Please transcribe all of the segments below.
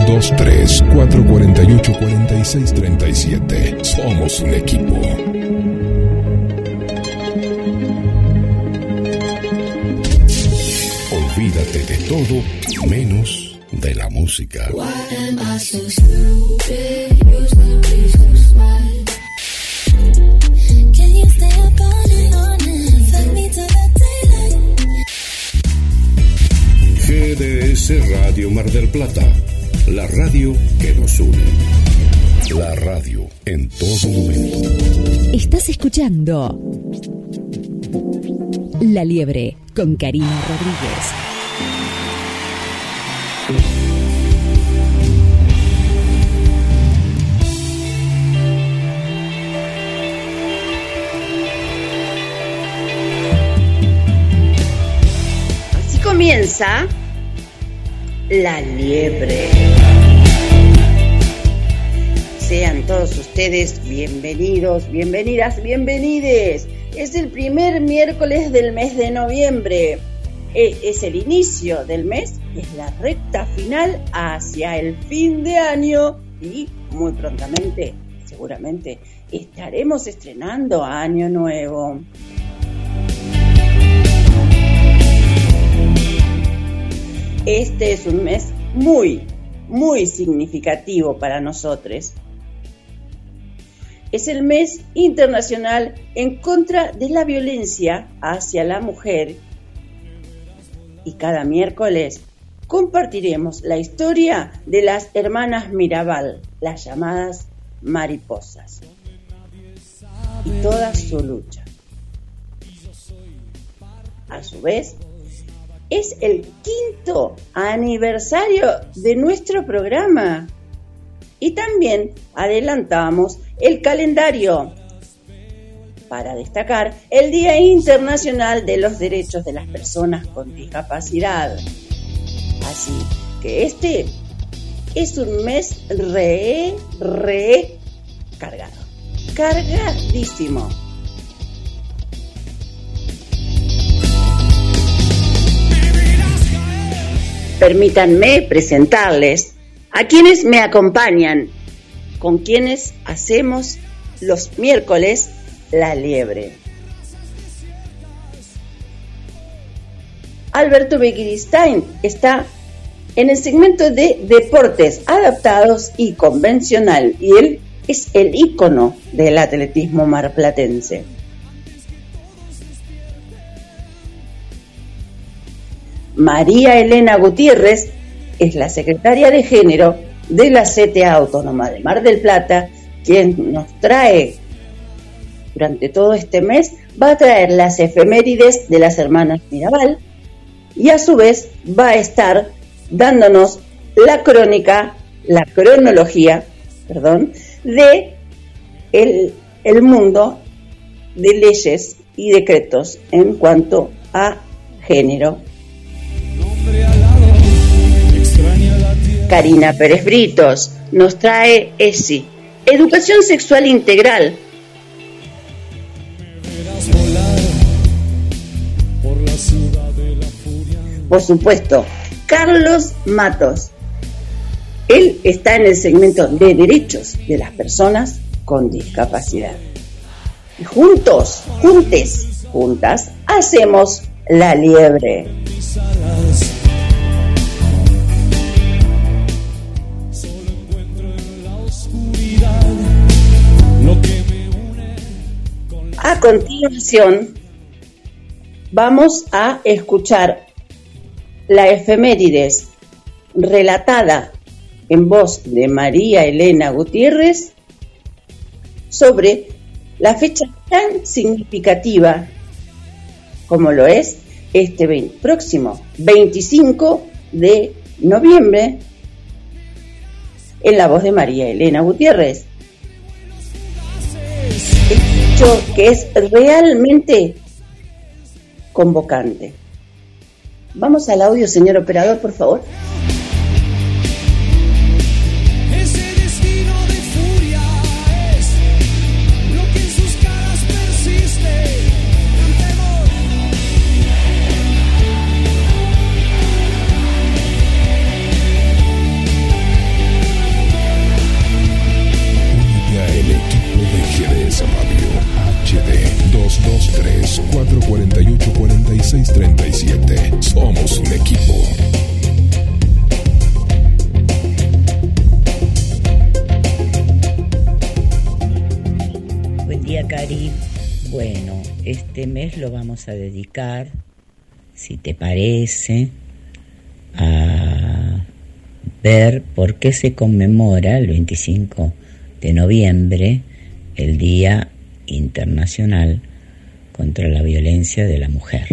223-448-4637. Somos un equipo. Olvídate de todo menos de la música. GDS Radio Mar del Plata, la radio que nos une. La radio en todo momento. Estás escuchando La Liebre con Karina Rodríguez. Así comienza La Liebre. Sean todos ustedes bienvenidos, bienvenidas, bienvenides. Es el primer miércoles del mes de noviembre. E- Es el inicio del mes, es la recta final hacia el fin de año y muy prontamente, seguramente, estaremos estrenando Año Nuevo. Este es un mes muy, muy significativo para nosotros. Es el mes internacional en contra de la violencia hacia la mujer y cada miércoles compartiremos la historia de las hermanas Mirabal, las llamadas mariposas, y toda su lucha. A su vez, es el quinto aniversario de nuestro programa. Y también adelantamos el calendario para destacar el Día Internacional de los Derechos de las Personas con Discapacidad. Así que este es un mes re, re cargado. Cargadísimo. Permítanme presentarles a quienes me acompañan, con quienes hacemos los miércoles la liebre. Alberto Begiristain está en el segmento de deportes adaptados y convencional y él es el ícono del atletismo marplatense. María Elena Gutiérrez es la secretaria de género de la CTA Autónoma de Mar del Plata, quien nos trae durante todo este mes, va a traer las efemérides de las hermanas Mirabal y a su vez va a estar dándonos la crónica, la cronología, perdón, de el, el mundo de leyes y decretos en cuanto a género Karina Pérez Britos nos trae ESI, Educación Sexual Integral. Por supuesto, Carlos Matos. Él está en el segmento de derechos de las personas con discapacidad. Y juntos, juntes, juntas, hacemos la liebre. A continuación, vamos a escuchar la efemérides relatada en voz de María Elena Gutiérrez sobre la fecha tan significativa como lo es este próximo 25 de noviembre en la voz de María Elena Gutiérrez. Que es realmente convocante. Vamos al audio, señor operador, por favor. Este mes lo vamos a dedicar, si te parece, a ver por qué se conmemora el 25 de noviembre el Día Internacional contra la Violencia de la Mujer.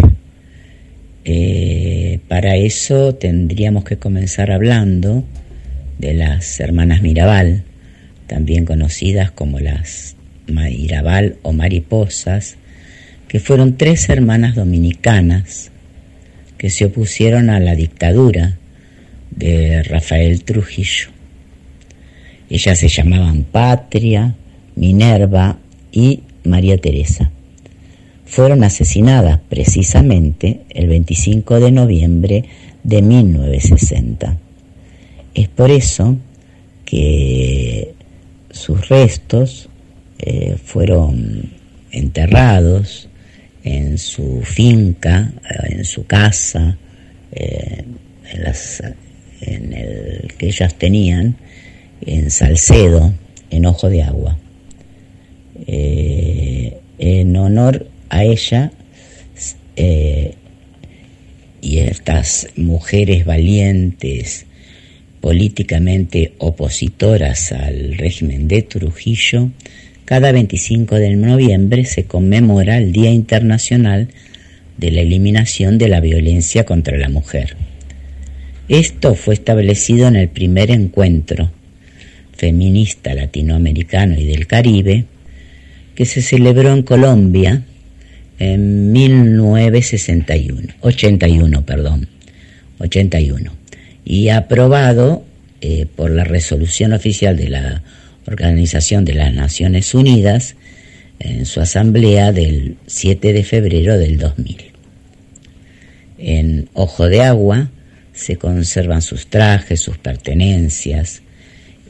Eh, para eso tendríamos que comenzar hablando de las hermanas Mirabal, también conocidas como las Mirabal o mariposas, que fueron tres hermanas dominicanas que se opusieron a la dictadura de Rafael Trujillo. Ellas se llamaban Patria, Minerva y María Teresa. Fueron asesinadas precisamente el 25 de noviembre de 1960. Es por eso que sus restos eh, fueron enterrados en su finca, eh, en su casa, eh, en, el que ellas tenían, en Salcedo, en Ojo de Agua. en honor a ella y estas mujeres valientes, políticamente opositoras al régimen de Trujillo, cada 25 de noviembre se conmemora el Día Internacional de la Eliminación de la Violencia contra la Mujer. Esto fue establecido en el primer encuentro feminista latinoamericano y del Caribe que se celebró en Colombia en 1961, 81, perdón, 81 y aprobado eh, por la resolución oficial de la Organización de las Naciones Unidas en su asamblea del 7 de febrero del 2000. En Ojo de Agua se conservan sus trajes, sus pertenencias,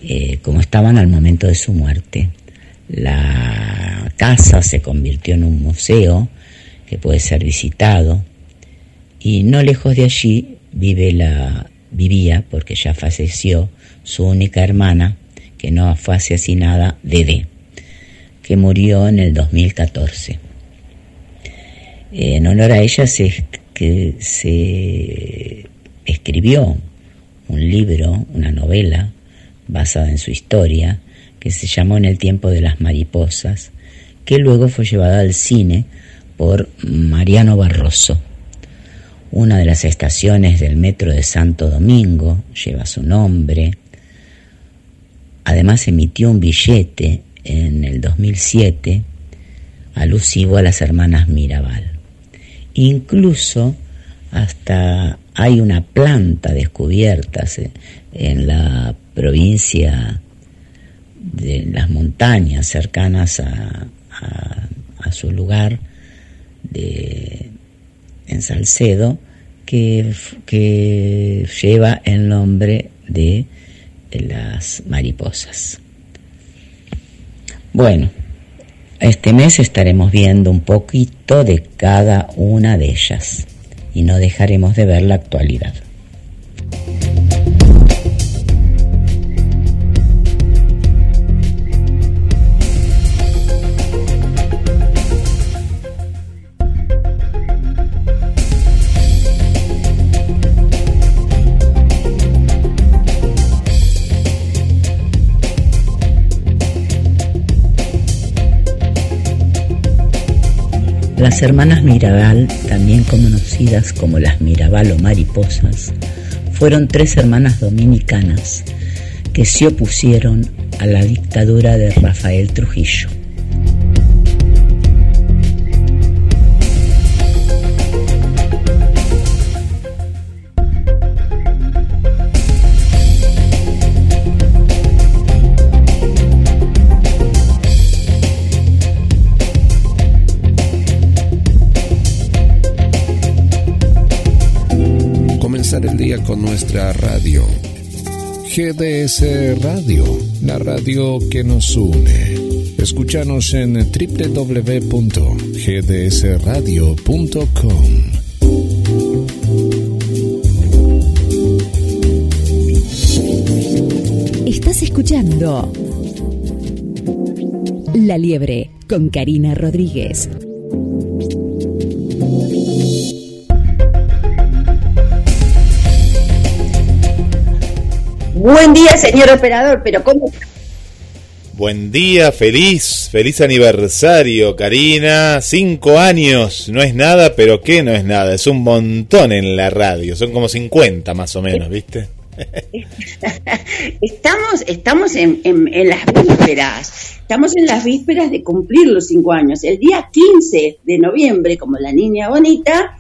eh, como estaban al momento de su muerte. La casa se convirtió en un museo que puede ser visitado y no lejos de allí vive la vivía, porque ya falleció, su única hermana, que no fue asesinada, Dede, que murió en el 2014. En honor a ella se, que se escribió un libro, una novela, basada en su historia, que se llamó En el tiempo de las mariposas, que luego fue llevada al cine por Mariano Barroso. Una de las estaciones del metro de Santo Domingo lleva su nombre. Además emitió un billete en el 2007 alusivo a las hermanas Mirabal. Incluso hasta hay una planta descubierta en la provincia de las montañas cercanas a, su lugar de, en Salcedo que lleva el nombre de las mariposas. Bueno, este mes estaremos viendo un poquito de cada una de ellas y no dejaremos de ver la actualidad. Las hermanas Mirabal, también conocidas como las Mirabal o mariposas, fueron tres hermanas dominicanas que se opusieron a la dictadura de Rafael Trujillo. Con nuestra radio. GDS Radio, la radio que nos une. Escúchanos en www.gdsradio.com. Estás escuchando La Liebre con Karina Rodríguez. Buen día, señor operador, pero ¿cómo? Buen día, feliz, feliz aniversario, Karina. Cinco años, no es nada, pero ¿qué no es nada? Es un montón en la radio, son como 50 más o menos, ¿viste? estamos estamos en, en, en, las vísperas, estamos en las vísperas de cumplir los cinco años. El día 15 de noviembre, como la niña bonita,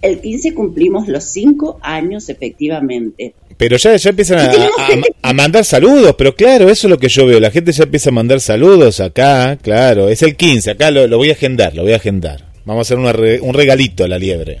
el 15 cumplimos los cinco años efectivamente. Pero ya, ya empiezan a, a, a, mandar saludos, pero claro, eso es lo que yo veo. La gente ya empieza a mandar saludos acá, claro. Es el 15, acá lo, lo voy a agendar, lo voy a agendar. Vamos a hacer una re, un regalito a la liebre.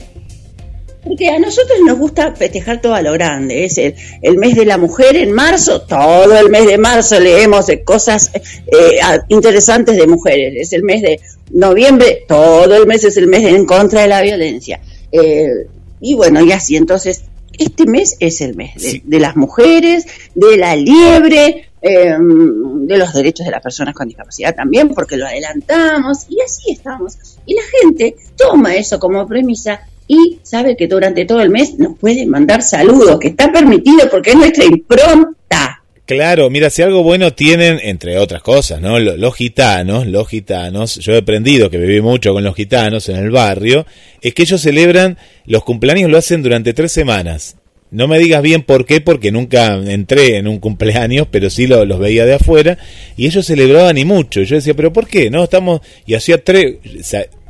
Porque a nosotros nos gusta festejar todo a lo grande. Es el, el, mes de la mujer en marzo, todo el mes de marzo leemos de cosas eh, interesantes de mujeres. Es el mes de noviembre, todo el mes es el mes en contra de la violencia. Eh, y bueno, y así, entonces, este mes es el mes de, sí. de las mujeres, de la liebre, eh, de los derechos de las personas con discapacidad también, porque lo adelantamos, y así estamos. Y la gente toma eso como premisa y sabe que durante todo el mes nos puede mandar saludos, que está permitido porque es nuestra impronta. Claro, mira, si algo bueno tienen, entre otras cosas, ¿no? Los, gitanos, los gitanos, yo he aprendido que viví mucho con los gitanos en el barrio, es que ellos celebran, los cumpleaños lo hacen durante tres semanas. No me digas bien por qué, porque nunca entré en un cumpleaños, pero sí lo, los veía de afuera, y ellos celebraban y mucho. Yo decía, pero ¿por qué? No, estamos, y hacía tres,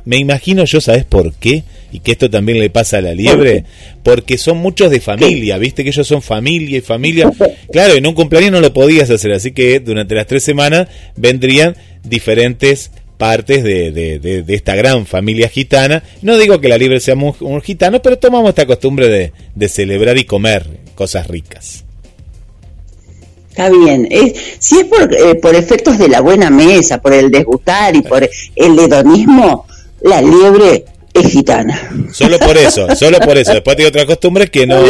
me imagino yo, ¿sabes por qué? Y que esto también le pasa a la liebre, porque son muchos de familia, viste que ellos son familia y familia. Claro, en un cumpleaños no lo podías hacer, así que durante las tres semanas vendrían diferentes partes de, de, de, de esta gran familia gitana. No digo que la liebre sea un, un gitano, pero tomamos esta costumbre de, celebrar y comer cosas ricas. Está bien. Es, si es por, eh, por efectos de la buena mesa, por el desgustar y por el hedonismo, la liebre es gitana. Solo por eso, solo por eso. Después tiene otra costumbre que no,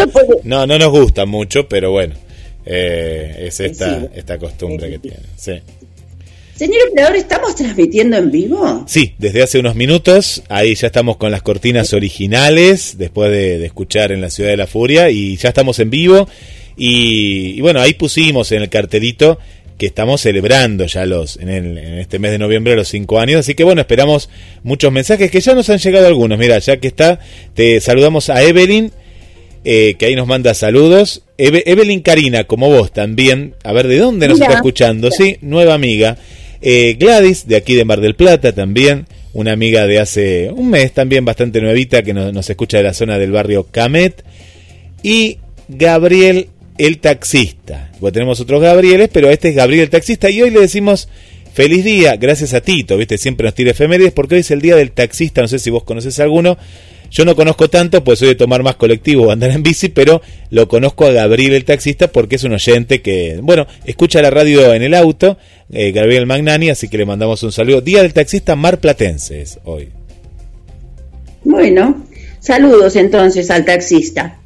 no, no nos gusta mucho, pero bueno, eh, es esta, sí. esta costumbre sí. que tiene. Sí. Señor operador, ¿estamos transmitiendo en vivo? Sí, desde hace unos minutos. Ahí ya estamos con las cortinas originales, después de, de escuchar en la Ciudad de la Furia, y ya estamos en vivo. Y, y bueno, ahí pusimos en el cartelito que estamos celebrando ya los en, el, en, este mes de noviembre los cinco años. Así que bueno, esperamos muchos mensajes que ya nos han llegado algunos. Mira, ya que está, te saludamos a Evelyn, eh, que ahí nos manda saludos. Eve, Evelyn Karina, como vos también. A ver, ¿de dónde nos Mira. está escuchando? Sí, nueva amiga. Eh, Gladys, de aquí de Mar del Plata también. Una amiga de hace un mes también, bastante nuevita, que nos, nos escucha de la zona del barrio Camet. Y Gabriel el taxista. Bueno, tenemos otros Gabrieles, pero este es Gabriel el taxista y hoy le decimos feliz día, gracias a Tito, viste, siempre nos tira efemérides porque hoy es el día del taxista, no sé si vos conoces alguno. Yo no conozco tanto, pues soy de tomar más colectivo o andar en bici, pero lo conozco a Gabriel el taxista porque es un oyente que, bueno, escucha la radio en el auto, eh, Gabriel Magnani, así que le mandamos un saludo. Día del taxista Mar Platense es hoy. Bueno, saludos entonces al taxista.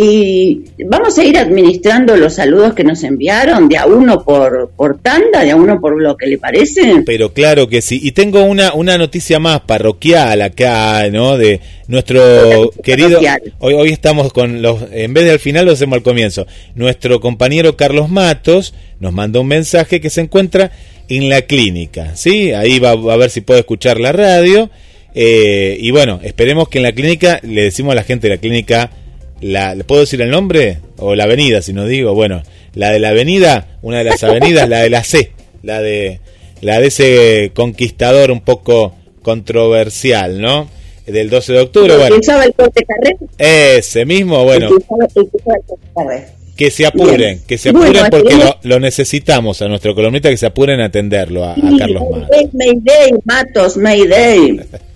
Y vamos a ir administrando los saludos que nos enviaron de a uno por, por tanda, de a uno por lo que le parece. Pero claro que sí. Y tengo una, una noticia más parroquial acá, ¿no? De nuestro querido... Hoy, hoy estamos con los... En vez de al final lo hacemos al comienzo. Nuestro compañero Carlos Matos nos mandó un mensaje que se encuentra en la clínica, ¿sí? Ahí va, va a ver si puede escuchar la radio. Eh, y bueno, esperemos que en la clínica, le decimos a la gente de la clínica la, ¿le puedo decir el nombre? O la avenida, si no digo, bueno, la de la avenida, una de las avenidas, la de la C, la de, la de ese conquistador un poco controversial, ¿no? Del 12 de octubre, bueno. El ese mismo, bueno. Que se apuren, que se apuren bueno, porque lo, lo, necesitamos a nuestro columnista, que se apuren a atenderlo, a, a Carlos Matos. Mayday, Matos, Mayday.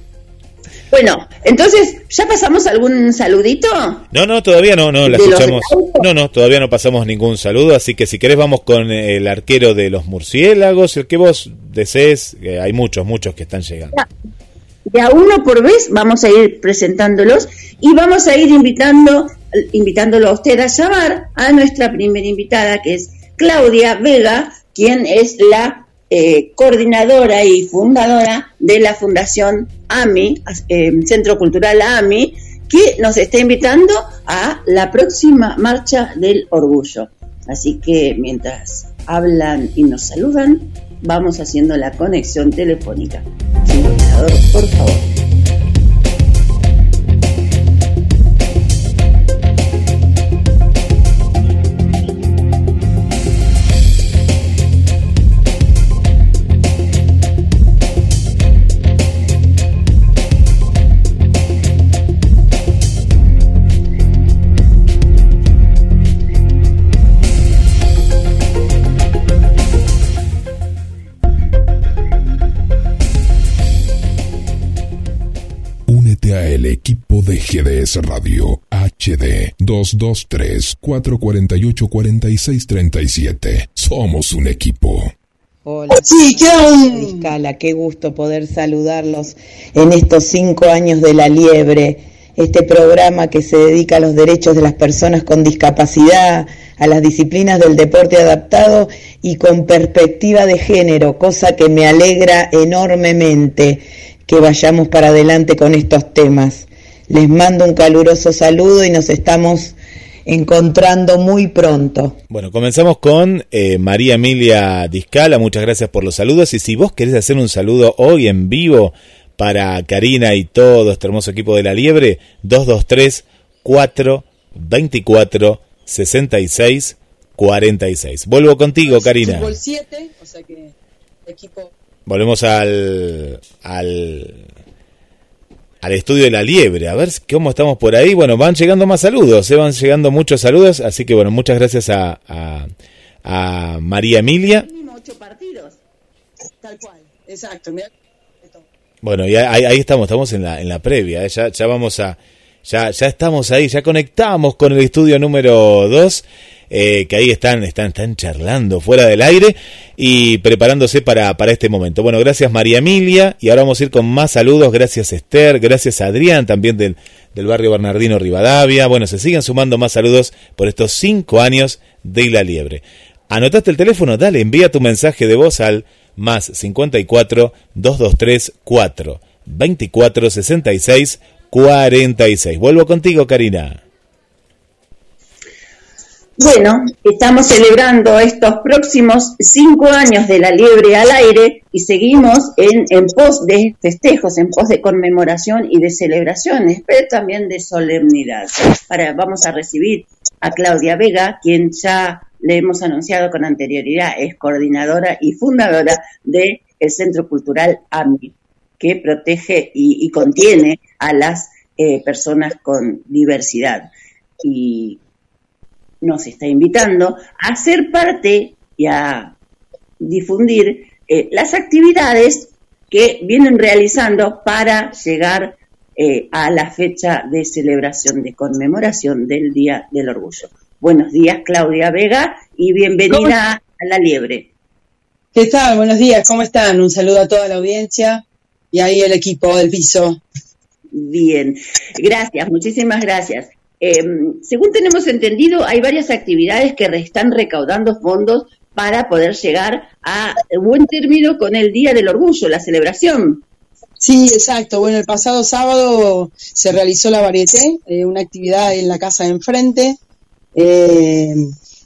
Bueno, entonces, ¿ya pasamos algún saludito? No, no, todavía no, no, la escuchamos. No, no, todavía no pasamos ningún saludo, así que si querés vamos con el arquero de los murciélagos, el que vos desees, eh, hay muchos, muchos que están llegando. De a uno por vez vamos a ir presentándolos y vamos a ir invitando, invitándolo a usted a llamar a nuestra primera invitada, que es Claudia Vega, quien es la eh, coordinadora y fundadora de la Fundación AMI, eh, Centro Cultural AMI, que nos está invitando a la próxima Marcha del Orgullo. Así que mientras hablan y nos saludan, vamos haciendo la conexión telefónica. Operador, por favor. Radio HD 223-448-4637. Somos un equipo. Hola. Discala, qué gusto poder saludarlos en estos cinco años de La Liebre, este programa que se dedica a los derechos de las personas con discapacidad, a las disciplinas del deporte adaptado y con perspectiva de género, cosa que me alegra enormemente que vayamos para adelante con estos temas. Les mando un caluroso saludo y nos estamos encontrando muy pronto. Bueno, comenzamos con eh, María Emilia Discala, muchas gracias por los saludos y si vos querés hacer un saludo hoy en vivo para Karina y todo este hermoso equipo de La Liebre, 223 424 66 46. Vuelvo contigo, Karina. Fútbol 7, o sea que equipo Volvemos al, al, al estudio de la liebre, a ver cómo estamos por ahí. Bueno, van llegando más saludos, se van llegando muchos saludos, así que bueno, muchas gracias a, a, a María Emilia. Ocho partidos. tal cual. Exacto. Mirá. Bueno, y ahí, ahí estamos, estamos en la, en la previa, ¿eh? ya, ya vamos a, ya, ya estamos ahí, ya conectamos con el estudio número 2, eh, que ahí están, están, están charlando fuera del aire y preparándose para, para este momento. Bueno, gracias María Emilia, y ahora vamos a ir con más saludos, gracias Esther, gracias Adrián, también del, del barrio Bernardino Rivadavia. Bueno, se siguen sumando más saludos por estos cinco años de La Liebre. ¿Anotaste el teléfono? Dale, envía tu mensaje de voz al más 54 223 4 24 66 46. Vuelvo contigo, Karina. Bueno, estamos celebrando estos próximos cinco años de la liebre al aire y seguimos en, en pos de festejos, en pos de conmemoración y de celebraciones, pero también de solemnidad. Ahora vamos a recibir a Claudia Vega, quien ya le hemos anunciado con anterioridad, es coordinadora y fundadora del Centro Cultural AMI, que protege y, y contiene a las eh, personas con diversidad. Y nos está invitando a ser parte y a difundir eh, las actividades que vienen realizando para llegar eh, a la fecha de celebración, de conmemoración del Día del Orgullo. Buenos días, Claudia Vega, y bienvenida a La Liebre. ¿Qué tal? Buenos días, ¿cómo están? Un saludo a toda la audiencia y ahí el equipo del piso. Bien, gracias, muchísimas gracias. Eh, según tenemos entendido, hay varias actividades que están recaudando fondos para poder llegar a buen término con el Día del Orgullo, la celebración. Sí, exacto. Bueno, el pasado sábado se realizó la varieté, eh, una actividad en la casa de enfrente. eh,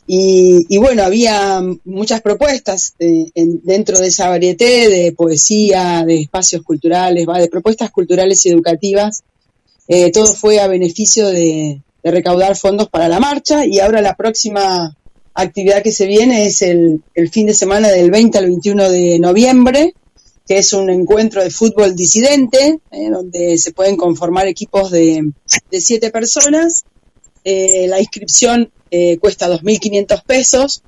y, bueno, había muchas propuestas eh, en- dentro de esa varieté de poesía, de espacios culturales, va, de propuestas culturales y educativas. Eh, todo fue a beneficio de, de recaudar fondos para la marcha y ahora la próxima actividad que se viene es el, el fin de semana del 20 al 21 de noviembre, que es un encuentro de fútbol disidente, eh, donde se pueden conformar equipos de, de siete personas. Eh, la inscripción eh, cuesta 2.500 pesos.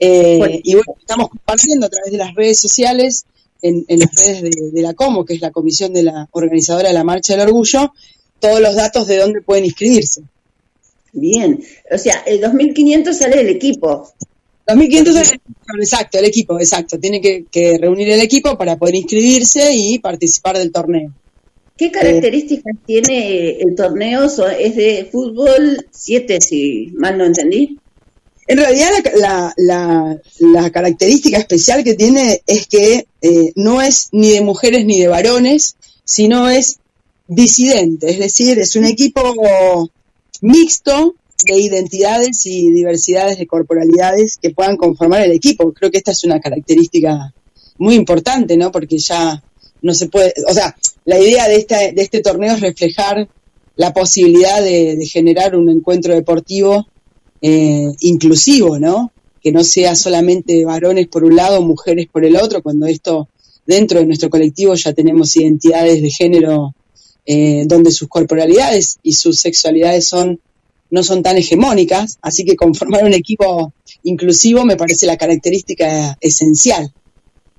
eh, Bueno. y bueno, estamos compartiendo a través de las redes sociales, en, en las redes de, de la COMO, que es la comisión de la organizadora de la Marcha del Orgullo, todos los datos de dónde pueden inscribirse. Bien, o sea, el 2.500 sale del equipo. 2.500 es el- exacto, el equipo, exacto. Tiene que, que reunir el equipo para poder inscribirse y participar del torneo. ¿Qué características tiene el torneo? ¿Es de fútbol 7, si mal no entendí? En realidad la, la, la, característica especial que tiene es que eh, no es ni de mujeres ni de varones, sino es disidente, es decir, es un equipo mixto de identidades y diversidades de corporalidades que puedan conformar el equipo. Creo que esta es una característica muy importante, ¿no? Porque ya no se puede, o sea, la idea de, esta, de este torneo es reflejar la posibilidad de, generar un encuentro deportivo eh, inclusivo, ¿no? Que no sea solamente varones por un lado, mujeres por el otro, cuando esto dentro de nuestro colectivo ya tenemos identidades de género eh, donde sus corporalidades y sus sexualidades son no son tan hegemónicas, así que conformar un equipo inclusivo me parece la característica esencial.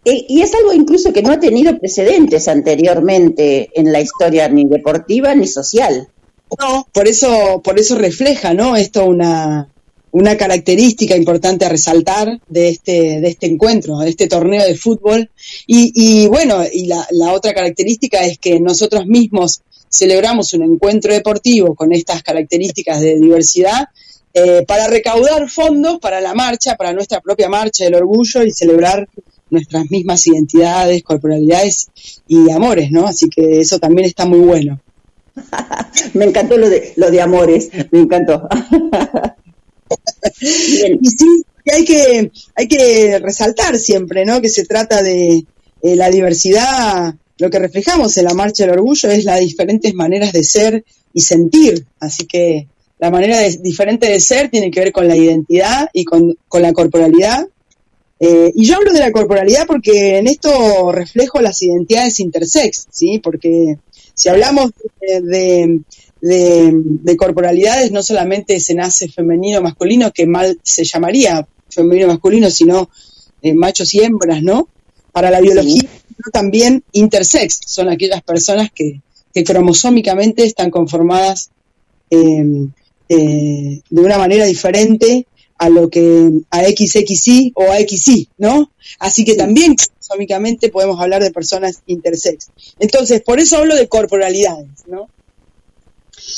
Y es algo incluso que no ha tenido precedentes anteriormente en la historia ni deportiva ni social. No, por eso, por eso refleja, ¿no? Esto una, una característica importante a resaltar de este, de este encuentro, de este torneo de fútbol. Y, y bueno, y la, otra característica es que nosotros mismos celebramos un encuentro deportivo con estas características de diversidad eh, para recaudar fondos para la marcha, para nuestra propia marcha del orgullo y celebrar nuestras mismas identidades, corporalidades y amores, ¿no? Así que eso también está muy bueno. me encantó lo de, lo de amores, me encantó. y sí, hay que, hay que resaltar siempre, ¿no? Que se trata de eh, la diversidad, lo que reflejamos en la Marcha del Orgullo es las diferentes maneras de ser y sentir, así que la manera diferente de ser tiene que ver con la identidad y con, con la corporalidad eh, y yo hablo de la corporalidad porque en esto reflejo las identidades intersex, ¿sí? Porque si hablamos de, de, corporalidades, no solamente se nace femenino o masculino, que mal se llamaría femenino masculino, sino eh, machos y hembras, ¿no? Para la biología, también intersex, son aquellas personas que, que cromosómicamente están conformadas eh, de una manera diferente a lo que a XXI o a XY, ¿no? Así que también cromosómicamente podemos hablar de personas intersex. Entonces, por eso hablo de corporalidades, ¿no?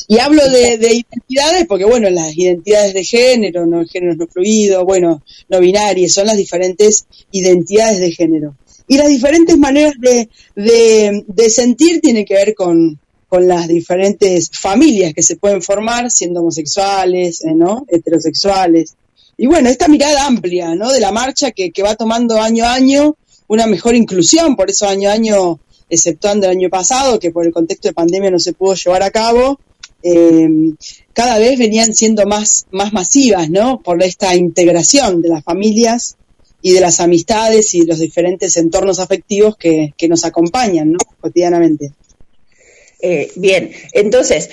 Y hablo de, identidades porque, bueno, las identidades de género, no géneros no fluidos, bueno, no binarias, son las diferentes identidades de género. Y las diferentes maneras de, de sentir tienen que ver con, con las diferentes familias que se pueden formar siendo homosexuales, eh, ¿no? heterosexuales, y bueno, esta mirada amplia, ¿no? De la marcha que, va tomando año a año una mejor inclusión, por eso año a año, exceptuando el año pasado, que por el contexto de pandemia no se pudo llevar a cabo, eh, cada vez venían siendo más, más masivas, ¿no? Por esta integración de las familias y de las amistades y los diferentes entornos afectivos que, nos acompañan, ¿no? Cotidianamente. Eh, bien, entonces,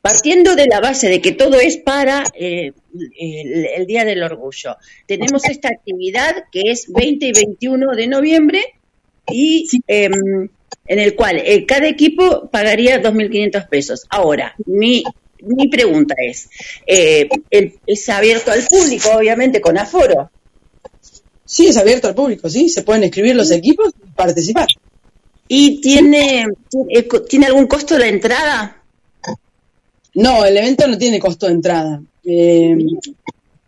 partiendo de la base de que todo es para eh, el, Día del Orgullo, tenemos esta actividad que es 20 y 21 de noviembre y em, en el cual eh, cada equipo pagaría 2.500 pesos. Ahora, mi, mi pregunta es, eh, ¿es abierto al público, obviamente, con aforo? Sí, es abierto al público, sí, se pueden escribir los equipos y participar. ¿Y tiene, tiene algún costo la entrada? No, el evento no tiene costo de entrada, eh,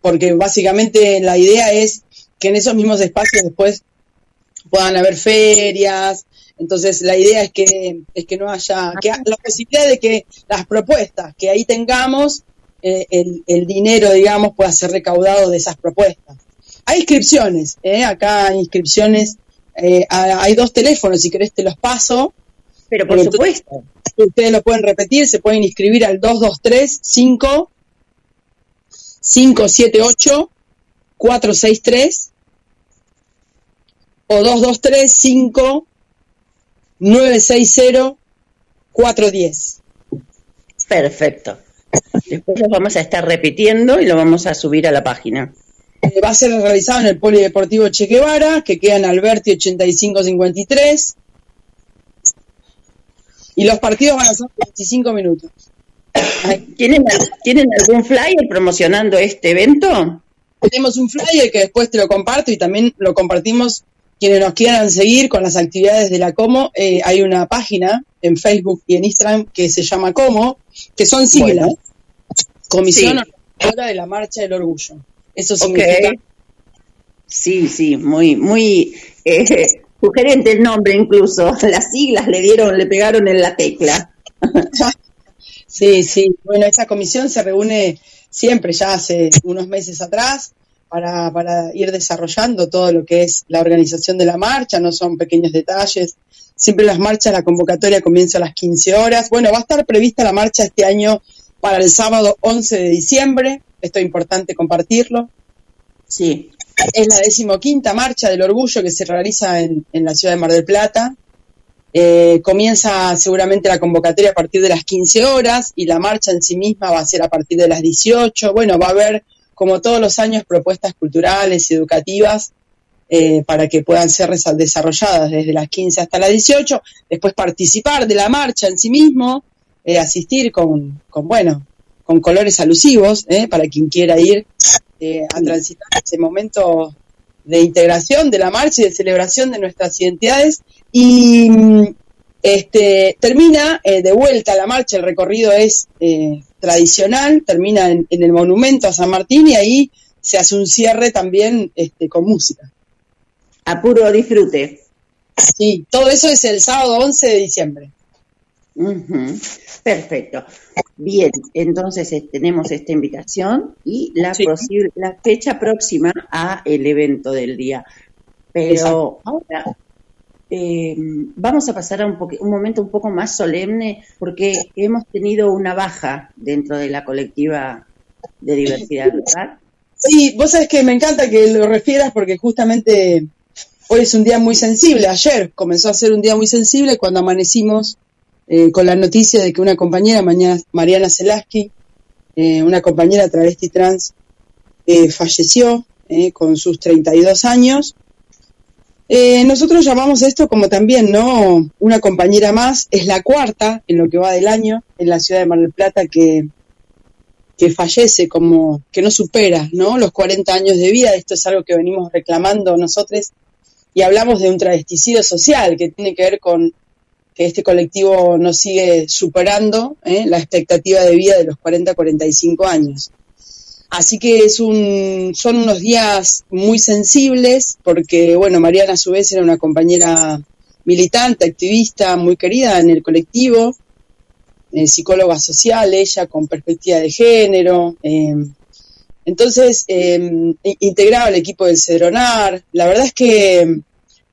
porque básicamente la idea es que en esos mismos espacios después puedan haber ferias, entonces la idea es que es que no haya que la posibilidad de que las propuestas que ahí tengamos eh, el, dinero digamos pueda ser recaudado de esas propuestas. Hay inscripciones, ¿eh? acá hay inscripciones, hay dos teléfonos si querés te los paso. Pero por supuesto ustedes lo pueden repetir, se pueden inscribir al 223 5 578 463 o 223 5 960 410. Perfecto. Después lo vamos a estar repitiendo y lo vamos a subir a la página. Eh, va a ser realizado en el Polideportivo Che Guevara, que queda en Alberti 8553. Y los partidos van a ser 25 minutos. ¿Tienen, ¿Tienen algún flyer promocionando este evento? Tenemos un flyer que después te lo comparto y también lo compartimos quienes nos quieran seguir con las actividades de la Como. Eh, hay una página en Facebook y en Instagram que se llama Como, que son siglas. Comisión Organizadora de la Marcha del Orgullo. Eso significa Sí, sí, muy, muy eh, sugerente el nombre incluso. Las siglas le dieron, le pegaron en la tecla. Sí, sí. Bueno, esa comisión se reúne siempre, ya hace unos meses atrás, para, para ir desarrollando todo lo que es la organización de la marcha, no son pequeños detalles. Siempre las marchas, la convocatoria comienza a las 15 horas. Bueno, va a estar prevista la marcha este año para el sábado 11 de diciembre. Esto es importante compartirlo. Sí. Es la decimoquinta marcha del orgullo que se realiza en, en la ciudad de Mar del Plata. Eh, comienza seguramente la convocatoria a partir de las 15 horas y la marcha en sí misma va a ser a partir de las 18. Bueno, va a haber, como todos los años, propuestas culturales y educativas eh, para que puedan ser desarrolladas desde las 15 hasta las 18. Después participar de la marcha en sí mismo, eh, asistir con, con, bueno, con colores alusivos eh, para quien quiera ir eh, a transitar ese momento de integración de la marcha y de celebración de nuestras identidades y mm, este termina eh, de vuelta la marcha, el recorrido es eh, tradicional, termina en, en el monumento a San Martín y ahí se hace un cierre también este, con música. A puro disfrute. Sí, todo eso es el sábado 11 de diciembre. Perfecto. Bien, entonces eh, tenemos esta invitación y la, Sí. posible, la fecha próxima a el evento del día. Pero Exacto. ahora eh, vamos a pasar a un, un momento un poco más solemne porque hemos tenido una baja dentro de la colectiva de diversidad. Sí, vos sabés que me encanta que lo refieras porque justamente hoy es un día muy sensible. Ayer comenzó a ser un día muy sensible cuando amanecimos eh, con la noticia de que una compañera, Mariana Zelaski, eh, una compañera travesti trans, falleció con sus 32 años. Eh, nosotros llamamos esto como también, ¿no? Una compañera más, es la cuarta en lo que va del año en la ciudad de Mar del Plata que, que fallece, como que no supera ¿no? los 40 años de vida. Esto es algo que venimos reclamando nosotros y hablamos de un travesticidio social que tiene que ver con que este colectivo nos sigue superando ¿eh? la expectativa de vida de los 40-45 años. Así que es un, son unos días muy sensibles porque, bueno, Mariana a su vez era una compañera militante, activista, muy querida en el colectivo, eh, psicóloga social, ella con perspectiva de género. eh, entonces, i- integraba el equipo del Cedronar. La verdad es que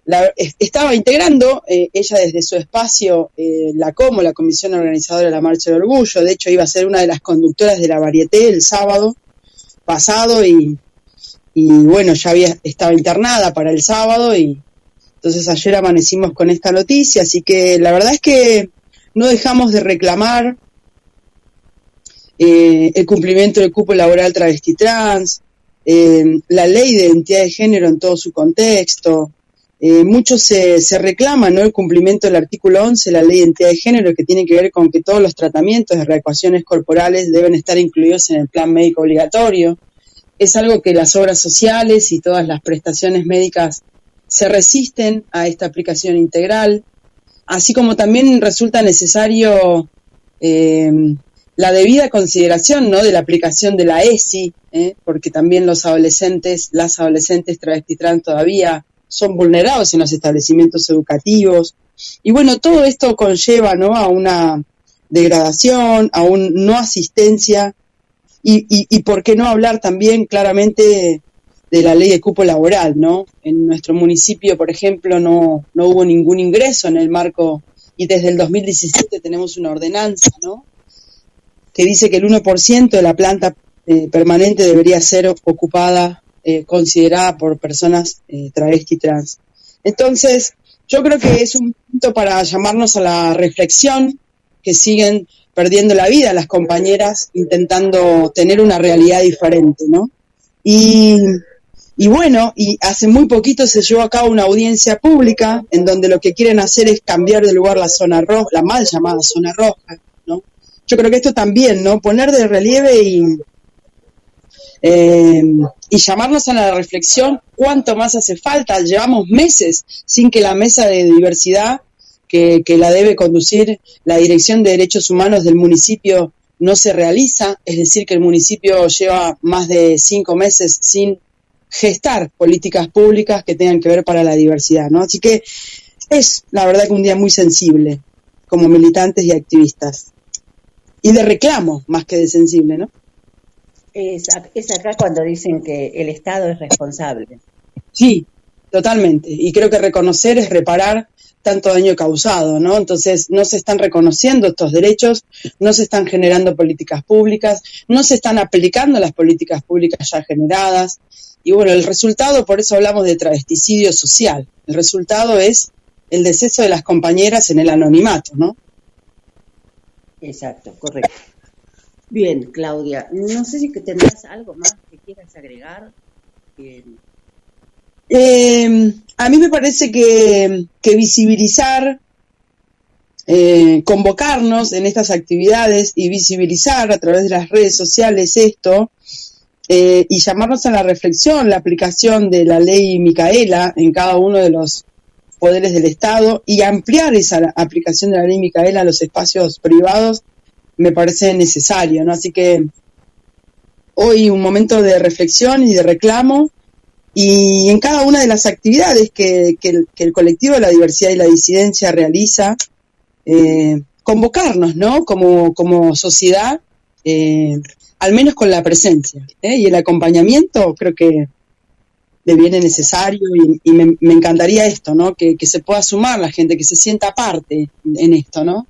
la- es- estaba integrando eh, ella desde su espacio eh, la COMO, la Comisión Organizadora de la Marcha del Orgullo. De hecho, iba a ser una de las conductoras de la Varieté el sábado pasado y, y bueno, ya había estaba internada para el sábado y entonces ayer amanecimos con esta noticia. Así que la verdad es que no dejamos de reclamar eh, el cumplimiento del cupo laboral travesti trans, eh, la ley de identidad de género en todo su contexto. Eh, mucho se, se reclama ¿no? el cumplimiento del artículo 11 de la ley de identidad de género que tiene que ver con que todos los tratamientos de reecuaciones corporales deben estar incluidos en el plan médico obligatorio. Es algo que las obras sociales y todas las prestaciones médicas se resisten a esta aplicación integral, así como también resulta necesario eh, la debida consideración ¿no? de la aplicación de la ESI, ¿eh? porque también los adolescentes, las adolescentes travesti trans todavía son vulnerados en los establecimientos educativos. Y bueno, todo esto conlleva ¿no? a una degradación, a un no asistencia y, y, y por qué no hablar también claramente de la ley de cupo laboral, ¿no? En nuestro municipio, por ejemplo, no, no hubo ningún ingreso en el marco y desde el 2017 tenemos una ordenanza, ¿no? Que dice que el 1% de la planta eh, permanente debería ser ocupada, eh, considerada por personas eh, travesti trans. Entonces, yo creo que es un punto para llamarnos a la reflexión que siguen perdiendo la vida las compañeras intentando tener una realidad diferente, ¿no? Y, y bueno, y hace muy poquito se llevó a cabo una audiencia pública en donde lo que quieren hacer es cambiar de lugar la zona roja, la mal llamada zona roja, ¿no? Yo creo que esto también, ¿no? Poner de relieve y, eh, y llamarnos a la reflexión cuánto más hace falta. Llevamos meses sin que la mesa de diversidad que, la debe conducir la Dirección de Derechos Humanos del municipio no se realiza, es decir, que el municipio lleva más de cinco meses sin gestar políticas públicas que tengan que ver para la diversidad, ¿no? Así que es, la verdad, que un día muy sensible como militantes y activistas. Y de reclamo, más que de sensible, ¿no? Es, ac- es acá cuando dicen que el Estado es responsable. Sí, totalmente. Y creo que reconocer es reparar tanto daño causado, ¿no? Entonces, no se están reconociendo estos derechos, no se están generando políticas públicas, no se están aplicando las políticas públicas ya generadas. Y bueno, el resultado, por eso hablamos de travesticidio social. El resultado es el deceso de las compañeras en el anonimato, ¿no? Exacto, correcto. Bien, Claudia, no sé si tendrás algo más que quieras agregar. Bien. Eh, a mí me parece que, que visibilizar, eh, convocarnos en estas actividades y visibilizar a través de las redes sociales esto eh, y llamarnos a la reflexión, la aplicación de la ley Micaela en cada uno de los poderes del Estado y ampliar esa aplicación de la ley Micaela a los espacios privados me parece necesario, ¿no? Así que hoy un momento de reflexión y de reclamo y en cada una de las actividades que, que el, colectivo de la diversidad y la disidencia realiza, eh, convocarnos, ¿no? Como, como sociedad, eh, al menos con la presencia. ¿eh? Y el acompañamiento creo que deviene necesario y, me, encantaría esto, ¿no? Que, que se pueda sumar la gente, que se sienta parte en esto, ¿no?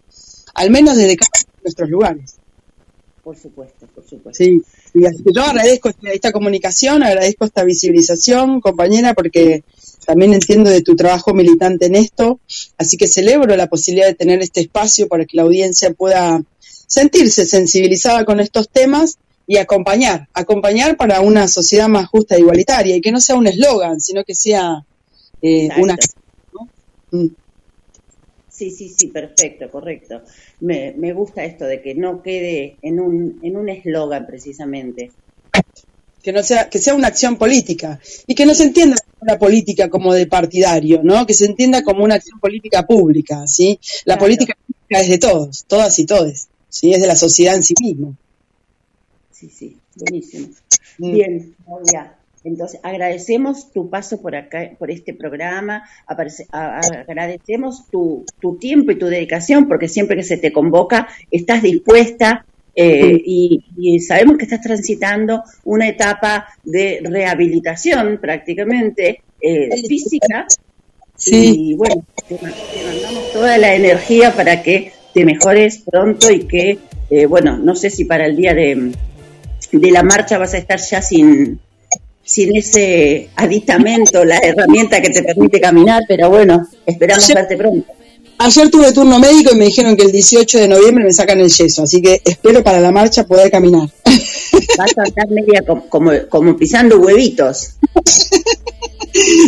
Al menos desde cada nuestros lugares. Por supuesto, por supuesto. Sí, y así que yo agradezco esta, esta comunicación, agradezco esta visibilización, compañera, porque también entiendo de tu trabajo militante en esto, así que celebro la posibilidad de tener este espacio para que la audiencia pueda sentirse sensibilizada con estos temas y acompañar, acompañar para una sociedad más justa e igualitaria, y que no sea un eslogan, sino que sea eh, una... ¿no? Mm. Sí, sí, sí, perfecto, correcto. Me, me gusta esto de que no quede en un en un eslogan precisamente. que no sea que sea una acción política y que no se entienda la política como de partidario, ¿no? Que se entienda como una acción política pública, ¿sí? La Claro. política pública es de todos, todas y todes, ¿sí? Es de la sociedad en sí mismo. Sí, sí, buenísimo. Mm. Bien, Claudia. Entonces, agradecemos tu paso por acá, por este programa, agradecemos tu, tu tiempo y tu dedicación, porque siempre que se te convoca estás dispuesta eh, y, y sabemos que estás transitando una etapa de rehabilitación prácticamente eh, física. Sí. Y bueno, te, ma- te mandamos toda la energía para que te mejores pronto y que, eh, bueno, no sé si para el día de, de la marcha vas a estar ya sin, sin ese aditamento, la herramienta que te permite caminar, pero bueno, esperamos Sí. verte pronto. Ayer tuve turno médico y me dijeron que el 18 de noviembre me sacan el yeso, así que espero para la marcha poder caminar. Vas a andar media co- como, como pisando huevitos.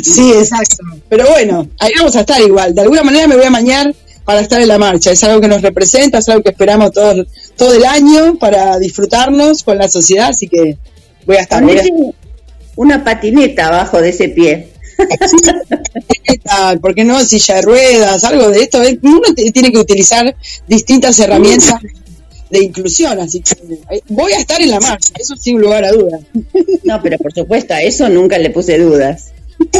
Sí, exacto. Pero bueno, ahí vamos a estar igual. De alguna manera me voy a mañar para estar en la marcha. Es algo que nos representa, es algo que esperamos todo, todo el año para disfrutarnos con la sociedad, así que voy a estar. Ponete una patineta abajo de ese pie. estar, ¿Por qué no? Silla de ruedas, algo de esto. Uno tiene que utilizar distintas herramientas de inclusión, así que eh, voy a estar en la marcha, eso sin lugar a dudas. No, pero por supuesto, a eso nunca le puse dudas.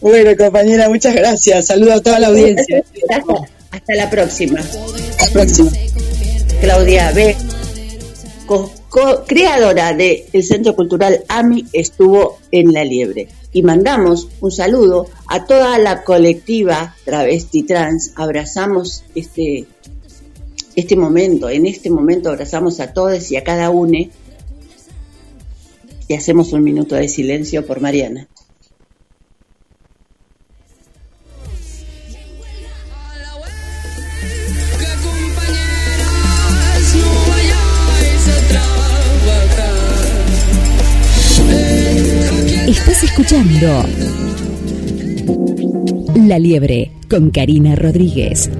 Bueno, compañera, muchas gracias. Saludo a toda la audiencia. Hasta, la próxima. Hasta la próxima. Claudia B., co- creadora del Centro Cultural AMI, estuvo en La Liebre. Y mandamos un saludo a toda la colectiva travesti trans. Abrazamos este, este momento, en este momento abrazamos a todos y a cada uno y hacemos un minuto de silencio por Mariana. Escuchando La Liebre con Karina Rodríguez.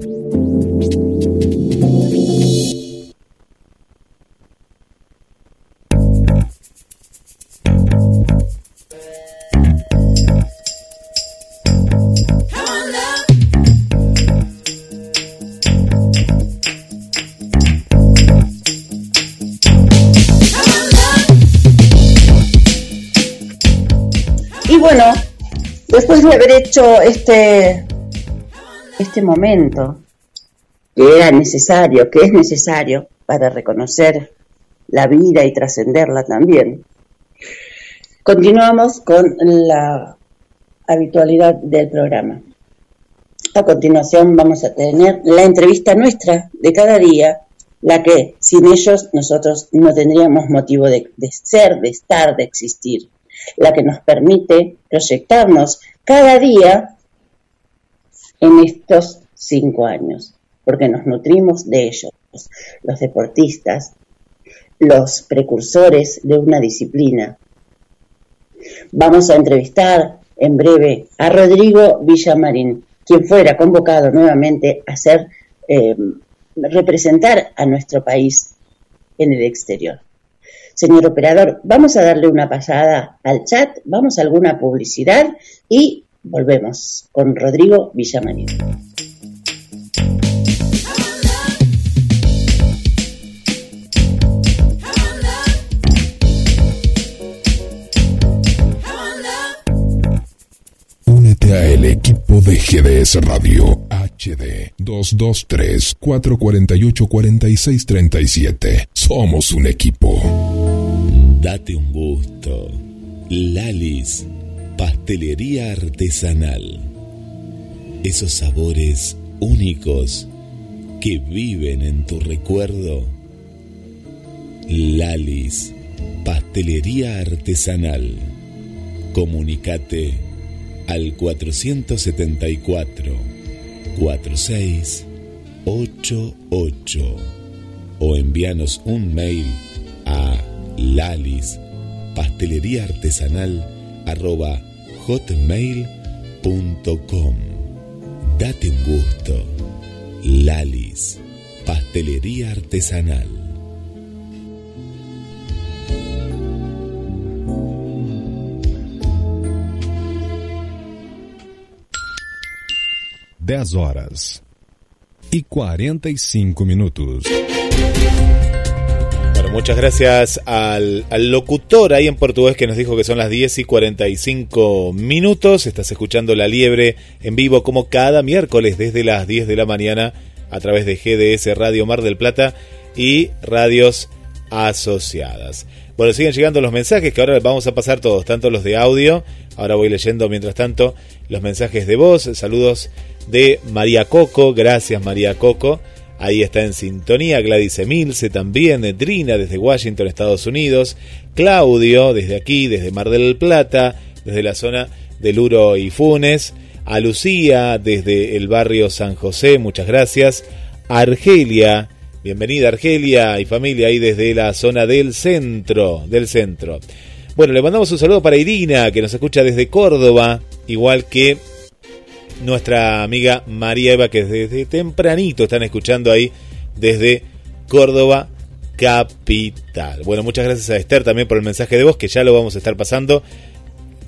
Después de haber hecho este, este momento que era necesario, que es necesario para reconocer la vida y trascenderla también, continuamos con la habitualidad del programa. A continuación vamos a tener la entrevista nuestra de cada día, la que sin ellos nosotros no tendríamos motivo de, de ser, de estar, de existir, la que nos permite proyectarnos cada día en estos cinco años, porque nos nutrimos de ellos, los deportistas, los precursores de una disciplina. Vamos a entrevistar en breve a Rodrigo Villamarín, quien fuera convocado nuevamente a ser eh, representar a nuestro país en el exterior. Señor operador, vamos a darle una pasada al chat, vamos a alguna publicidad y volvemos con Rodrigo a el equipo de GDS Radio HD 223-448-4637. Somos un equipo. Date un gusto. Lalis, pastelería artesanal. Esos sabores únicos que viven en tu recuerdo. Lalis, pastelería artesanal. Comunicate al 474 4688 o envíanos un mail a lalis pastelería artesanal arroba hotmail.com Date un gusto. Lalis, pastelería artesanal. Dez horas y 45 minutos. Muchas gracias al, al locutor ahí en portugués que nos dijo que son las 10 y 45 minutos. Estás escuchando La Liebre en vivo como cada miércoles desde las 10 de la mañana a través de GDS Radio Mar del Plata y radios asociadas. Bueno, siguen llegando los mensajes que ahora vamos a pasar todos, tanto los de audio, ahora voy leyendo mientras tanto los mensajes de voz, saludos de María Coco, gracias María Coco, ahí está en sintonía, Gladys Emilce también, Drina desde Washington, Estados Unidos, Claudio desde aquí, desde Mar del Plata, desde la zona de Luro y Funes, a Lucía desde el barrio San José, muchas gracias, Argelia, bienvenida Argelia y familia ahí desde la zona del centro, del centro. Bueno, le mandamos un saludo para Irina, que nos escucha desde Córdoba, igual que nuestra amiga María Eva, que desde tempranito están escuchando ahí desde Córdoba Capital. Bueno, muchas gracias a Esther también por el mensaje de voz, que ya lo vamos a estar pasando,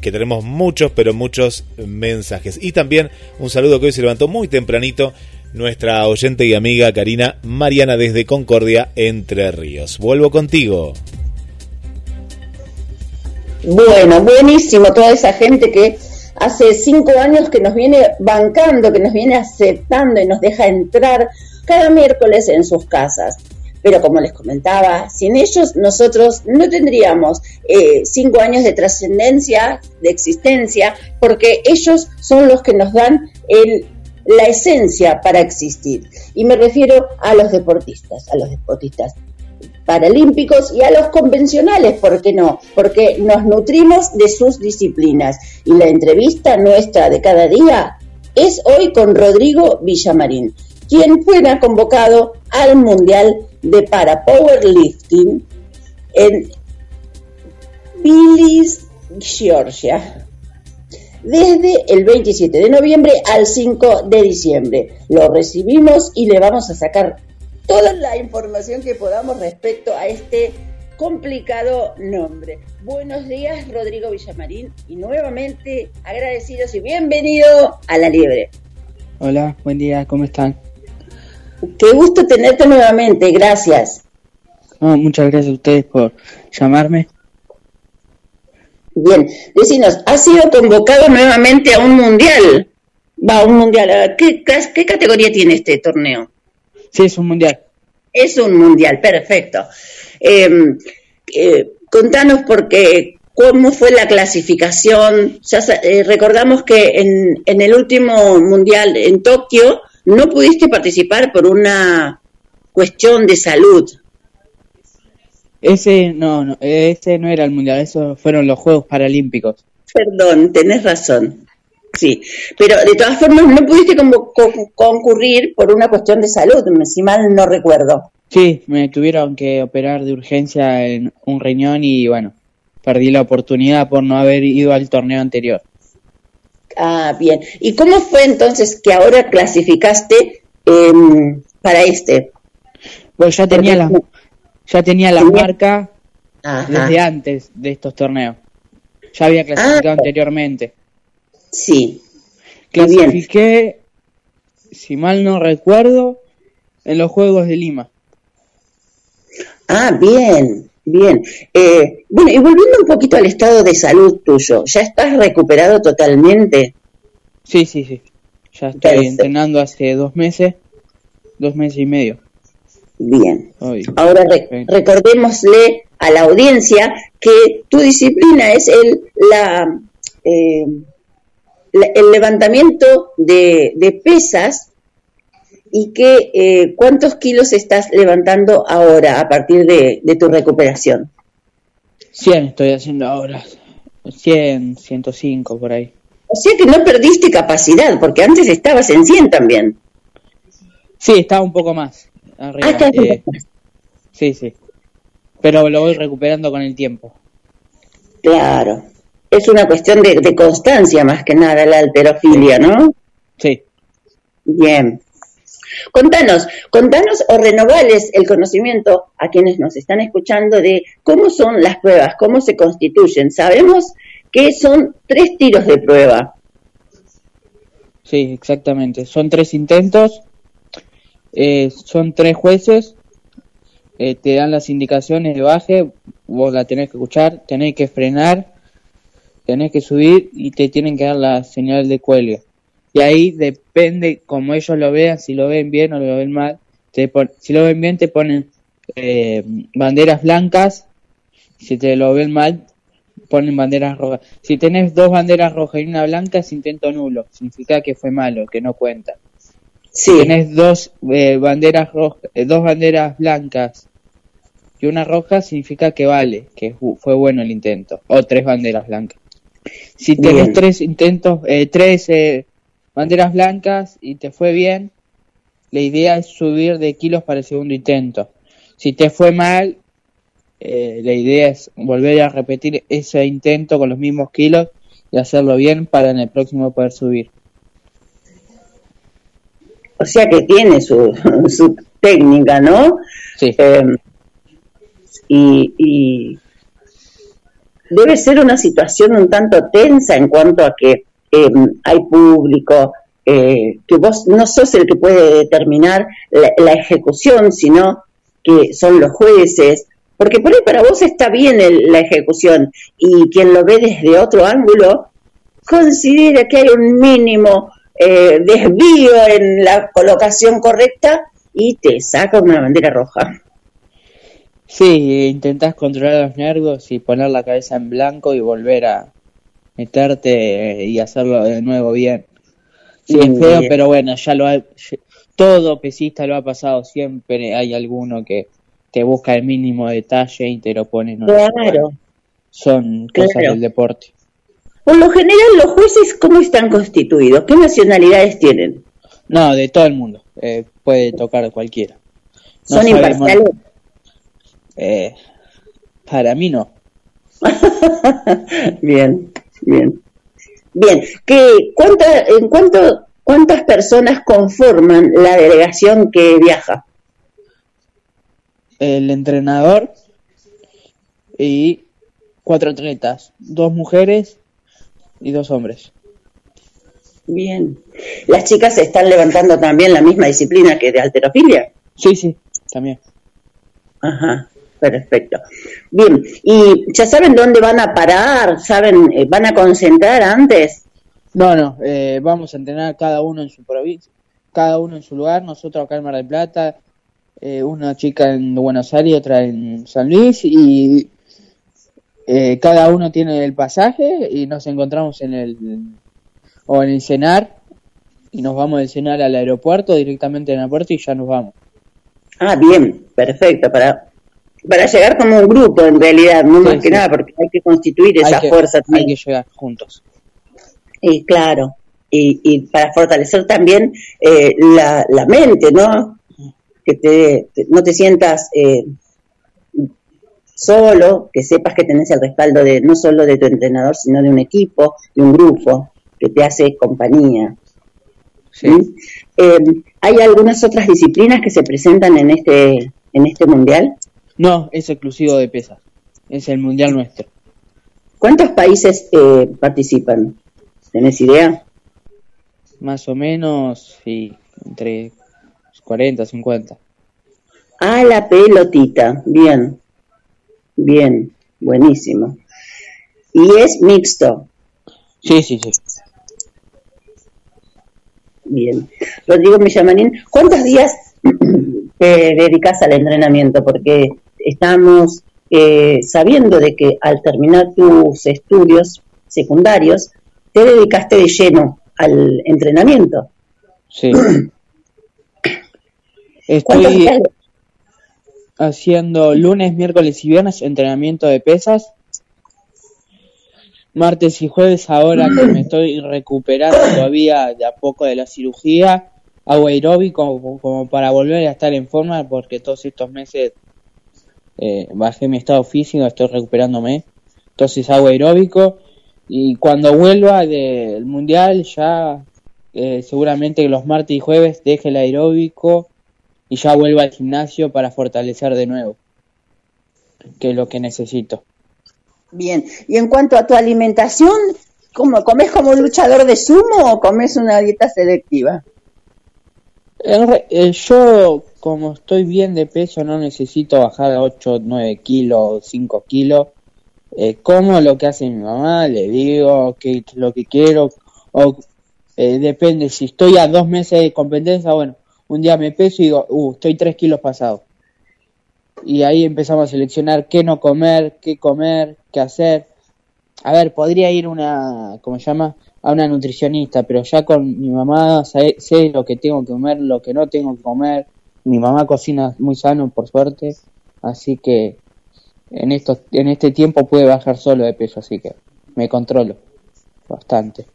que tenemos muchos, pero muchos mensajes. Y también un saludo que hoy se levantó muy tempranito nuestra oyente y amiga Karina Mariana desde Concordia, Entre Ríos. Vuelvo contigo. Bueno, buenísimo toda esa gente que hace cinco años que nos viene bancando, que nos viene aceptando y nos deja entrar cada miércoles en sus casas. Pero como les comentaba, sin ellos nosotros no tendríamos eh, cinco años de trascendencia, de existencia, porque ellos son los que nos dan el, la esencia para existir. Y me refiero a los deportistas, a los deportistas paralímpicos y a los convencionales, ¿por qué no? Porque nos nutrimos de sus disciplinas. Y la entrevista nuestra de cada día es hoy con Rodrigo Villamarín, quien fuera convocado al Mundial de Para Powerlifting en Billings, Georgia, desde el 27 de noviembre al 5 de diciembre. Lo recibimos y le vamos a sacar toda la información que podamos respecto a este complicado nombre. Buenos días, Rodrigo Villamarín, y nuevamente agradecidos y bienvenido a La Liebre. Hola, buen día, ¿cómo están? Qué gusto tenerte nuevamente, gracias. Muchas gracias a ustedes por llamarme. Bien, decinos, ¿has sido convocado nuevamente a un mundial? Va, a un mundial. ¿Qué, qué categoría tiene este torneo? Sí, es un mundial. Es un mundial, perfecto. Eh, eh, contanos porque cómo fue la clasificación. Ya eh, recordamos que en, en el último mundial en Tokio no pudiste participar por una cuestión de salud. Ese no, no, ese no era el mundial, esos fueron los Juegos Paralímpicos. Perdón, tenés razón. Sí, pero de todas formas no pudiste convo- co- concurrir por una cuestión de salud, si mal no recuerdo. Sí, me tuvieron que operar de urgencia en un riñón y bueno, perdí la oportunidad por no haber ido al torneo anterior. Ah, bien. ¿Y cómo fue entonces que ahora clasificaste em, para este? Pues ya tenía la, ya tenía la Tenía- marca Ajá. desde antes de estos torneos. Ya había clasificado anteriormente. Sí. Clasifiqué, si mal no recuerdo, en los Juegos de Lima. Ah, bien, bien. Eh, bueno, y volviendo un poquito al estado de salud tuyo, ¿ya estás recuperado totalmente? Sí, sí, sí. Ya estoy Perfecto. entrenando hace dos meses, dos meses y medio. Bien. Ahora re- recordémosle a la audiencia que tu disciplina es el, la, eh, la- el levantamiento de, de pesas y que eh, cuántos kilos estás levantando ahora a partir de, de tu recuperación. 100 estoy haciendo ahora. 100, 105 por ahí. O sea que no perdiste capacidad, porque antes estabas en 100 también. Sí, estaba un poco más. Arriba. Ah, eh, sí, sí. Pero lo voy recuperando con el tiempo. Claro. Es una cuestión de, de constancia más que nada la alterofilia, ¿no? Sí. Bien. Contanos, contanos o renovales el conocimiento a quienes nos están escuchando de cómo son las pruebas, cómo se constituyen. Sabemos que son tres tiros de prueba. Sí, exactamente. Son tres intentos. eh, son tres jueces. eh, te dan las indicaciones de baje. Vos la tenés que escuchar. Tenés que frenar. Tenés que subir y te tienen que dar la señal de cuelgue. Y ahí depende como ellos lo vean, si lo ven bien o lo ven mal. Te pon- si lo ven bien te ponen eh, banderas blancas. Si te lo ven mal ponen banderas rojas. Si tenés dos banderas rojas y una blanca es intento nulo. Significa que fue malo, que no cuenta. Sí. Si tenés dos eh, banderas rojas, eh, dos banderas blancas y una roja significa que vale, que fu- fue bueno el intento. O tres banderas blancas. Si tenés Bien. tres intentos, eh, tres eh, banderas blancas y te fue bien, la idea es subir de kilos para el segundo intento. Si te fue mal, eh, la idea es volver a repetir ese intento con los mismos kilos y hacerlo bien para en el próximo poder subir. O sea que tiene su, su técnica, ¿no? Sí. Eh, y, y debe ser una situación un tanto tensa en cuanto a que eh, hay público, eh, que vos no sos el que puede determinar la, ejecución, sino que son los jueces, porque por ahí para vos está bien el- la ejecución y quien lo ve desde otro ángulo considera que hay un mínimo eh, desvío en la colocación correcta y te saca una bandera roja. Sí, intentás controlar los nervios y poner la cabeza en blanco y volver a meterte y hacerlo de nuevo bien. Sí, es feo, pero bueno, ya lo ha, todo pesista lo ha pasado, siempre hay alguno que te busca el mínimo detalle y te lo pone en lugar. Claro. Son cosas Claro. del deporte. Por lo general, los jueces, ¿cómo están constituidos? ¿Qué nacionalidades tienen? No, de todo el mundo, eh, puede tocar cualquiera. No ¿Son imparciales? Eh, para mí no. bien, bien. Bien, ¿qué, cuánta, ¿en cuánto, cuántas personas conforman la delegación que viaja? el entrenador y cuatro atletas, dos mujeres y dos hombres. Bien. ¿Las chicas están levantando también la misma disciplina que de alterofilia? Sí, sí, también. Ajá. Perfecto. Bien, ¿y ya saben dónde van a parar? ¿Saben, eh, van a concentrar antes? No, no, eh, vamos a entrenar cada uno en su provincia, cada uno en su lugar, nosotros acá en Mar del Plata, eh, una chica en Buenos Aires y otra en San Luis y eh, cada uno tiene el pasaje y nos encontramos en el o en el cenar y nos vamos del cenar al aeropuerto directamente en el aeropuerto y ya nos vamos. Ah, bien, perfecto, para, para llegar como un grupo en realidad, no Sí, más que nada, porque hay que constituir esa hay que, fuerza hay también. que llegar juntos. Y claro, y, y para fortalecer también eh, la, la mente, ¿no? Que te, te- no te sientas eh, solo, que sepas que tenés el respaldo de no solo de tu entrenador, sino de un equipo, de un grupo que te hace compañía. Sí. ¿Mm? Eh, ¿Hay algunas otras disciplinas que se presentan en este en este mundial? No, es exclusivo de pesas. Es el mundial nuestro. ¿Cuántos países eh, participan? ¿Tenés idea? Más o menos, sí, entre 40, 50. Ah, la pelotita. Bien. Bien. Buenísimo. Y es mixto. Sí, sí, sí. Bien. Rodrigo Millamanín, ¿cuántos días te dedicas al entrenamiento? Porque estamos eh, sabiendo de que al terminar tus estudios secundarios, te dedicaste de lleno al entrenamiento. Sí. ¿Cuántos Estoy haciendo lunes, miércoles y viernes entrenamiento de pesas. Martes y jueves, ahora que me estoy recuperando todavía de a poco de la cirugía, hago aeróbico como, como para volver a estar en forma porque todos estos meses eh, bajé mi estado físico, estoy recuperándome. Entonces hago aeróbico y cuando vuelva del mundial ya eh, seguramente los martes y jueves deje el aeróbico y ya vuelva al gimnasio para fortalecer de nuevo, que es lo que necesito. Bien. Y en cuanto a tu alimentación, ¿cómo, ¿comes como un luchador de sumo o comes una dieta selectiva? Re- eh, yo, como estoy bien de peso, no necesito bajar 8, 9 kilos, 5 kilos. Eh, como lo que hace mi mamá, le digo que lo que quiero, o eh, depende, si estoy a dos meses de competencia, bueno, un día me peso y digo, uh, estoy 3 kilos pasado. Y ahí empezamos a seleccionar qué no comer, qué comer, qué hacer. A ver, podría ir una, ¿cómo se llama? A una nutricionista, pero ya con mi mamá sé lo que tengo que comer, lo que no tengo que comer. Mi mamá cocina muy sano, por suerte, así que en estos, en este tiempo pude bajar solo de peso, así que me controlo bastante.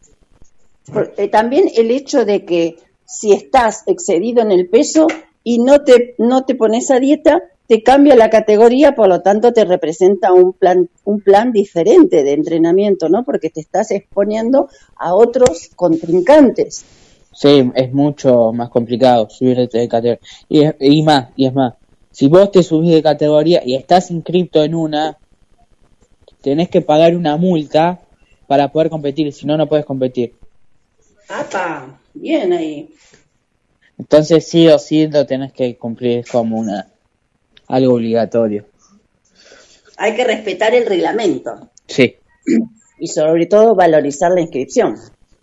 Eh, también el hecho de que si estás excedido en el peso y no te, no te pones a dieta, te cambia la categoría, por lo tanto te representa un plan, un plan diferente de entrenamiento, ¿no? Porque te estás exponiendo a otros contrincantes. Sí, es mucho más complicado subirte de categoría. Y, es- y más, y es más, si vos te subís de categoría y estás inscripto en una, tenés que pagar una multa para poder competir, si no, no puedes competir. ¡Apa! Bien ahí. Entonces sí o sí lo tenés que cumplir como una algo obligatorio. Hay que respetar el reglamento Sí, y sobre todo valorizar la inscripción.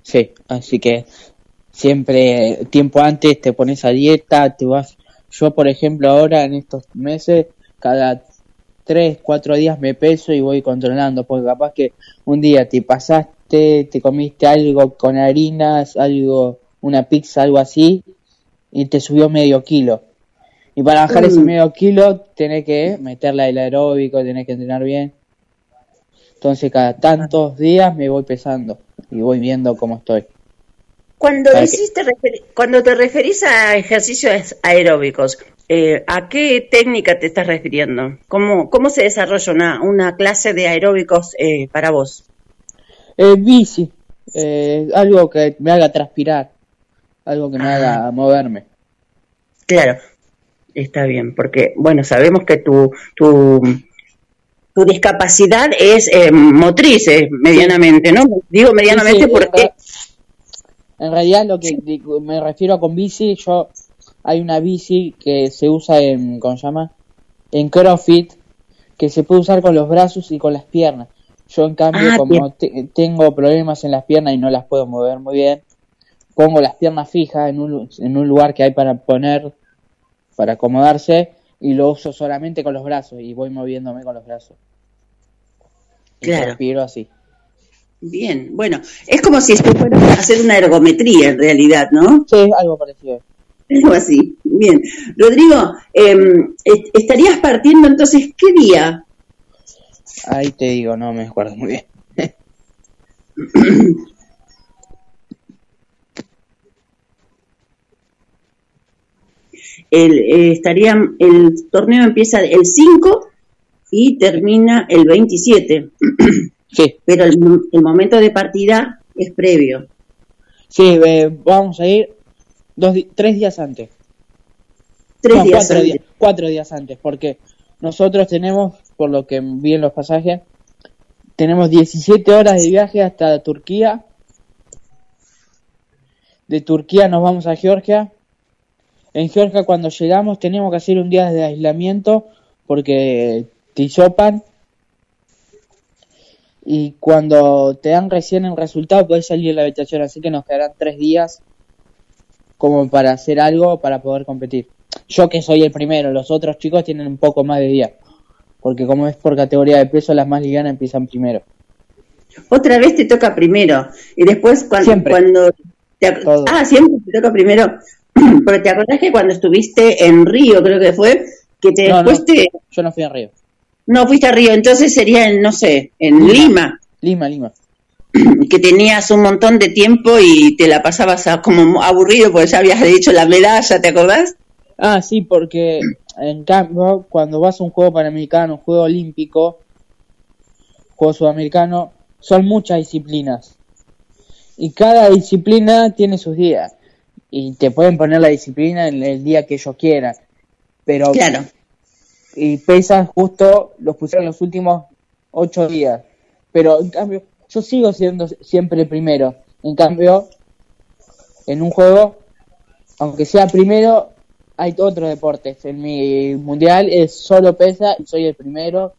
sí, así que siempre tiempo antes te pones a dieta, te vas. Yo, por ejemplo, ahora en estos meses, cada tres, cuatro días me peso y voy controlando, porque capaz que un día te pasaste, te comiste algo con harinas, algo, una pizza, algo así, y te subió medio kilo. Y para bajar ese Mm. medio kilo, tenés que meterla el aeróbico, tenés que entrenar bien. Entonces, cada tantos días me voy pesando y voy viendo cómo estoy. Cuando, decís te cuando te referís a ejercicios aeróbicos, eh, ¿a qué técnica te estás refiriendo? ¿Cómo, cómo se desarrolla una, una clase de aeróbicos eh, para vos? Eh, bici, eh, algo que me haga transpirar, algo que me haga moverme. Claro, está bien, porque, bueno, sabemos que tu, tu, tu discapacidad es eh, motriz, medianamente, ¿no? Digo medianamente Sí, sí, porque... En realidad lo que me refiero con bici, yo hay una bici que se usa en, ¿cómo se llama? En CrossFit, que se puede usar con los brazos y con las piernas. Yo en cambio, Ah, como te- tengo problemas en las piernas y no las puedo mover muy bien, pongo las piernas fijas en un, en un lugar que hay para poner, para acomodarse, y lo uso solamente con los brazos y voy moviéndome con los brazos. Y Claro. respiro así. Bien, bueno, es como si esto fuera a hacer una ergometría en realidad, ¿no? Sí, algo parecido. Algo así. Bien. Rodrigo, em, est- ¿estarías partiendo entonces qué día? Ahí te digo, no me acuerdo muy bien. El, eh, estaría, el torneo empieza el 5 y termina el 27. Sí. Pero el, el momento de partida es previo. Sí, eh, vamos a ir dos, tres días antes. Tres No, días cuatro, antes. días, cuatro días antes, porque nosotros tenemos, por lo que vi en los pasajes, tenemos 17 horas de viaje hasta Turquía. De Turquía nos vamos a Georgia. En Georgia cuando llegamos tenemos que hacer un día de aislamiento porque te hisopan. Y cuando te dan recién el resultado puedes salir de la habitación, así que nos quedarán tres días como para hacer algo para poder competir. Yo que soy el primero, los otros chicos tienen un poco más de días. Porque como es por categoría de peso, las más livianas empiezan primero. Otra vez te toca primero. Y después cuando... Siempre. cuando te ah, siempre te toca primero. Pero te acordás que cuando estuviste en Río, creo que fue, que te No, no. después te... Yo no fui a Río. No, fuiste a Río, entonces sería en, no sé, en Lima. Lima, Lima. que tenías un montón de tiempo y te la pasabas a- como aburrido porque ya habías hecho la medalla, ¿te acordás? Ah, sí, porque en cambio, cuando vas a un juego panamericano, un juego olímpico, juego sudamericano, son muchas disciplinas. Y cada disciplina tiene sus días. Y te pueden poner la disciplina en el día que ellos quieran. Pero Claro. Y pesan justo, los pusieron los últimos ocho días. Pero en cambio, yo sigo siendo siempre el primero. En cambio, en un juego, aunque sea primero, hay otros deportes. En mi mundial es solo pesa y soy el primero.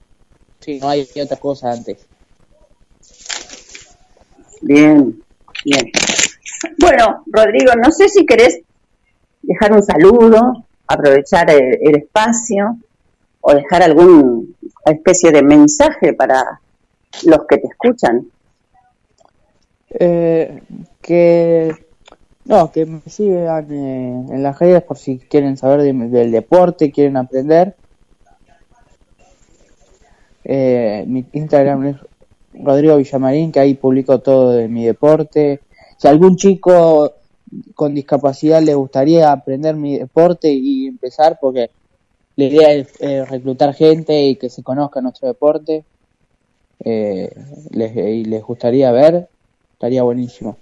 Sí, no hay otra cosa antes. Bien, bien. Bueno, Rodrigo, no sé si querés dejar un saludo, aprovechar el espacio o dejar alguna especie de mensaje para los que te escuchan. Eh, que no, que me sigan eh, en las redes por si quieren saber de- del deporte, quieren aprender. Eh, mi Instagram es Rodrigo Villamarín, que ahí publico todo de mi deporte. Si algún chico con discapacidad le gustaría aprender mi deporte y empezar, porque la idea es eh, reclutar gente y que se conozca nuestro deporte, eh, les, y les gustaría ver, estaría buenísimo.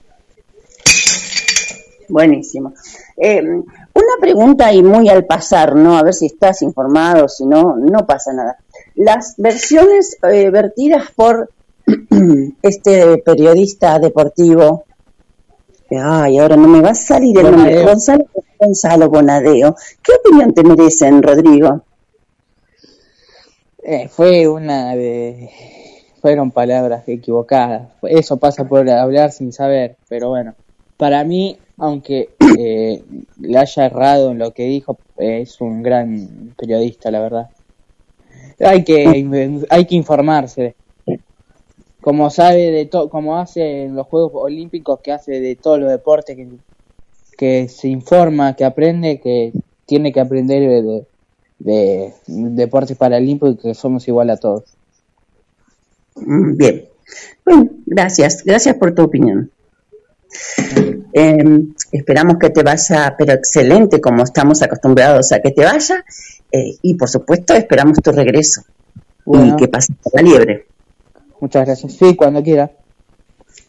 Buenísimo. Eh, una pregunta y muy al pasar, ¿no? A ver si estás informado, si no, no pasa nada. Las versiones eh, vertidas por este periodista deportivo, ay, ahora no me va a salir el nombre. Gonzalo, Gonzalo Bonadeo. ¿Qué opinión te merecen, Rodrigo? Eh, fue una de... Fueron palabras equivocadas. Eso pasa por hablar sin saber, pero bueno. Para mí, aunque eh, le haya errado en lo que dijo, es un gran periodista, la verdad. Hay que, hay que informarse. Como sabe de todo, como hace en los Juegos Olímpicos, que hace de todos los deportes, que, que se informa, que aprende, que tiene que aprender de, de, de deportes paralímpicos, que somos igual a todos. Mm, Bien. Bueno, gracias, gracias por tu opinión. Eh, esperamos que te vaya, pero excelente, como estamos acostumbrados a que te vaya. eh, y por supuesto, esperamos tu regreso Bueno. y que pases por la liebre. Muchas gracias. Sí, cuando quiera.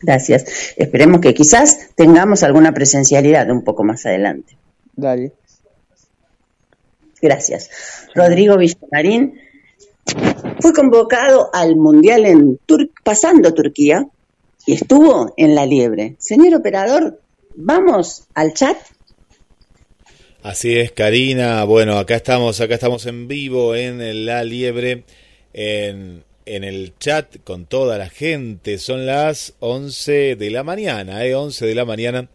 Gracias. Esperemos que quizás tengamos alguna presencialidad un poco más adelante. Dale. Gracias. Rodrigo Villamarín fue convocado al Mundial en Tur pasando Turquía y estuvo en la liebre. Señor operador, vamos al chat. Así es, Karina. Bueno, acá estamos, acá estamos en vivo en La Liebre. en, en el chat con toda la gente. Son las 11 de la mañana, ¿eh? 11 de la mañana.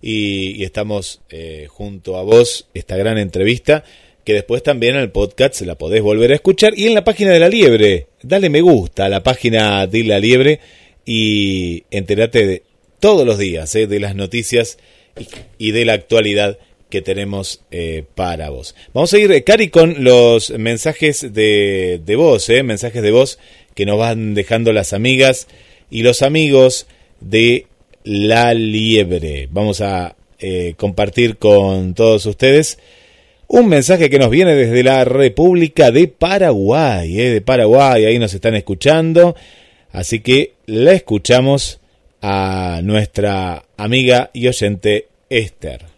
Y, estamos eh, junto a vos, esta gran entrevista, que después también en el podcast se la podés volver a escuchar. Y en la página de la Liebre, dale me gusta a la página de la Liebre y entérate de todos los días ¿eh? de las noticias y de la actualidad que tenemos eh, para vos. Vamos a ir, eh, Cari, con los mensajes de, de voz, eh, mensajes de voz que nos van dejando las amigas y los amigos de La Liebre. Vamos a eh, compartir con todos ustedes un mensaje que nos viene desde la República de Paraguay, eh, de Paraguay, ahí nos están escuchando, así que la escuchamos a nuestra amiga y oyente Esther.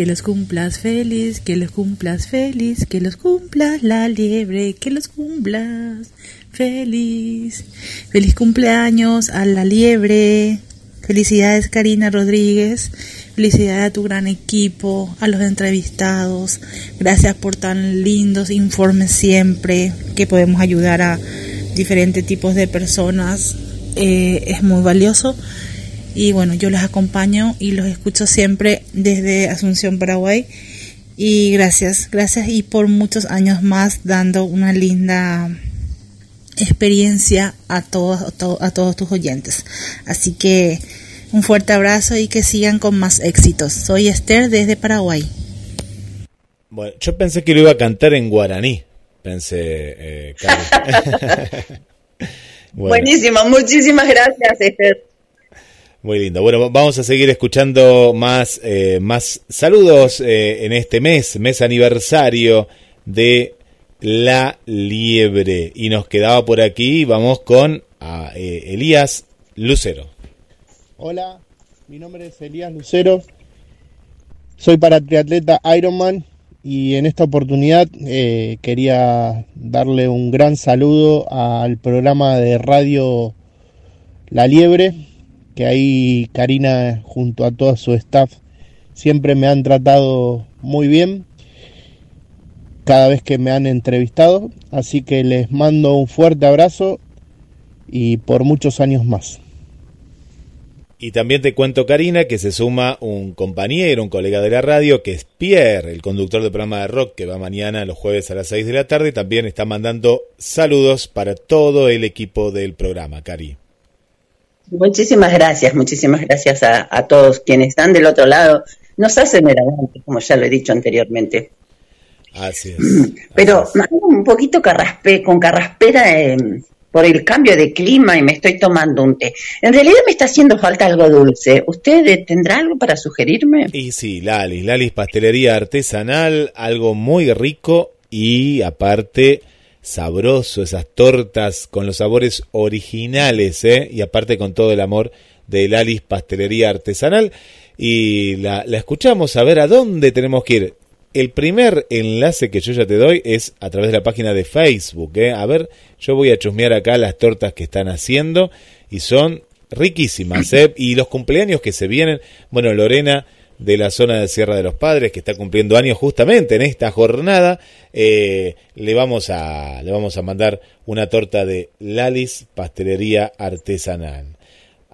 Que los cumplas feliz, que los cumplas feliz, que los cumplas la liebre, que los cumplas feliz. Feliz cumpleaños a la liebre. Felicidades Karina Rodríguez. Felicidades a tu gran equipo, a los entrevistados. Gracias por tan lindos informes siempre que podemos ayudar a diferentes tipos de personas. Eh, es muy valioso y bueno, yo los acompaño y los escucho siempre desde Asunción, Paraguay. Y gracias, gracias y por muchos años más dando una linda experiencia a todos, a, to- a todos tus oyentes. Así que un fuerte abrazo y que sigan con más éxitos. Soy Esther desde Paraguay. Bueno, yo pensé que lo iba a cantar en guaraní. Pensé, eh. Bueno. Buenísimo, muchísimas gracias, Esther. Muy lindo. Bueno, vamos a seguir escuchando más, eh, más saludos eh, en este mes, mes aniversario de La Liebre. Y nos quedaba por aquí, vamos con ah, eh, Elías Lucero. Hola, mi nombre es Elías Lucero, soy para triatleta Ironman y en esta oportunidad eh, quería darle un gran saludo al programa de radio La Liebre, que ahí Karina junto a todo su staff siempre me han tratado muy bien cada vez que me han entrevistado, así que les mando un fuerte abrazo y por muchos años más. Y también te cuento, Karina, que se suma un compañero, un colega de la radio, que es Pierre, el conductor del programa de rock, que va mañana los jueves a las 6 de la tarde. También está mandando saludos para todo el equipo del programa, Cari. Muchísimas gracias, muchísimas gracias a, a todos quienes están del otro lado. Nos hacen el aguante, como ya lo he dicho anteriormente. Así es. Pero ando un poquito carraspe, con carraspera eh, por el cambio de clima y me estoy tomando un té. En realidad me está haciendo falta algo dulce. ¿Usted tendrá algo para sugerirme? Y sí, Lalis, Lalis Pastelería Artesanal, algo muy rico y aparte sabroso, esas tortas con los sabores originales, ¿eh? Y aparte con todo el amor de Lalis Pastelería Artesanal. Y la, la escuchamos a ver a dónde tenemos que ir. El primer enlace que yo ya te doy es a través de la página de Facebook. ¿eh? A ver, yo voy a chusmear acá las tortas que están haciendo y son riquísimas. ¿eh? Y los cumpleaños que se vienen, bueno, Lorena de la zona de Sierra de los Padres, que está cumpliendo años justamente en esta jornada, eh, le, vamos a, le vamos a mandar una torta de Lalis Pastelería Artesanal.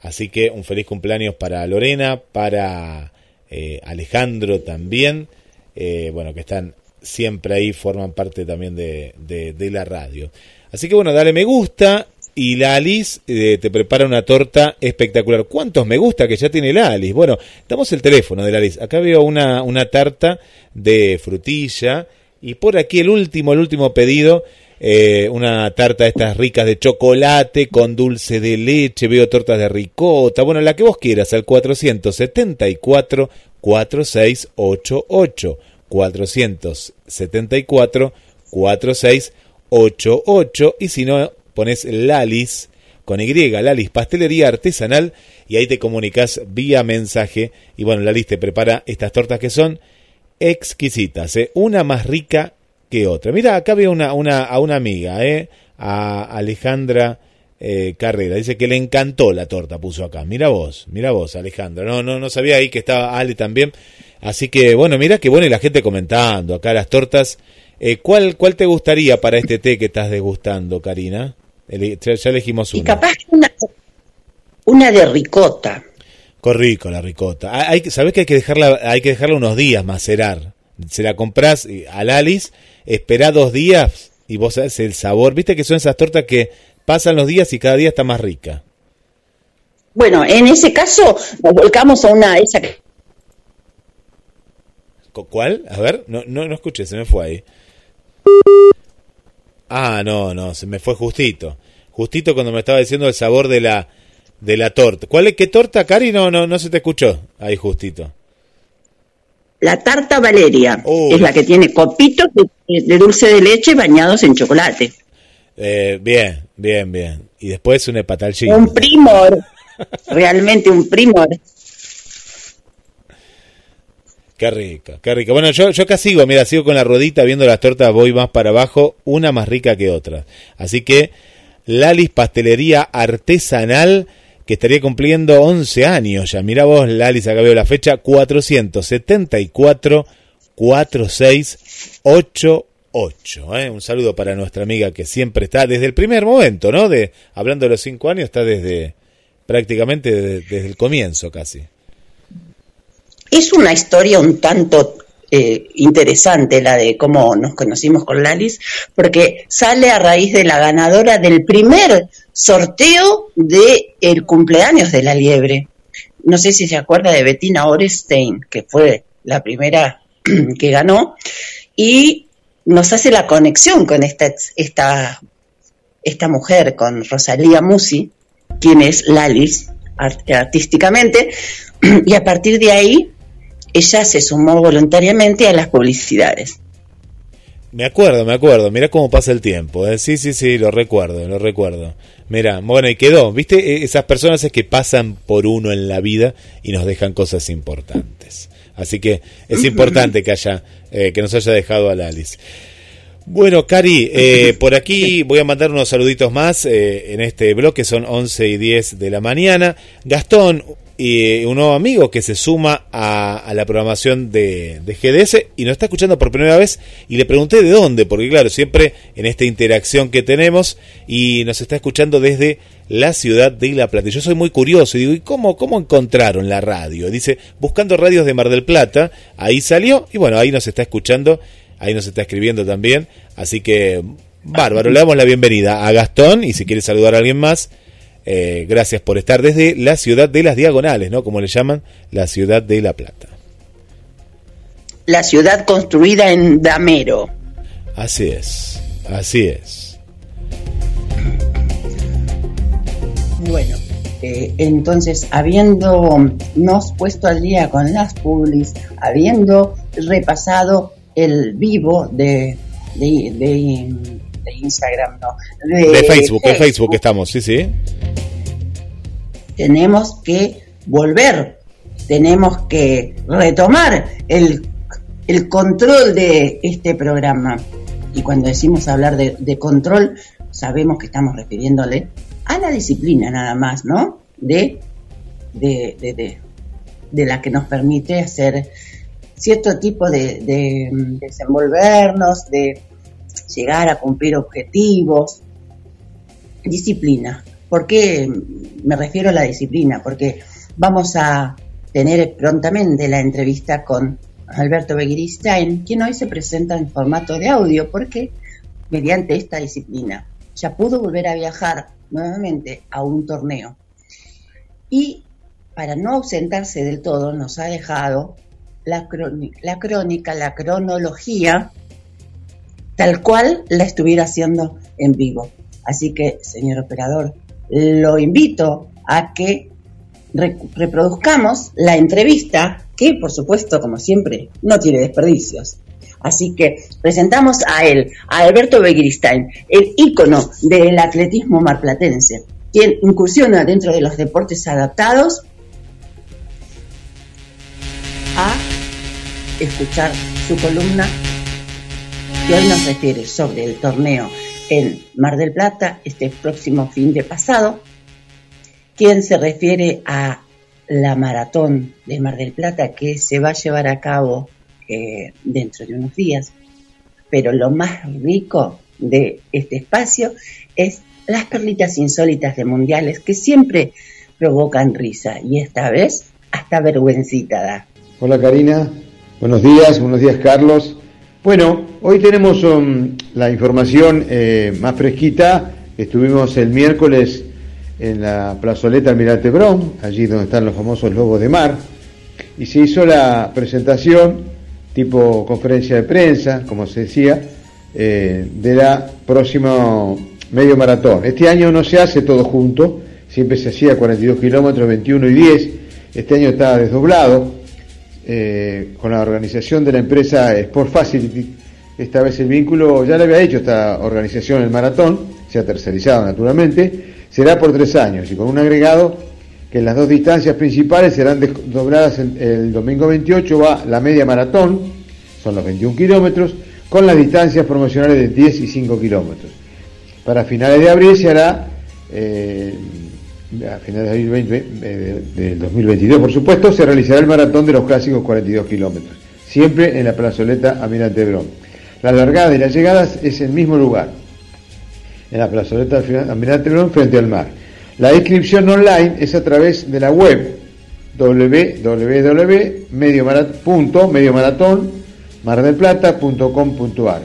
Así que un feliz cumpleaños para Lorena, para eh, Alejandro también, eh, bueno, que están siempre ahí, forman parte también de, de, de la radio. Así que bueno, dale me gusta y la Alice eh, te prepara una torta espectacular. ¿Cuántos me gusta que ya tiene la Alice? Bueno, damos el teléfono de la Alice. Acá veo una, una tarta de frutilla y por aquí el último, el último pedido. Eh, una tarta de estas ricas de chocolate con dulce de leche, veo tortas de ricota, bueno, la que vos quieras, al 474 4688 474 4688 y si no pones Lalis con Y, Lalis Pastelería Artesanal y ahí te comunicas vía mensaje y bueno, Lalis te prepara estas tortas que son exquisitas, ¿eh? una más rica que otra. Mira, acá veo una, una, a una amiga, ¿eh? a Alejandra eh, Carrera. Dice que le encantó la torta, puso acá. Mira vos, mira vos, Alejandra. No, no, no sabía ahí que estaba Ale también. Así que, bueno, mira qué bueno y la gente comentando. Acá las tortas Eh, ¿cuál, ¿Cuál te gustaría para este té que estás degustando, Karina? Ele- ya, elegimos Y una. capaz que una, una de ricota. Qué rico la ricota. Hay, hay que- ¿Sabés que hay que dejarla, hay que dejarla unos días macerar? Se la comprás eh, al Alice, esperá dos días y vos sabés el sabor. Viste que son esas tortas que pasan los días y cada día está más rica. Bueno, en ese caso nos volcamos a una esa que ¿Cu- ¿Cuál? A ver, no, no, no escuché, se me fue ahí. Ah, no, no, se me fue justito. Justito cuando me estaba diciendo el sabor de la de la torta. ¿Cuál es qué torta, Cari? No, no, no se te escuchó. Ahí justito. la tarta Valeria es la que tiene copitos de, de dulce de leche bañados en chocolate. Eh, bien, bien, bien. Y después un epatalchín. Un primor, realmente un primor. Qué rica, qué rica. Bueno, yo, yo acá sigo, mira, sigo con la ruedita viendo las tortas, voy más para abajo, una más rica que otra. Así que Lalis Pastelería Artesanal, que estaría cumpliendo 11 años ya. Mira vos, Lalis, acá veo la fecha, 474 4688. ¿eh? Un saludo para nuestra amiga que siempre está desde el primer momento, ¿no? De Hablando de los 5 años, está desde prácticamente de- desde el comienzo casi. Es una historia un tanto eh, interesante la de cómo nos conocimos con Lalis, porque sale a raíz de la ganadora del primer sorteo de el cumpleaños de la liebre. No sé si se acuerda de Bettina Orestein, que fue la primera que ganó, y nos hace la conexión con esta, esta, esta mujer, con Rosalía Musi, quien es Lalis art- artísticamente, y a partir de ahí ella se sumó voluntariamente a las publicidades. Me acuerdo, me acuerdo. Mira cómo pasa el tiempo. ¿eh? Sí, sí, sí, lo recuerdo, lo recuerdo. Mira, bueno, y quedó. ¿Viste? Eh, Esas personas es que pasan por uno en la vida y nos dejan cosas importantes. Así que es importante que haya, eh, que nos haya dejado a la Alice. Bueno, Cari, eh, por aquí voy a mandar unos saluditos más eh, en este bloque, son 11 y 10 de la mañana. Gastón, y un nuevo amigo que se suma a, a la programación de, de GDS y nos está escuchando por primera vez y le pregunté de dónde, porque claro, siempre en esta interacción que tenemos y nos está escuchando desde la ciudad de La Plata. Yo soy muy curioso y digo, ¿y cómo, cómo encontraron la radio? Dice, buscando radios de Mar del Plata, ahí salió y bueno, ahí nos está escuchando, ahí nos está escribiendo también, así que bárbaro, le damos la bienvenida a Gastón y si quiere saludar a alguien más. Eh, gracias por estar desde la ciudad de las diagonales, ¿no? Como le llaman, la ciudad de La Plata. La ciudad construida en Damero. Así es, así es. Bueno, eh, entonces, habiéndonos puesto al día con las publis, habiendo repasado el vivo de, de, de- de Instagram, no, De Facebook, en Facebook estamos, sí, sí. tenemos que volver, tenemos que retomar el, el control de este programa. Y cuando decimos hablar de, de control, sabemos que estamos refiriéndole a la disciplina nada más, ¿no? De, de, de, de- de la que nos permite hacer cierto tipo de, de mm, desenvolvernos, de llegar a cumplir objetivos. Disciplina. ¿Por qué me refiero a la disciplina? Porque vamos a tener prontamente la entrevista con Alberto Begiristain, quien hoy se presenta en formato de audio, porque mediante esta disciplina ya pudo volver a viajar nuevamente a un torneo. Y para no ausentarse del todo, nos ha dejado la, la crónica, la cronología, tal cual la estuviera haciendo en vivo. Así que, señor operador, lo invito a que re- reproduzcamos la entrevista, que por supuesto, como siempre, no tiene desperdicios. Así que presentamos a él, a Alberto Begiristain, el ícono del atletismo marplatense, quien incursiona dentro de los deportes adaptados a escuchar su columna que hoy nos refiere sobre el torneo en Mar del Plata este próximo fin de pasado, quien se refiere a la maratón de Mar del Plata que se va a llevar a cabo eh, dentro de unos días. Pero lo más rico de este espacio es las perlitas insólitas de mundiales que siempre provocan risa y esta vez hasta vergüencita da. Hola Karina, buenos días, buenos días Carlos. Bueno, hoy tenemos um, la información eh, más fresquita. Estuvimos el miércoles en la plazoleta Almirante Brown, allí donde están los famosos lobos de mar, y se hizo la presentación tipo conferencia de prensa, como se decía, eh, de la próxima medio maratón. Este año no se hace todo junto, siempre se hacía 42 kilómetros, 21 y 10, este año está desdoblado, eh, con la organización de la empresa Sport Facility, esta vez el vínculo ya le había hecho esta organización el maratón, se ha tercerizado naturalmente, será por tres años y con un agregado que las dos distancias principales serán dobladas el domingo 28 va la media maratón, son los 21 kilómetros, con las distancias promocionales de 10 y 5 kilómetros. Para finales de abril se hará, eh, a finales de abril 20, eh, del 2022 por supuesto, se realizará el maratón de los clásicos 42 kilómetros, siempre en la plazoleta Almirante Brón. La largada y las llegadas es el mismo lugar, en la plazoleta Almirante Brón frente al mar. La inscripción online es a través de la web www.mediomaratón.mardelplata.com.ar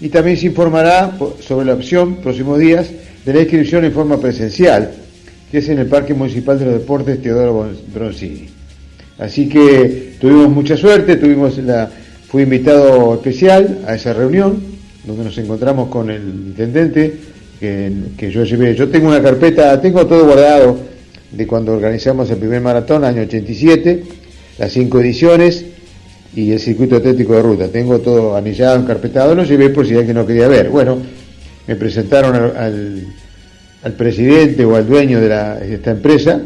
y también se informará sobre la opción próximos días de la inscripción en forma presencial, que es en el Parque Municipal de los Deportes Teodoro Bronzini. Así que tuvimos mucha suerte, tuvimos la, fui invitado especial a esa reunión, donde nos encontramos con el intendente, que, yo llevé, yo tengo una carpeta, tengo todo guardado de cuando organizamos el primer maratón, año 87, las cinco ediciones y el circuito atlético de ruta. Tengo todo anillado, encarpetado, lo llevé por si alguien no quería ver. Bueno, me presentaron al, al- presidente o al dueño de esta empresa,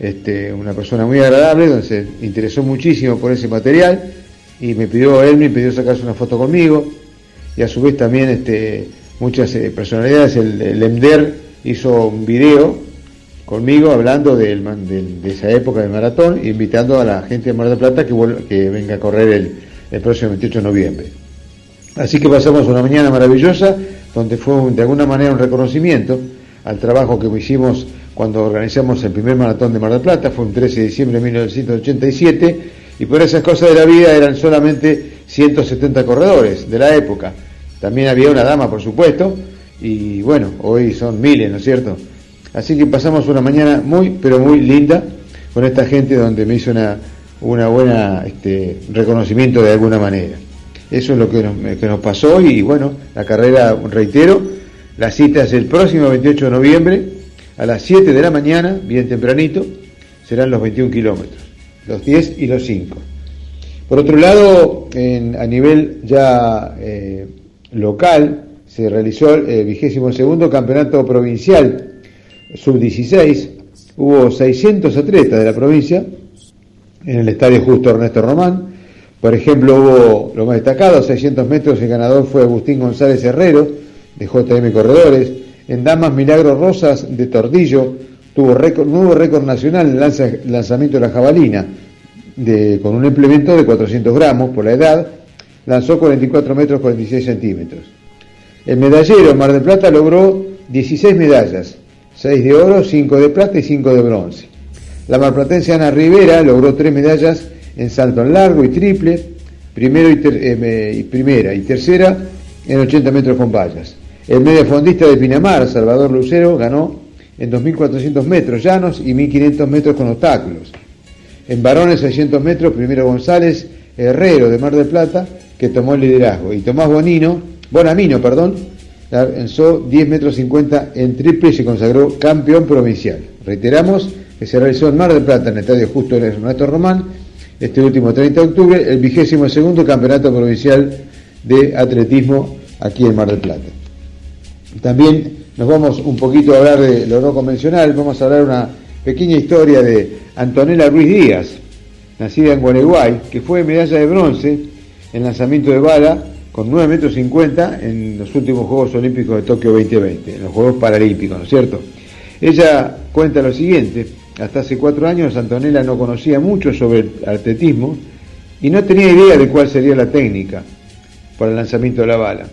este, una persona muy agradable, donde se interesó muchísimo por ese material y me pidió, él me pidió sacarse una foto conmigo. Y a su vez también este, muchas eh, personalidades, el, el EMDER hizo un video conmigo hablando man- del- de esa época del maratón, invitando a la gente de Mar del Plata que, que venga a correr el, el próximo 28 de noviembre. Así que pasamos una mañana maravillosa, donde fue un- de alguna manera un reconocimiento al trabajo que hicimos cuando organizamos el primer maratón de Mar del Plata, fue un 13 de diciembre de 1987, y por esas cosas de la vida eran solamente 170 corredores de la época. También había una dama, por supuesto, y bueno, hoy son miles, ¿no es cierto? Así que pasamos una mañana muy, pero muy linda con esta gente donde me hizo una, una buena este, reconocimiento de alguna manera. Eso es lo que nos, que nos pasó y bueno, la carrera, reitero, la cita es el próximo 28 de noviembre a las 7 de la mañana, bien tempranito, serán los 21 kilómetros, los 10 y los 5. Por otro lado, en- a nivel ya eh, local, se realizó el vigésimo segundo campeonato provincial sub-16. Hubo 600 atletas de la provincia en el estadio Justo Ernesto Román. Por ejemplo, hubo lo más destacado, 600 metros, el ganador fue Agustín González Herrero, de JM Corredores. En Damas Milagro Rosas, de Tordillo, tuvo récord, nuevo récord nacional en lanza- lanzamiento de la jabalina, con un implemento de 400 gramos por la edad, lanzó 44 metros 46 centímetros. El medallero Mar del Plata logró 16 medallas, 6 de oro, 5 de plata y 5 de bronce. La marplatense Ana Rivera logró 3 medallas en salto en largo y triple, primero y, ter- eh, primera y tercera en 80 metros con vallas. El mediafondista de Pinamar, Salvador Lucero, ganó en 2.400 metros llanos y 1.500 metros con obstáculos. En varones 600 metros, primero González Herrero de Mar del Plata, que tomó el liderazgo. Y Tomás Bonino, Bonamino, perdón, lanzó 10 metros 50 en triple y se consagró campeón provincial. Reiteramos que se realizó en Mar del Plata, en el Estadio Justo Ernesto Román, este último 30 de octubre, el vigésimo segundo campeonato provincial de atletismo aquí en Mar del Plata. También nos vamos un poquito a hablar de lo no convencional, vamos a hablar una pequeña historia de Antonella Ruiz Díaz, nacida en Gualeguay, que fue medalla de bronce en lanzamiento de bala con 9 metros 50 en los últimos Juegos Olímpicos de Tokio 2020, en los Juegos Paralímpicos, ¿no es cierto? Ella cuenta lo siguiente, hasta hace cuatro años Antonella no conocía mucho sobre el atletismo y no tenía idea de cuál sería la técnica. para el lanzamiento de la bala,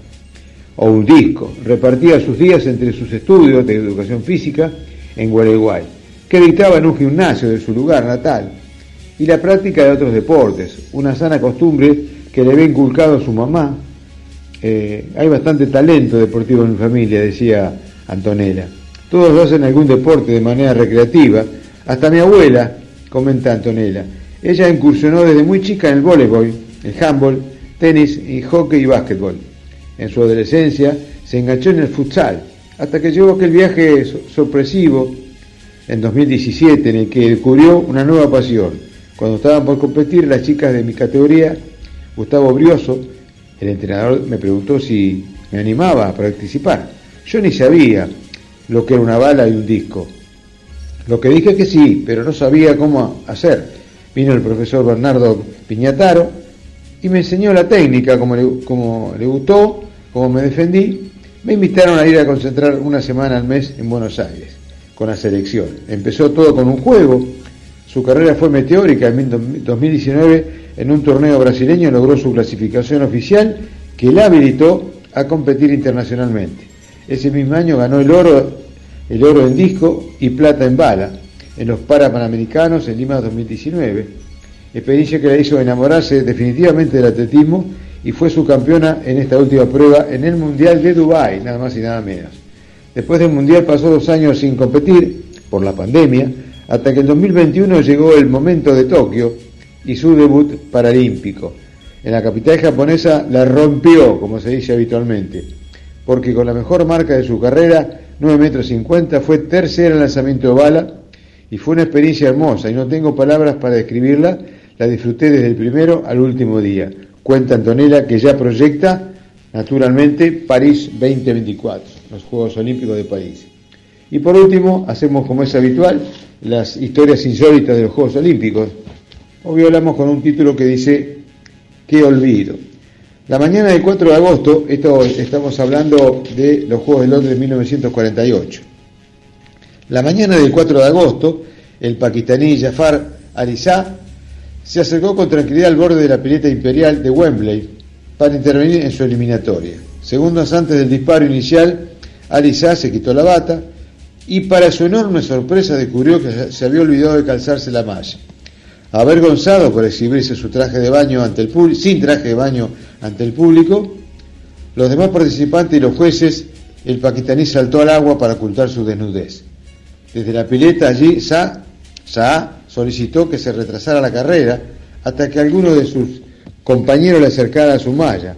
o un disco. Repartía sus días entre sus estudios de educación física en Gualeguay, que dictaba en un gimnasio de su lugar natal, y la práctica de otros deportes, una sana costumbre que le había inculcado su mamá. Eh, hay bastante talento deportivo en mi familia, decía Antonella. Todos hacen algún deporte de manera recreativa, hasta mi abuela, comenta Antonella. Ella incursionó desde muy chica en el voleibol, el handball, tenis hockey y básquetbol. En su adolescencia se enganchó en el futsal, hasta que llegó aquel viaje sorpresivo en 2017 en el que descubrió una nueva pasión. Cuando estaban por competir las chicas de mi categoría, Gustavo Brioso, el entrenador, me preguntó si me animaba a participar. Yo ni sabía lo que era una bala y un disco. Lo que dije que sí, pero no sabía cómo hacer. Vino el profesor Bernardo Piñataro y me enseñó la técnica, como le, como le gustó, como me defendí. Me invitaron a ir a concentrar una semana al mes en Buenos Aires con la selección. Empezó todo con un juego. Su carrera fue meteórica. En 2019, en un torneo brasileño, logró su clasificación oficial que la habilitó a competir internacionalmente. Ese mismo año ganó el oro, el oro en disco y plata en bala en los Parapanamericanos en Lima 2019. Experiencia que la hizo enamorarse definitivamente del atletismo y fue su campeona en esta última prueba en el Mundial de Dubái, nada más y nada menos. Después del Mundial pasó dos años sin competir por la pandemia, hasta que en 2021 llegó el momento de Tokio y su debut paralímpico. En la capital japonesa la rompió, como se dice habitualmente, porque con la mejor marca de su carrera, 9 metros 50, fue tercera en lanzamiento de bala y fue una experiencia hermosa y no tengo palabras para describirla, la disfruté desde el primero al último día. Cuenta Antonella que ya proyecta, naturalmente, París 2024, los Juegos Olímpicos de París. Y por último, hacemos como es habitual, las historias insólitas de los Juegos Olímpicos. Hoy hablamos con un título que dice, qué olvido. La mañana del 4 de agosto, esto estamos hablando de los Juegos de Londres de 1948. La mañana del 4 de agosto, el pakistaní Jafar Alizá se acercó con tranquilidad al borde de la pileta imperial de Wembley para intervenir en su eliminatoria. Segundos antes del disparo inicial, Alizá se quitó la bata y para su enorme sorpresa descubrió que se había olvidado de calzarse la malla. Avergonzado por exhibirse su traje de baño ante el sin traje de baño ante el público, los demás participantes y los jueces, el pakistaní saltó al agua para ocultar su desnudez. Desde la pileta allí, Sa, Sa solicitó que se retrasara la carrera hasta que alguno de sus compañeros le acercara a su malla.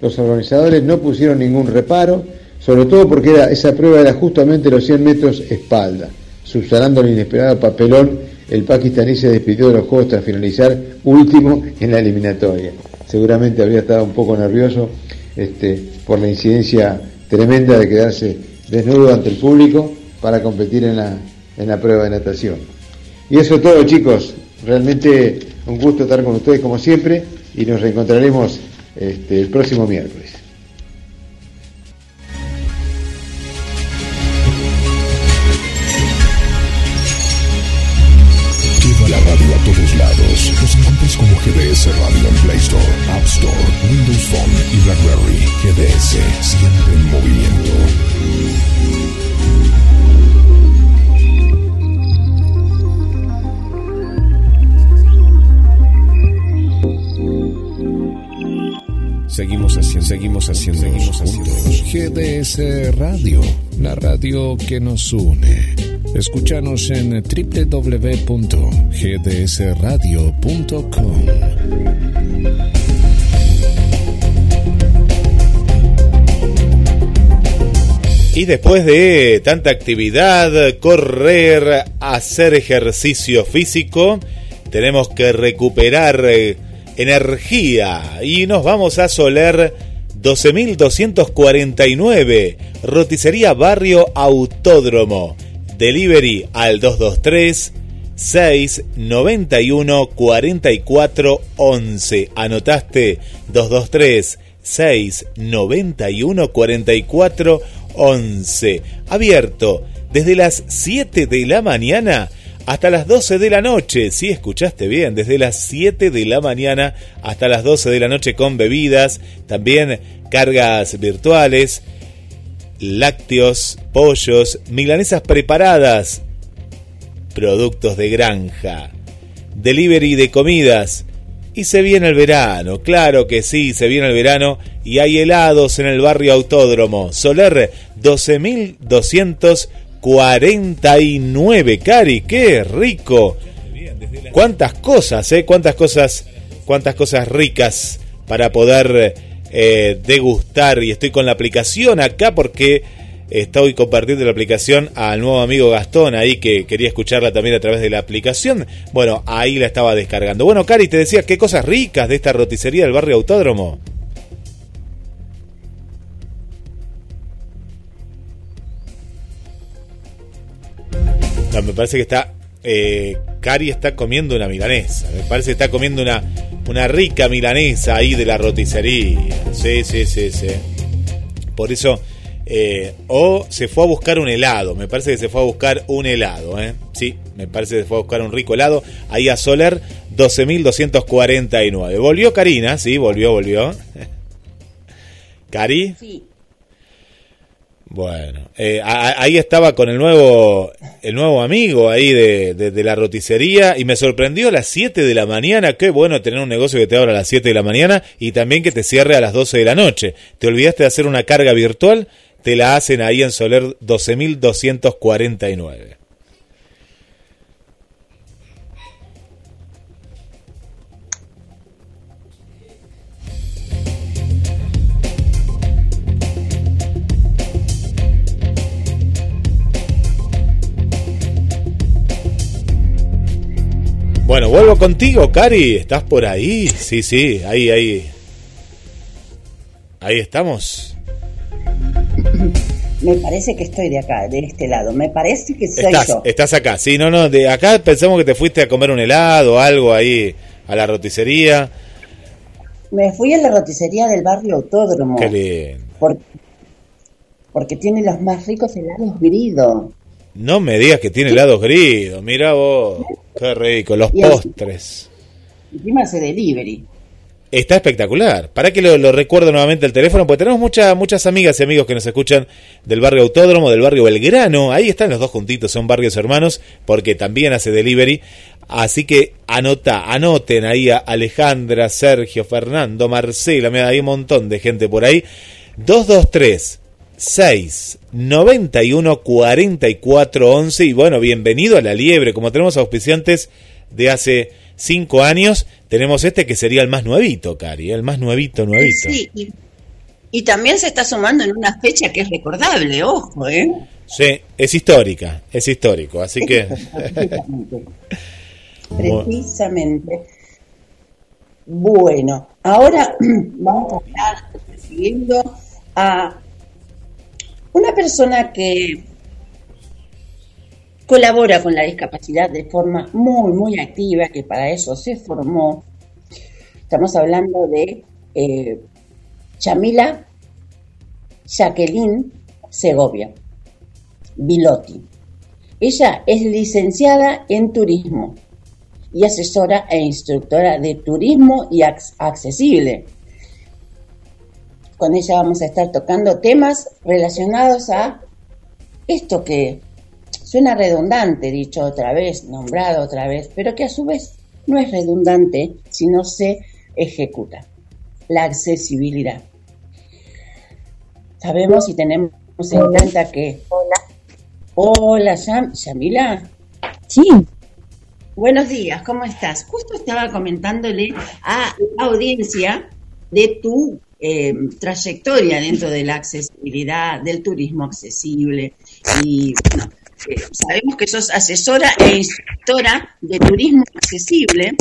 Los organizadores no pusieron ningún reparo, sobre todo porque esa prueba era justamente los 100 metros espalda. Subsanando el inesperado papelón, el pakistaní se despidió de los Juegos tras finalizar último en la eliminatoria. Seguramente habría estado un poco nervioso este, por la incidencia tremenda de quedarse desnudo ante el público para competir en la, en la prueba de natación. Y eso es todo chicos, realmente un gusto estar con ustedes como siempre y nos reencontraremos este, el próximo miércoles. Lleva la radio a todos lados. Nos encuentras como GDS Radio en Play Store, App Store, Windows Phone y BlackBerry. GDS, siempre en movimiento. Seguimos haciendo, seguimos haciendo, seguimos haciendo GDS Radio, la radio que nos une. Escúchanos en www.gdsradio.com. Y después de tanta actividad, correr, hacer ejercicio físico, tenemos que recuperar eh, energía y nos vamos a Soler 12249, Roticería Barrio Autódromo. Delivery al 223 691 44 11. ¿Anotaste? 223 691 44 11. Abierto desde las 7 de la mañana hasta las 12 de la noche. Si escuchaste bien, desde las 7 de la mañana hasta las 12 de la noche con bebidas, también cargas virtuales, lácteos, pollos, milanesas preparadas, productos de granja, delivery de comidas. Y se viene el verano, claro que sí, se viene el verano y hay helados en el barrio Autódromo. Soler 12.249, Cari, qué rico. Cuántas cosas, ¿eh? Cuántas cosas, cuántas cosas ricas para poder eh, degustar. Y estoy con la aplicación acá porque estoy compartiendo la aplicación al nuevo amigo Gastón ahí que quería escucharla también a través de la aplicación. Bueno, ahí la estaba descargando. Bueno, Cari, te decía qué cosas ricas de esta roticería del barrio Autódromo. Me parece que está. Eh, Cari está comiendo una milanesa. Me parece que está comiendo una, una rica milanesa ahí de la roticería. Sí, sí, sí, sí. Por eso. eh, o se fue a buscar un helado. Me parece que se fue a buscar un helado. ¿eh? Sí, me parece que se fue a buscar un rico helado. Ahí a Soler 12.249. Volvió Karina, sí, volvió, volvió. Cari. Sí. Bueno, eh, ahí estaba con el nuevo, el nuevo amigo ahí de, de- de la roticería y me sorprendió a las 7 de la mañana. Qué bueno tener un negocio que te abra a las 7 de la mañana y también que te cierre a las 12 de la noche. Te olvidaste de hacer una carga virtual, te la hacen ahí en Soler 12.249. Bueno, vuelvo contigo, Cari. ¿Estás por ahí? Sí, sí, ahí, ahí. Ahí estamos. Me parece que estoy de acá, de este lado. Me parece que soy Estás, yo. estás acá. Sí, no, no. De acá pensamos que te fuiste a comer un helado o algo ahí a la roticería. Me fui a la roticería del barrio Autódromo. Qué lindo. por- porque tiene los más ricos helados grido. No me digas que tiene helados gridos. Mira vos. Qué rico. Los Y postres. Encima hace delivery. Está espectacular. Para que lo, lo recuerdo nuevamente el teléfono, porque tenemos muchas muchas amigas y amigos que nos escuchan del barrio Autódromo, del barrio Belgrano. Ahí están los dos juntitos, son barrios hermanos, porque también hace delivery. Así que anota, anoten ahí a Alejandra, Sergio, Fernando, Marcela, mira, hay un montón de gente por ahí. 223 6 91 44 11 y bueno, bienvenido a La Liebre, como tenemos auspiciantes de hace cinco años, tenemos este que sería el más nuevito, Cari, el más nuevito, nuevito. Sí, y, y también se está sumando en una fecha que es recordable, ojo, ¿eh? Sí, es histórica, es histórico, así que... Precisamente. Bueno, ahora vamos a estar recibiendo a una persona que colabora con la discapacidad de forma muy, muy activa, que para eso se formó. Estamos hablando de eh, Chamila Jacqueline Segovia Bilotti. Ella es licenciada en turismo y asesora e instructora de turismo y ac- accesible. Con ella vamos a estar tocando temas relacionados a esto que suena redundante, dicho otra vez, nombrado otra vez, pero que a su vez no es redundante si no se ejecuta. La accesibilidad. Sabemos y tenemos en cuenta que... Hola. Hola, Yam- Yamila. Sí. Buenos días, ¿cómo estás? Justo estaba comentándole a la audiencia de tu eh, trayectoria dentro de la accesibilidad, del turismo accesible. Y bueno, eh, sabemos que sos asesora e instructora de turismo accesible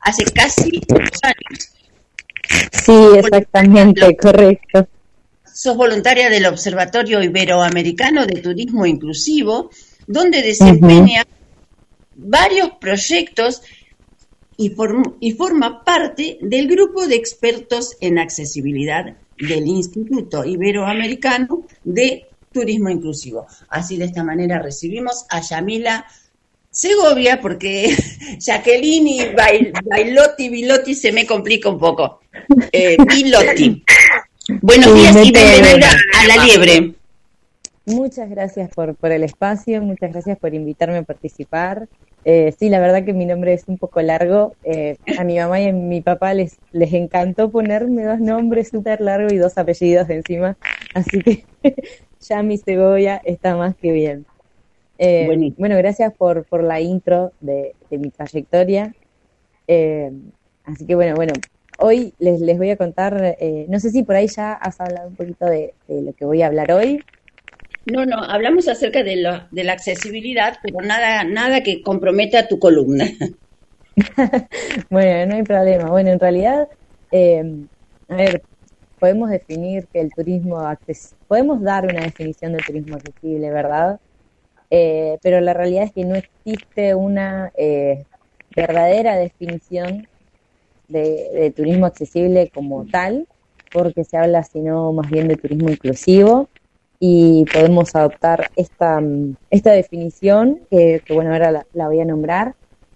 hace casi dos años. Sí, exactamente, correcto. Sos voluntaria del Observatorio Iberoamericano de Turismo Inclusivo, donde desempeña varios proyectos y, form- y forma parte del grupo de expertos en accesibilidad del Instituto Iberoamericano de Turismo Inclusivo. Así de esta manera recibimos a Yamila Segovia, porque Jacqueline y Bail- Bailotti, Bilotti se me complica un poco. Eh, Bilotti. Buenos días y bienvenida a la liebre. Muchas gracias por, por el espacio, muchas gracias por invitarme a participar. Eh, sí, la verdad que mi nombre es un poco largo. Eh, a mi mamá y a mi papá les, les encantó ponerme dos nombres súper largos y dos apellidos encima. Así que ya mi cebolla está más que bien. Eh, bueno, gracias por, por la intro de, de mi trayectoria. Eh, así que bueno, bueno, hoy les, les voy a contar, eh, no sé si por ahí ya has hablado un poquito de, de lo que voy a hablar hoy. No, no, hablamos acerca de, lo- de la accesibilidad, pero nada, nada que comprometa tu columna. Bueno, no hay problema. Bueno, en realidad, eh, a ver, podemos definir que el turismo acces- podemos dar una definición de turismo accesible, ¿verdad? Eh, pero la realidad es que no existe una eh, verdadera definición de, de turismo accesible como tal, porque se habla sino más bien de turismo inclusivo y podemos adoptar esta, mm, esta definición que, bueno, ahora la, voy a nombrar.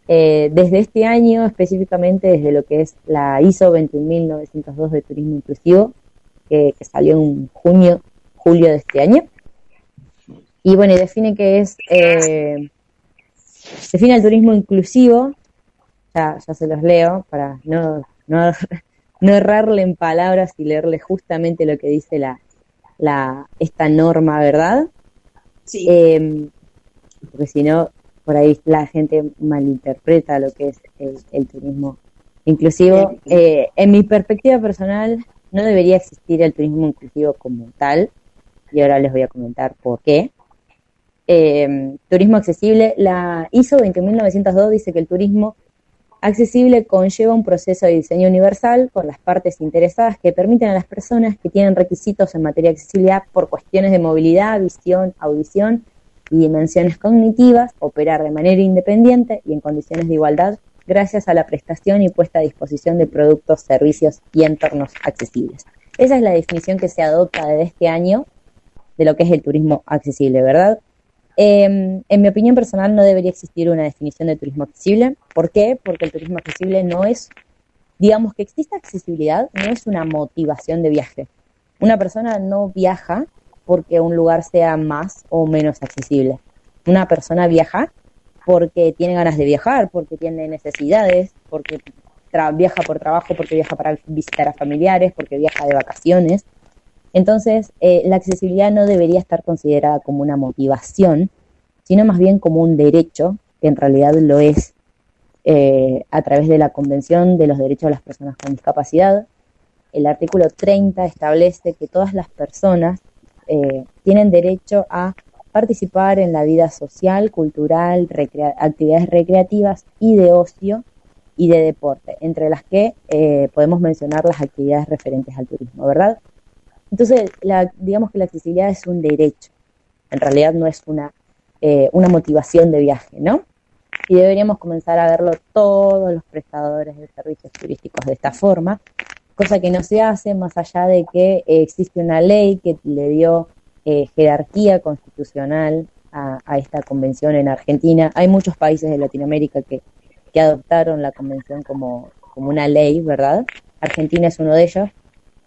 Eh, desde este año, específicamente desde lo que es la ISO 21902 de turismo inclusivo, que, salió en junio, julio de este año. Y bueno, define que es, eh, define el turismo inclusivo, ya, ya se los leo para no, no, no errarle en palabras y leerle justamente lo que dice la, la, esta norma, ¿verdad? Sí. Eh, porque si no, por ahí la gente malinterpreta lo que es el, el turismo inclusivo. Eh, en mi perspectiva personal, no debería existir el turismo inclusivo como tal, y ahora les voy a comentar por qué. Eh, turismo accesible, la ISO 20902 dice que el turismo accesible conlleva un proceso de diseño universal con las partes interesadas que permiten a las personas que tienen requisitos en materia de accesibilidad por cuestiones de movilidad, visión, audición y dimensiones cognitivas operar de manera independiente y en condiciones de igualdad gracias a la prestación y puesta a disposición de productos, servicios y entornos accesibles. Esa es la definición que se adopta desde este año de lo que es el turismo accesible, ¿verdad? Eh, en mi opinión personal no debería existir una definición de turismo accesible. ¿Por qué? Porque el turismo accesible no es, digamos que exista accesibilidad, no es una motivación de viaje. Una persona no viaja porque un lugar sea más o menos accesible. Una persona viaja porque tiene ganas de viajar, porque tiene necesidades, porque viaja por trabajo, porque viaja para visitar a familiares, porque viaja de vacaciones. Entonces, eh, la accesibilidad no debería estar considerada como una motivación, sino más bien como un derecho, que en realidad lo es eh, a través de la Convención de los Derechos de las Personas con Discapacidad. El artículo 30 establece que todas las personas eh, tienen derecho a participar en la vida social, cultural, actividades recreativas y de ocio y de deporte, entre las que podemos mencionar las actividades referentes al turismo, ¿verdad? Entonces, la, digamos que la accesibilidad es un derecho, en realidad no es una, eh, una motivación de viaje, ¿no? Y deberíamos comenzar a verlo todos los prestadores de servicios turísticos de esta forma, cosa que no se hace más allá de que eh, existe una ley que le dio eh, jerarquía constitucional a, a esta convención en Argentina. Hay muchos países de Latinoamérica que, que adoptaron la convención como, como una ley, ¿verdad? Argentina es uno de ellos,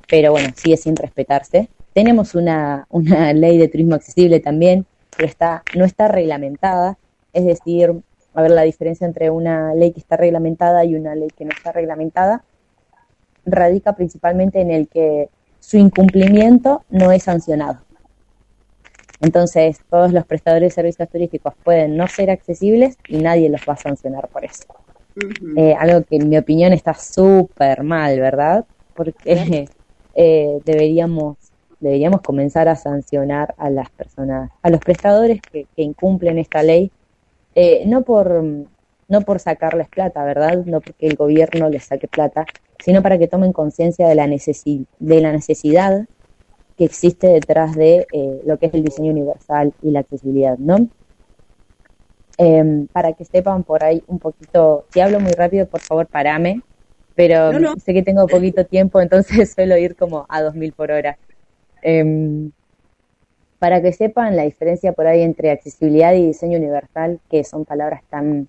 pero bueno, sigue sin respetarse. Tenemos una, una ley de turismo accesible también, pero está, no está reglamentada, es decir, a ver la diferencia entre una ley que está reglamentada y una ley que no está reglamentada radica principalmente en el que su incumplimiento no es sancionado. Entonces, todos los prestadores de servicios turísticos pueden no ser accesibles y nadie los va a sancionar por eso. Eh, algo que en mi opinión está súper mal, ¿verdad? Porque eh, deberíamos deberíamos comenzar a sancionar a las personas, a los prestadores que, que incumplen esta ley, eh, no por no por sacarles plata, ¿verdad? No porque el gobierno les saque plata, sino para que tomen conciencia de la necesi- de la necesidad que existe detrás de eh, lo que es el diseño universal y la accesibilidad, ¿no? Em, para que sepan por ahí un poquito, si hablo muy rápido, por favor, parame, pero No, no. sé que tengo poquito tiempo, entonces suelo ir como a 2000 por hora. Em, para que sepan la diferencia por ahí entre accesibilidad y diseño universal, que son palabras tan,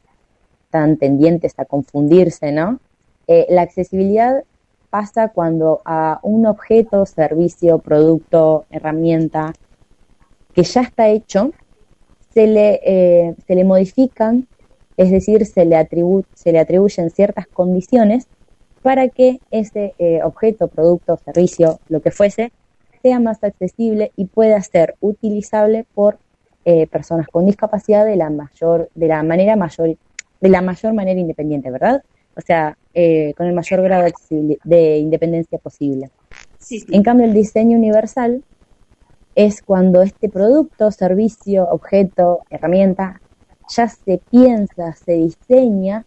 tan tendientes a confundirse, ¿no? Eh, la accesibilidad pasa cuando a un objeto, servicio, producto, herramienta que ya está hecho, se le, eh, se le modifican, es decir, se le, atribu se le atribuyen ciertas condiciones para que ese eh, objeto, producto, servicio, lo que fuese, sea más accesible y pueda ser utilizable por eh, personas con discapacidad de la mayor, de la manera mayor, de la mayor manera independiente, ¿verdad? O sea, eh, con el mayor grado de, independencia posible. En cambio, el diseño universal es cuando este producto, servicio, objeto, herramienta, ya se piensa, se diseña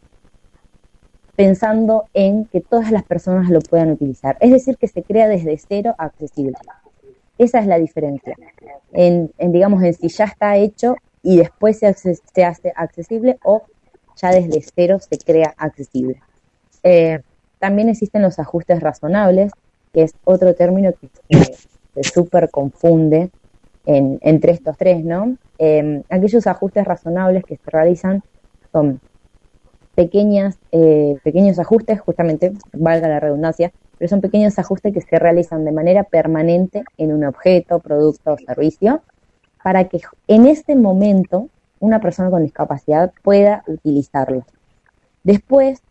pensando en que todas las personas lo puedan utilizar. Es decir, que se crea desde cero accesible. Esa es la diferencia. En, digamos, en si ya está hecho y después se, hace accesible o ya desde cero se crea accesible. Eh, también existen los ajustes razonables, que es otro término que se, súper confunde en- entre estos tres, ¿no? Eh, aquellos ajustes razonables que se realizan son pequeñas, eh, pequeños ajustes, justamente, valga la redundancia, pero son pequeños ajustes que se realizan de manera permanente en un objeto, producto o servicio, para que en este momento una persona con discapacidad pueda utilizarlo. Después,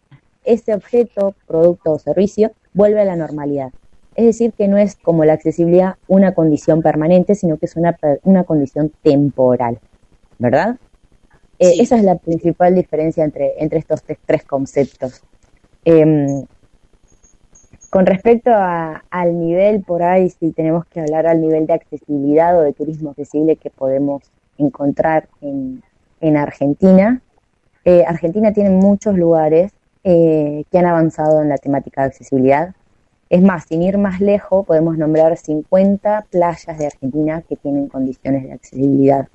ese objeto, producto o servicio vuelve a la normalidad. Es decir, que no es como la accesibilidad una condición permanente, sino que es una, una condición temporal, ¿verdad? Eh, Esa es la principal diferencia entre, entre estos tres, tres conceptos. Em, con respecto a- al nivel por ahí, si tenemos que hablar al nivel de accesibilidad o de turismo accesible que podemos encontrar en, en Argentina, eh, Argentina tiene muchos lugares eh, que han avanzado en la temática de accesibilidad. Es más, sin ir más lejos, podemos nombrar 50 playas de Argentina que tienen condiciones de accesibilidad.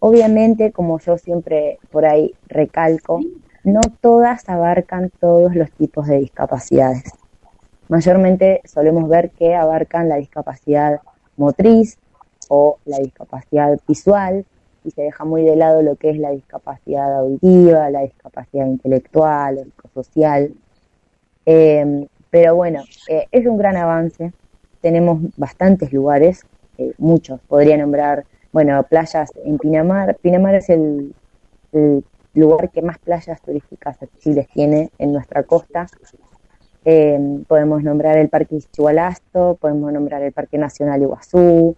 Obviamente, como yo siempre por ahí recalco, no todas abarcan todos los tipos de discapacidades. Mayormente solemos ver que abarcan la discapacidad motriz o la discapacidad visual y se deja muy de lado lo que es la discapacidad auditiva, la discapacidad intelectual o psicosocial. Eh, pero bueno, eh, es un gran avance. Tenemos bastantes lugares, eh, muchos. Podría nombrar, bueno, playas en Pinamar. Pinamar es el, el lugar que más playas turísticas accesibles tiene en nuestra costa. Eh, podemos nombrar el Parque Chihualasto, podemos nombrar el Parque Nacional Iguazú,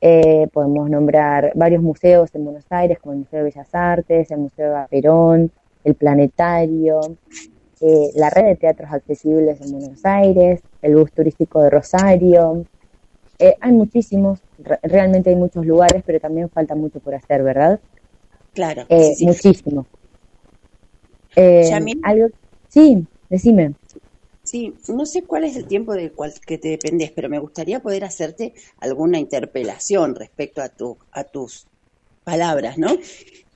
eh, podemos nombrar varios museos en Buenos Aires, como el Museo de Bellas Artes, el Museo de Perón, el Planetario, eh, la red de teatros accesibles en Buenos Aires, el bus turístico de Rosario. Eh, hay muchísimos, re- realmente hay muchos lugares, pero también falta mucho por hacer, ¿verdad? Claro. Eh, sí, sí. Muchísimo. Eh, algo, sí, decime. Sí, no sé cuál es el tiempo del cual que te dependes, pero me gustaría poder hacerte alguna interpelación respecto a tu a tus palabras, ¿no?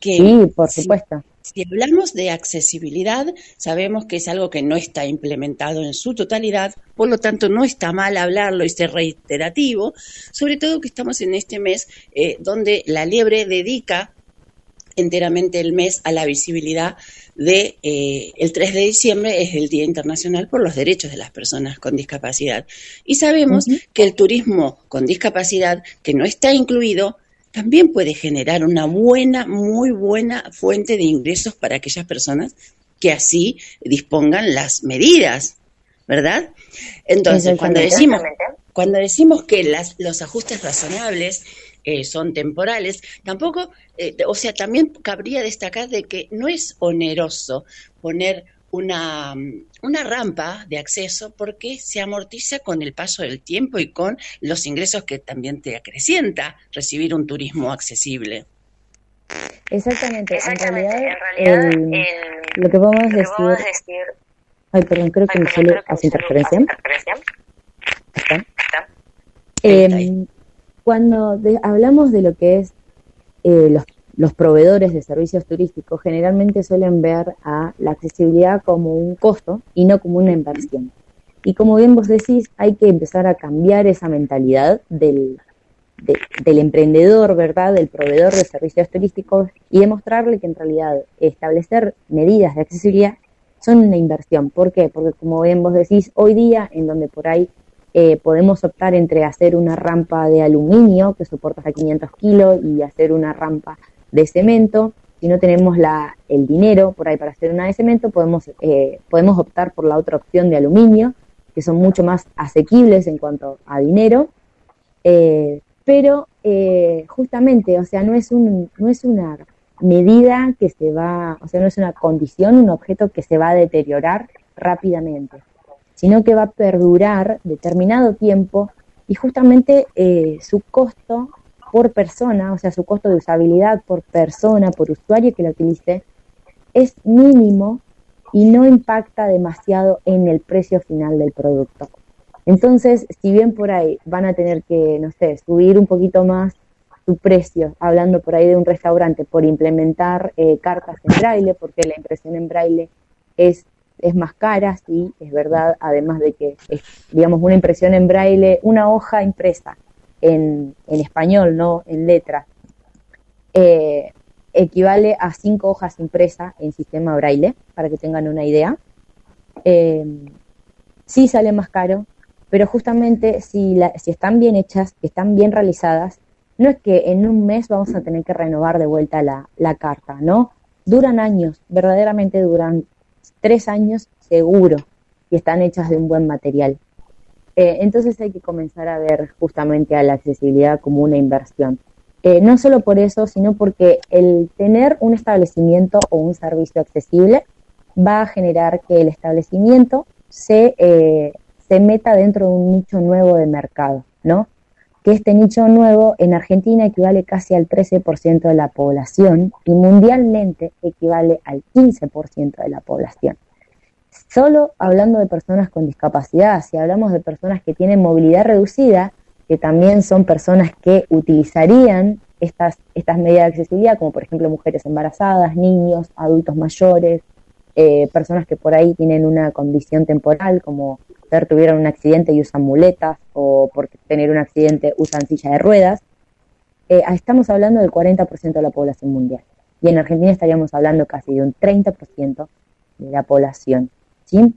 Que Sí, por supuesto. Si hablamos de accesibilidad, sabemos que es algo que no está implementado en su totalidad, por lo tanto no está mal hablarlo y ser reiterativo, sobre todo que estamos en este mes eh, donde la liebre dedica enteramente el mes a la visibilidad de eh, el 3 de diciembre es el Día Internacional por los Derechos de las Personas con Discapacidad. Y sabemos que el turismo con discapacidad, que no está incluido, también puede generar una buena, muy buena fuente de ingresos para aquellas personas que así dispongan las medidas, ¿verdad? Entonces, cuando decimos, cuando decimos que las, los ajustes razonables eh, son temporales, tampoco, eh, o sea, también cabría destacar de que no es oneroso poner una, una rampa de acceso porque se amortiza con el paso del tiempo y con los ingresos que también te acrecienta recibir un turismo accesible. Exactamente. En realidad, el- lo que podemos decir. Ay, perdón, creo que mi celu hace interferencia. Está. Eh, cuando de- hablamos de lo que es eh, los, los proveedores de servicios turísticos, generalmente suelen ver a la accesibilidad como un costo y no como una inversión. Y como bien vos decís, hay que empezar a cambiar esa mentalidad del, de- del emprendedor, ¿verdad? Del proveedor de servicios turísticos y demostrarle que en realidad establecer medidas de accesibilidad son una inversión. ¿Por qué? Porque como bien vos decís, hoy día en donde por ahí eh, podemos optar entre hacer una rampa de aluminio que soporta hasta 500 kilos y hacer una rampa de cemento, si no tenemos la, el dinero por ahí para hacer una de cemento, podemos, eh, podemos optar por la otra opción de aluminio, que son mucho más asequibles en cuanto a dinero. Eh, pero eh, justamente, o sea, no es, un, no es una medida que se va, o sea, no es una condición, un objeto que se va a deteriorar rápidamente, sino que va a perdurar determinado tiempo y justamente eh, su costo por persona, o sea, su costo de usabilidad por persona, por usuario que la utilice, es mínimo y no impacta demasiado en el precio final del producto. Entonces, si bien por ahí van a tener que, no sé, subir un poquito más su precio, hablando por ahí de un restaurante, por implementar eh, cartas en braille, porque la impresión en braille es, es más cara, sí, es verdad, además de que es, digamos, una impresión en braille, una hoja impresa en, español, no en letra, eh, equivale a cinco hojas impresas en sistema braille, para que tengan una idea. Eh, sí sale más caro, pero justamente si, la- si están bien hechas, están bien realizadas, no es que en un mes vamos a tener que renovar de vuelta la, la carta, ¿no? Duran años, verdaderamente duran tres años seguro y están hechas de un buen material. Eh, entonces hay que comenzar a ver justamente a la accesibilidad como una inversión. Eh, no solo por eso, sino porque el tener un establecimiento o un servicio accesible va a generar que el establecimiento se, eh, se meta dentro de un nicho nuevo de mercado, ¿no? Que este nicho nuevo en Argentina equivale casi al 13% de la población y mundialmente equivale al 15% de la población. Solo hablando de personas con discapacidad, si hablamos de personas que tienen movilidad reducida, que también son personas que utilizarían estas, estas medidas de accesibilidad, como por ejemplo mujeres embarazadas, niños, adultos mayores, eh, personas que por ahí tienen una condición temporal, como ser tuvieron un accidente y usan muletas, o por tener un accidente usan silla de ruedas, eh, estamos hablando del 40% de la población mundial. Y en Argentina estaríamos hablando casi de un 30% de la población. ¿Sí?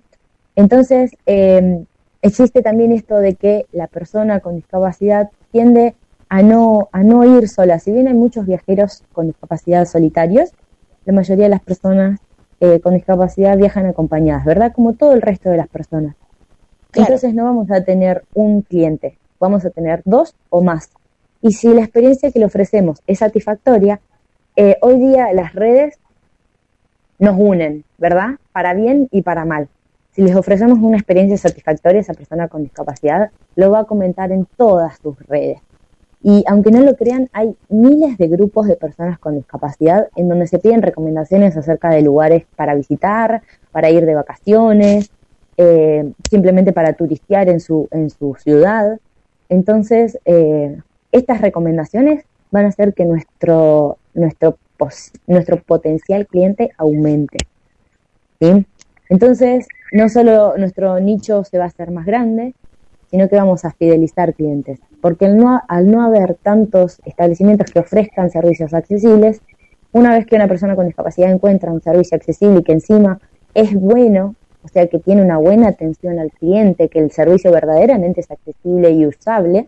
Entonces, eh, existe también esto de que la persona con discapacidad tiende a no, a no ir sola. Si bien hay muchos viajeros con discapacidad solitarios, la mayoría de las personas eh, con discapacidad viajan acompañadas, ¿verdad? Como todo el resto de las personas. Entonces no vamos a tener un cliente, vamos a tener dos o más. Y si la experiencia que le ofrecemos es satisfactoria, eh, hoy día las redes nos unen, ¿verdad? Para bien y para mal. Si les ofrecemos una experiencia satisfactoria a esa persona con discapacidad, lo va a comentar en todas sus redes. Y aunque no lo crean, hay miles de grupos de personas con discapacidad en donde se piden recomendaciones acerca de lugares para visitar, para ir de vacaciones, eh, simplemente para turistear en su, en su ciudad. Entonces, eh, estas recomendaciones van a hacer que nuestro, nuestro, nuestro potencial cliente aumente. ¿sí? Entonces, no solo nuestro nicho se va a hacer más grande, sino que vamos a fidelizar clientes. Porque al no, al no haber tantos establecimientos que ofrezcan servicios accesibles, una vez que una persona con discapacidad encuentra un servicio accesible y que encima es bueno, o sea, que tiene una buena atención al cliente, que el servicio verdaderamente es accesible y usable,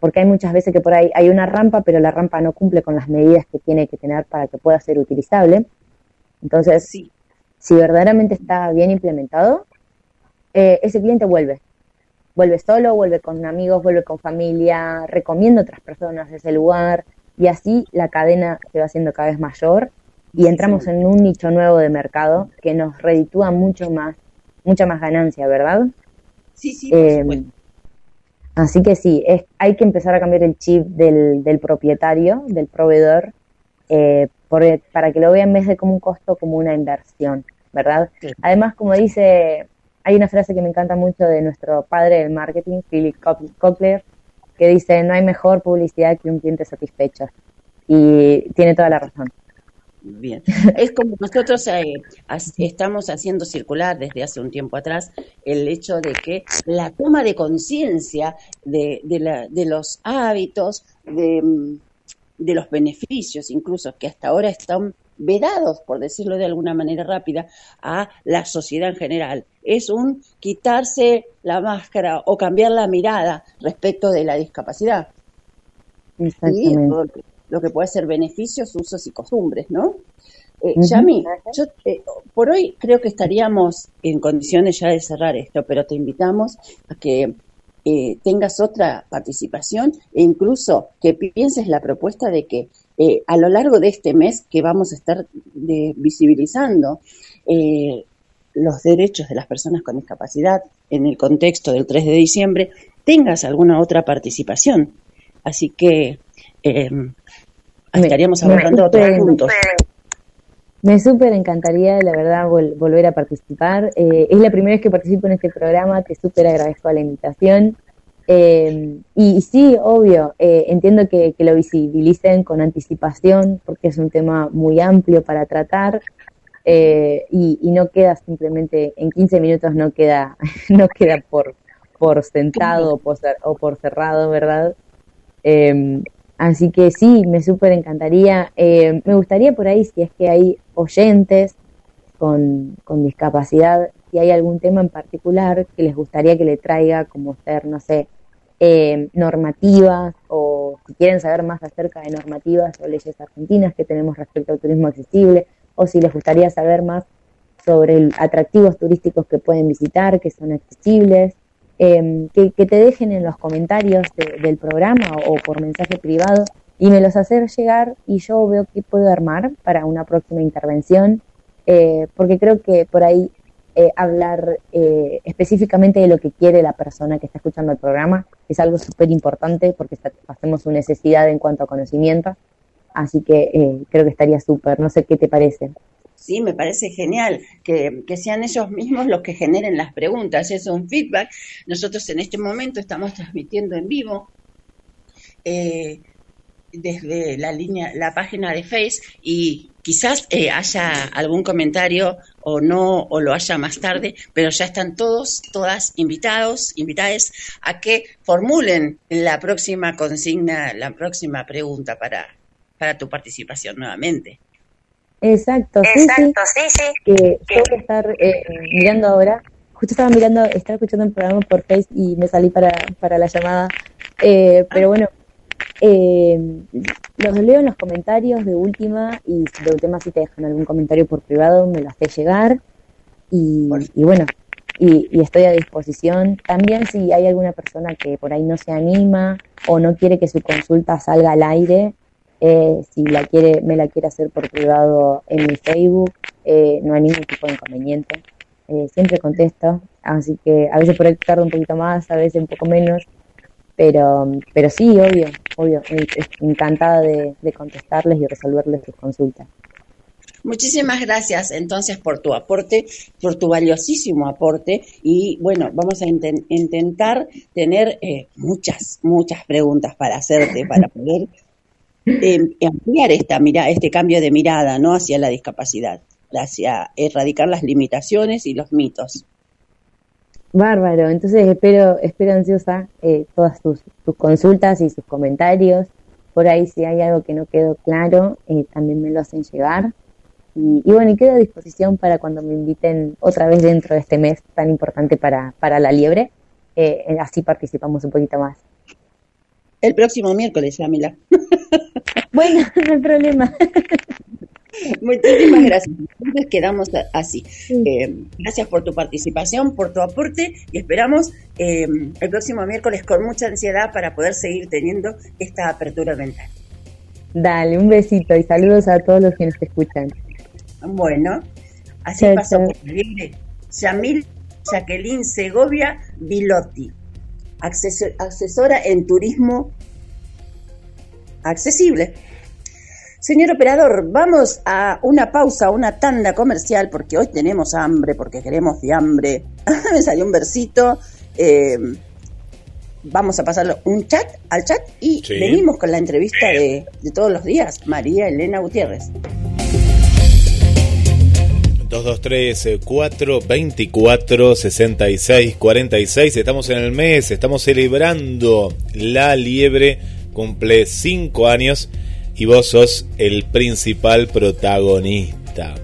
porque hay muchas veces que por ahí hay una rampa, pero la rampa no cumple con las medidas que tiene que tener para que pueda ser utilizable. Entonces, si verdaderamente está bien implementado, eh, ese cliente vuelve. Vuelve solo, vuelve con amigos, vuelve con familia, recomienda a otras personas de ese lugar y así la cadena se va haciendo cada vez mayor y entramos en un nicho nuevo de mercado que nos reditúa mucho más, mucha más ganancia, ¿verdad? Sí, sí, por Eh, supuesto. Así que sí, es, hay que empezar a cambiar el chip del, del propietario, del proveedor, eh, por- para que lo vea en vez de como un costo, como una inversión, ¿verdad? Además, como dice, hay una frase que me encanta mucho de nuestro padre del marketing, Philip Cochlear, que dice, no hay mejor publicidad que un cliente satisfecho. Y tiene toda la razón. Bien. Es como nosotros eh, estamos haciendo circular desde hace un tiempo atrás el hecho de que la toma de conciencia de, de, la- de los hábitos, de, mm, de los beneficios, incluso que hasta ahora están vedados, por decirlo de alguna manera rápida, a la sociedad en general. Es un quitarse la máscara o cambiar la mirada respecto de la discapacidad Exactamente. Lo que- puede ser beneficios, usos y costumbres, ¿no? Eh, Ujú. Yami, yo, eh, por hoy creo que estaríamos en condiciones ya de cerrar esto, pero te invitamos a que eh, tengas otra participación e incluso que pienses la propuesta de que eh, a lo largo de este mes que vamos a estar de- visibilizando eh, los derechos de las personas con discapacidad en el contexto del 3 de diciembre, tengas alguna otra participación. Así que estaríamos me abordando otros puntos. Me súper encantaría, la verdad, vol- volver a participar. Eh, es la primera vez que participo en este programa, te súper agradezco la invitación. Eh, y, y sí, obvio, eh, entiendo que, que lo visibilicen con anticipación, porque es un tema muy amplio para tratar. eh, y, y no queda simplemente, en 15 minutos no queda, no queda por, por sentado o por, o por cerrado, ¿verdad? Así que sí, me súper encantaría. Eh, me gustaría por ahí, si es que hay oyentes con, con discapacidad, si hay algún tema en particular que les gustaría que le traiga, como ser, no sé, eh, normativas o si quieren saber más acerca de normativas o leyes argentinas que tenemos respecto al turismo accesible, o si les gustaría saber más sobre atractivos turísticos que pueden visitar, que son accesibles, eh, que, te dejen en los comentarios de- del programa o, por mensaje privado y me los hacer llegar y yo veo qué puedo armar para una próxima intervención, eh, porque creo que por ahí eh, hablar eh, específicamente de lo que quiere la persona que está escuchando el programa es algo súper importante porque satisfacemos su necesidad en cuanto a conocimiento, así que eh, creo que estaría súper, no sé qué te parece. Sí, me parece genial que, que sean ellos mismos los que generen las preguntas. Es un feedback. Nosotros en este momento estamos transmitiendo en vivo eh, desde la línea, la página de Face y quizás eh, haya algún comentario o no, o lo haya más tarde, pero ya están todos, todas invitados, invitadas a que formulen la próxima consigna, la próxima pregunta para, para tu participación nuevamente. Exacto, sí, sí, que yo voy a estar eh, mirando ahora, justo estaba mirando, estaba escuchando el programa por Face y me salí para, para la llamada, Eh, pero bueno, eh, los leo en los comentarios de última y de última si te dejan algún comentario por privado me lo haces llegar. Y, y bueno, y, y estoy a disposición. También si hay alguna persona que por ahí no se anima o no quiere que su consulta salga al aire, eh, si la quiere, me la quiere hacer por privado en mi Facebook, eh, no hay ningún tipo de inconveniente. Eh, siempre contesto, así que a veces por ahí tardo un poquito más, a veces un poco menos, pero, pero sí, obvio, obvio, encantada de, de contestarles y resolverles sus consultas. Muchísimas gracias entonces por tu aporte, por tu valiosísimo aporte y bueno, vamos a inten- intentar tener eh, muchas, muchas preguntas para hacerte, para poder eh, ampliar esta mira, este cambio de mirada ¿no? hacia la discapacidad, hacia erradicar las limitaciones y los mitos. Bárbaro, entonces espero, espero ansiosa eh, todas tus, tus consultas y sus comentarios. Por ahí si hay algo que no quedó claro, eh, también me lo hacen llegar. Y, bueno, y quedo a disposición para cuando me inviten otra vez dentro de este mes tan importante para, para la liebre. Eh, así participamos un poquito más. El próximo miércoles, Yamila. Bueno, no hay problema. Muchísimas gracias. Entonces quedamos así. Eh, gracias por tu participación, por tu aporte y esperamos eh, el próximo miércoles con mucha ansiedad para poder seguir teniendo esta apertura mental. Dale, un besito y saludos a todos los que nos escuchan. Bueno, así pasó por libre. Yamil Jacqueline Segovia Bilotti, acceso- asesora en turismo accesible. Señor operador, vamos a una pausa, una tanda comercial, porque hoy tenemos hambre, porque queremos fiambre. Me salió un versito. eh, vamos a pasarlo un chat al chat y Sí. venimos con la entrevista de, de todos los días, María Elena Gutiérrez. 223 424 66 46. Estamos en el mes, estamos celebrando la liebre. Cumple 5 años y vos sos el principal protagonista.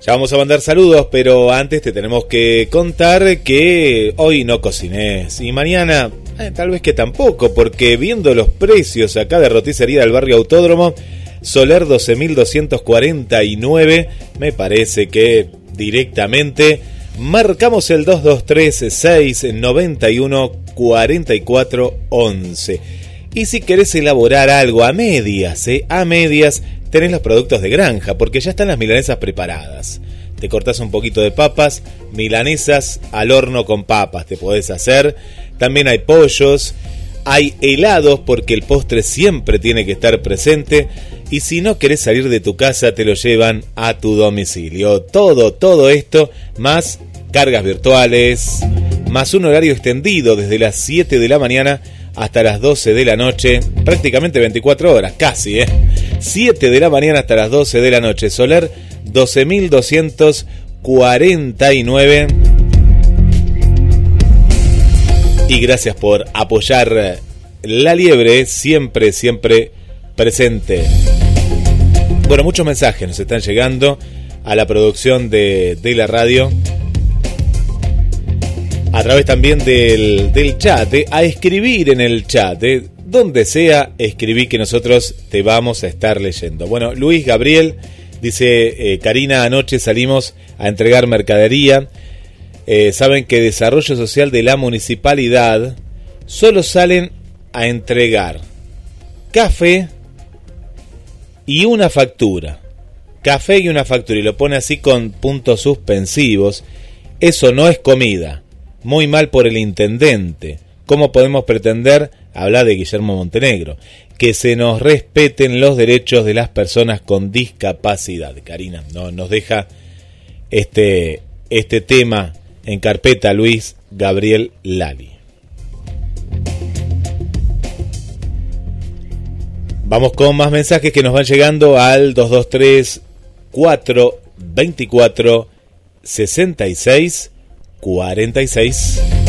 Ya vamos a mandar saludos, pero antes te tenemos que contar que hoy no cocines y mañana eh, tal vez que tampoco, porque viendo los precios acá de roticería del barrio Autódromo, Soler 12.249, me parece que directamente marcamos el 223 691 44 11. Y si querés elaborar algo a medias, ¿eh? a medias, tenés los productos de granja, porque ya están las milanesas preparadas. Te cortás un poquito de papas, milanesas al horno con papas, te podés hacer. También hay pollos, hay helados porque el postre siempre tiene que estar presente y si no querés salir de tu casa te lo llevan a tu domicilio. Todo, todo esto más cargas virtuales, más un horario extendido desde las 7 de la mañana hasta las 12 de la noche, prácticamente 24 horas, casi, ¿eh? 7 de la mañana hasta las 12 de la noche, Soler 12.249 y gracias por apoyar la liebre, siempre, siempre presente. Bueno, muchos mensajes nos están llegando a la producción de, de la radio. A través también del, del chat, eh, a escribir en el chat, donde sea, escribí que nosotros te vamos a estar leyendo. Bueno, Luis Gabriel dice, eh, Karina, anoche salimos a entregar mercadería eh, saben que Desarrollo Social de la Municipalidad solo salen a entregar café y una factura. Café y una factura. Y lo pone así con puntos suspensivos. Eso no es comida. Muy mal por el intendente. ¿Cómo podemos pretender, habla de Guillermo Montenegro, que se nos respeten los derechos de las personas con discapacidad? Karina, no, nos deja este, este tema en carpeta Luis Gabriel Lali. Vamos con más mensajes que nos van llegando al 223 424 66 46.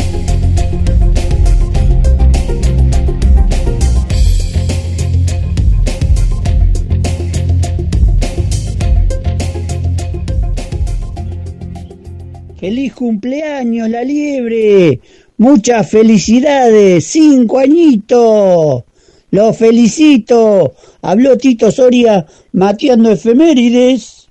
¡Feliz cumpleaños, la liebre! ¡Muchas felicidades! ¡Cinco añitos! ¡Los felicito! Habló Tito Soria mateando efemérides.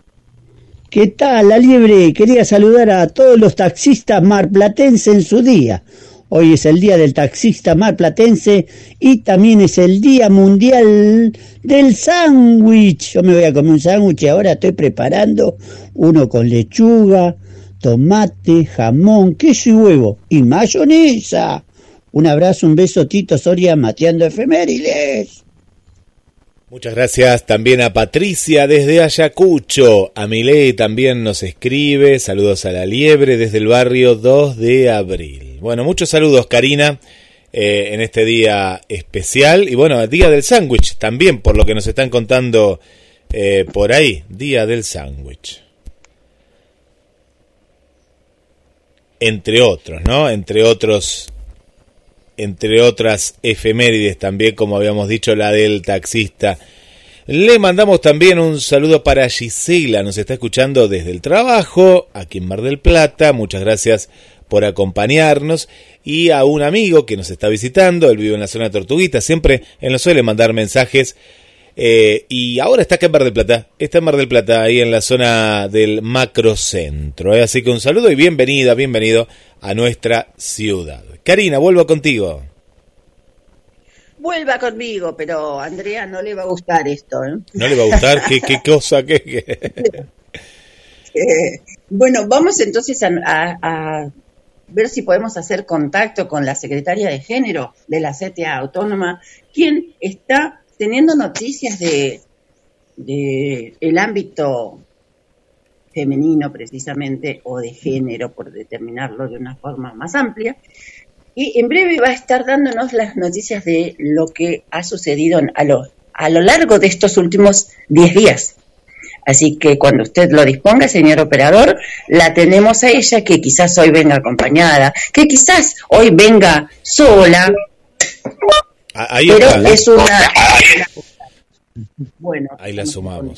¿Qué tal, la liebre? Quería saludar a todos los taxistas marplatenses en su día. Hoy es el día del taxista marplatense y también es el día mundial del sándwich. Yo me voy a comer un sándwich ahora estoy preparando uno con lechuga, tomate, jamón, queso y huevo y mayonesa. Un abrazo, un beso, Tito Soria, mateando efemérides. Muchas gracias también a Patricia desde Ayacucho. A Milei también nos escribe. Saludos a la liebre desde el barrio 2 de abril. Bueno, muchos saludos, Karina, eh, en este día especial. Y bueno, Día del Sándwich también, por lo que nos están contando eh, por ahí. Día del Sándwich. Entre otros, ¿no? Entre otros, entre otras efemérides también, como habíamos dicho, la del taxista. Le mandamos también un saludo para Gisela, nos está escuchando desde el trabajo, aquí en Mar del Plata, muchas gracias por acompañarnos, y a un amigo que nos está visitando, él vive en la zona Tortuguita, siempre él nos suele mandar mensajes eh, y ahora está acá en Mar del Plata, está en Mar del Plata, ahí en la zona del macrocentro. ¿eh? Así que un saludo y bienvenida, bienvenido a nuestra ciudad. Karina, vuelvo contigo. Vuelva conmigo, pero a Andrea no le va a gustar esto. ¿eh? ¿No le va a gustar? ¿Qué, qué cosa? ¿Qué, qué? Eh, bueno, vamos entonces a, a- a ver si podemos hacer contacto con la secretaria de género de la CTA Autónoma, quien está teniendo noticias de, de el ámbito femenino precisamente o de género, por determinarlo de una forma más amplia. Y en breve va a estar dándonos las noticias de lo que ha sucedido a lo, a lo largo de estos últimos 10 días. Así que cuando usted lo disponga, señor operador, la tenemos a ella, que quizás hoy venga acompañada, que quizás hoy venga sola, Ahí pero está. es una... Bueno, Ahí la sumamos.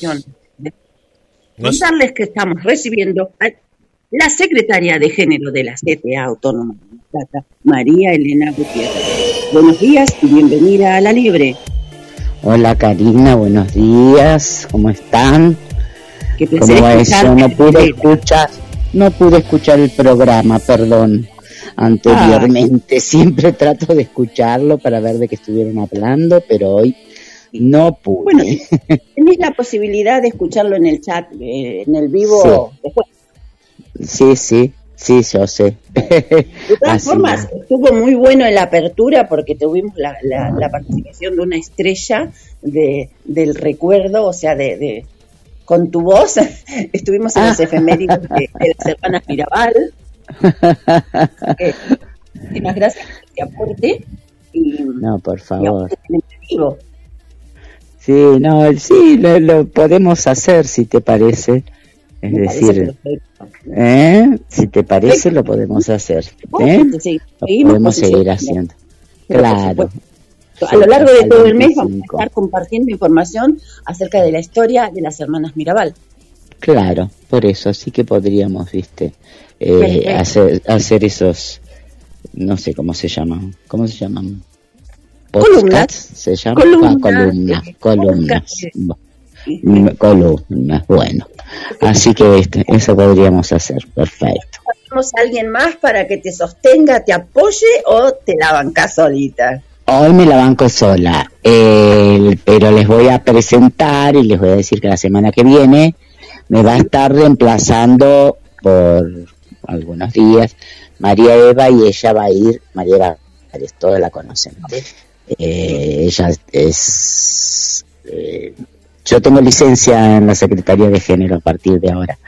Contarles que estamos recibiendo a la secretaria de género de la CTA Autónoma de La Plata, María Elena Gutiérrez. Buenos días y bienvenida a La Libre. Hola Karina, buenos días, ¿cómo están? Qué placer ¿Cómo va eso? No pude escuchar, no pude escuchar el programa, perdón, anteriormente. Siempre trato de escucharlo para ver de qué estuvieron hablando, pero hoy no pude. Tenés la posibilidad de escucharlo en el chat, eh, en el vivo después. Sí, sí, sí, yo sé. De todas Así formas, estuvo muy bueno en la apertura porque tuvimos la, la- la participación de una estrella de, del recuerdo, o sea, de, de- con tu voz. Estuvimos en los efemérides de, de las hermanas Mirabal. Eh, muchísimas gracias por este aporte. Y, No, por favor. Sí, no, sí, lo, lo podemos hacer si te parece. Es Me decir. ¿eh? si te parece, lo podemos hacer. ¿eh? Lo podemos seguir posicionando. haciendo. Claro. A lo largo de todo el mes vamos a 25. estar compartiendo información acerca de la historia de las hermanas Mirabal. Claro, por eso, así que podríamos, viste, eh, hacer, hacer esos, no sé cómo se llaman, ¿cómo se llaman? Columnas. ¿Se llaman? Columnas. Ah, columnas, columnas, Mm, columnas, bueno. Así que este, eso podríamos hacer, perfecto. ¿Tenemos a alguien más para que te sostenga, te apoye o te la bancás solita? Hoy me la banco sola, eh, pero les voy a presentar y les voy a decir que la semana que viene me va a estar reemplazando por algunos días María Eva y ella va a ir, María Eva, todos la conocen. Eh, ella es... eh, yo tengo licencia en la Secretaría de Género a partir de ahora,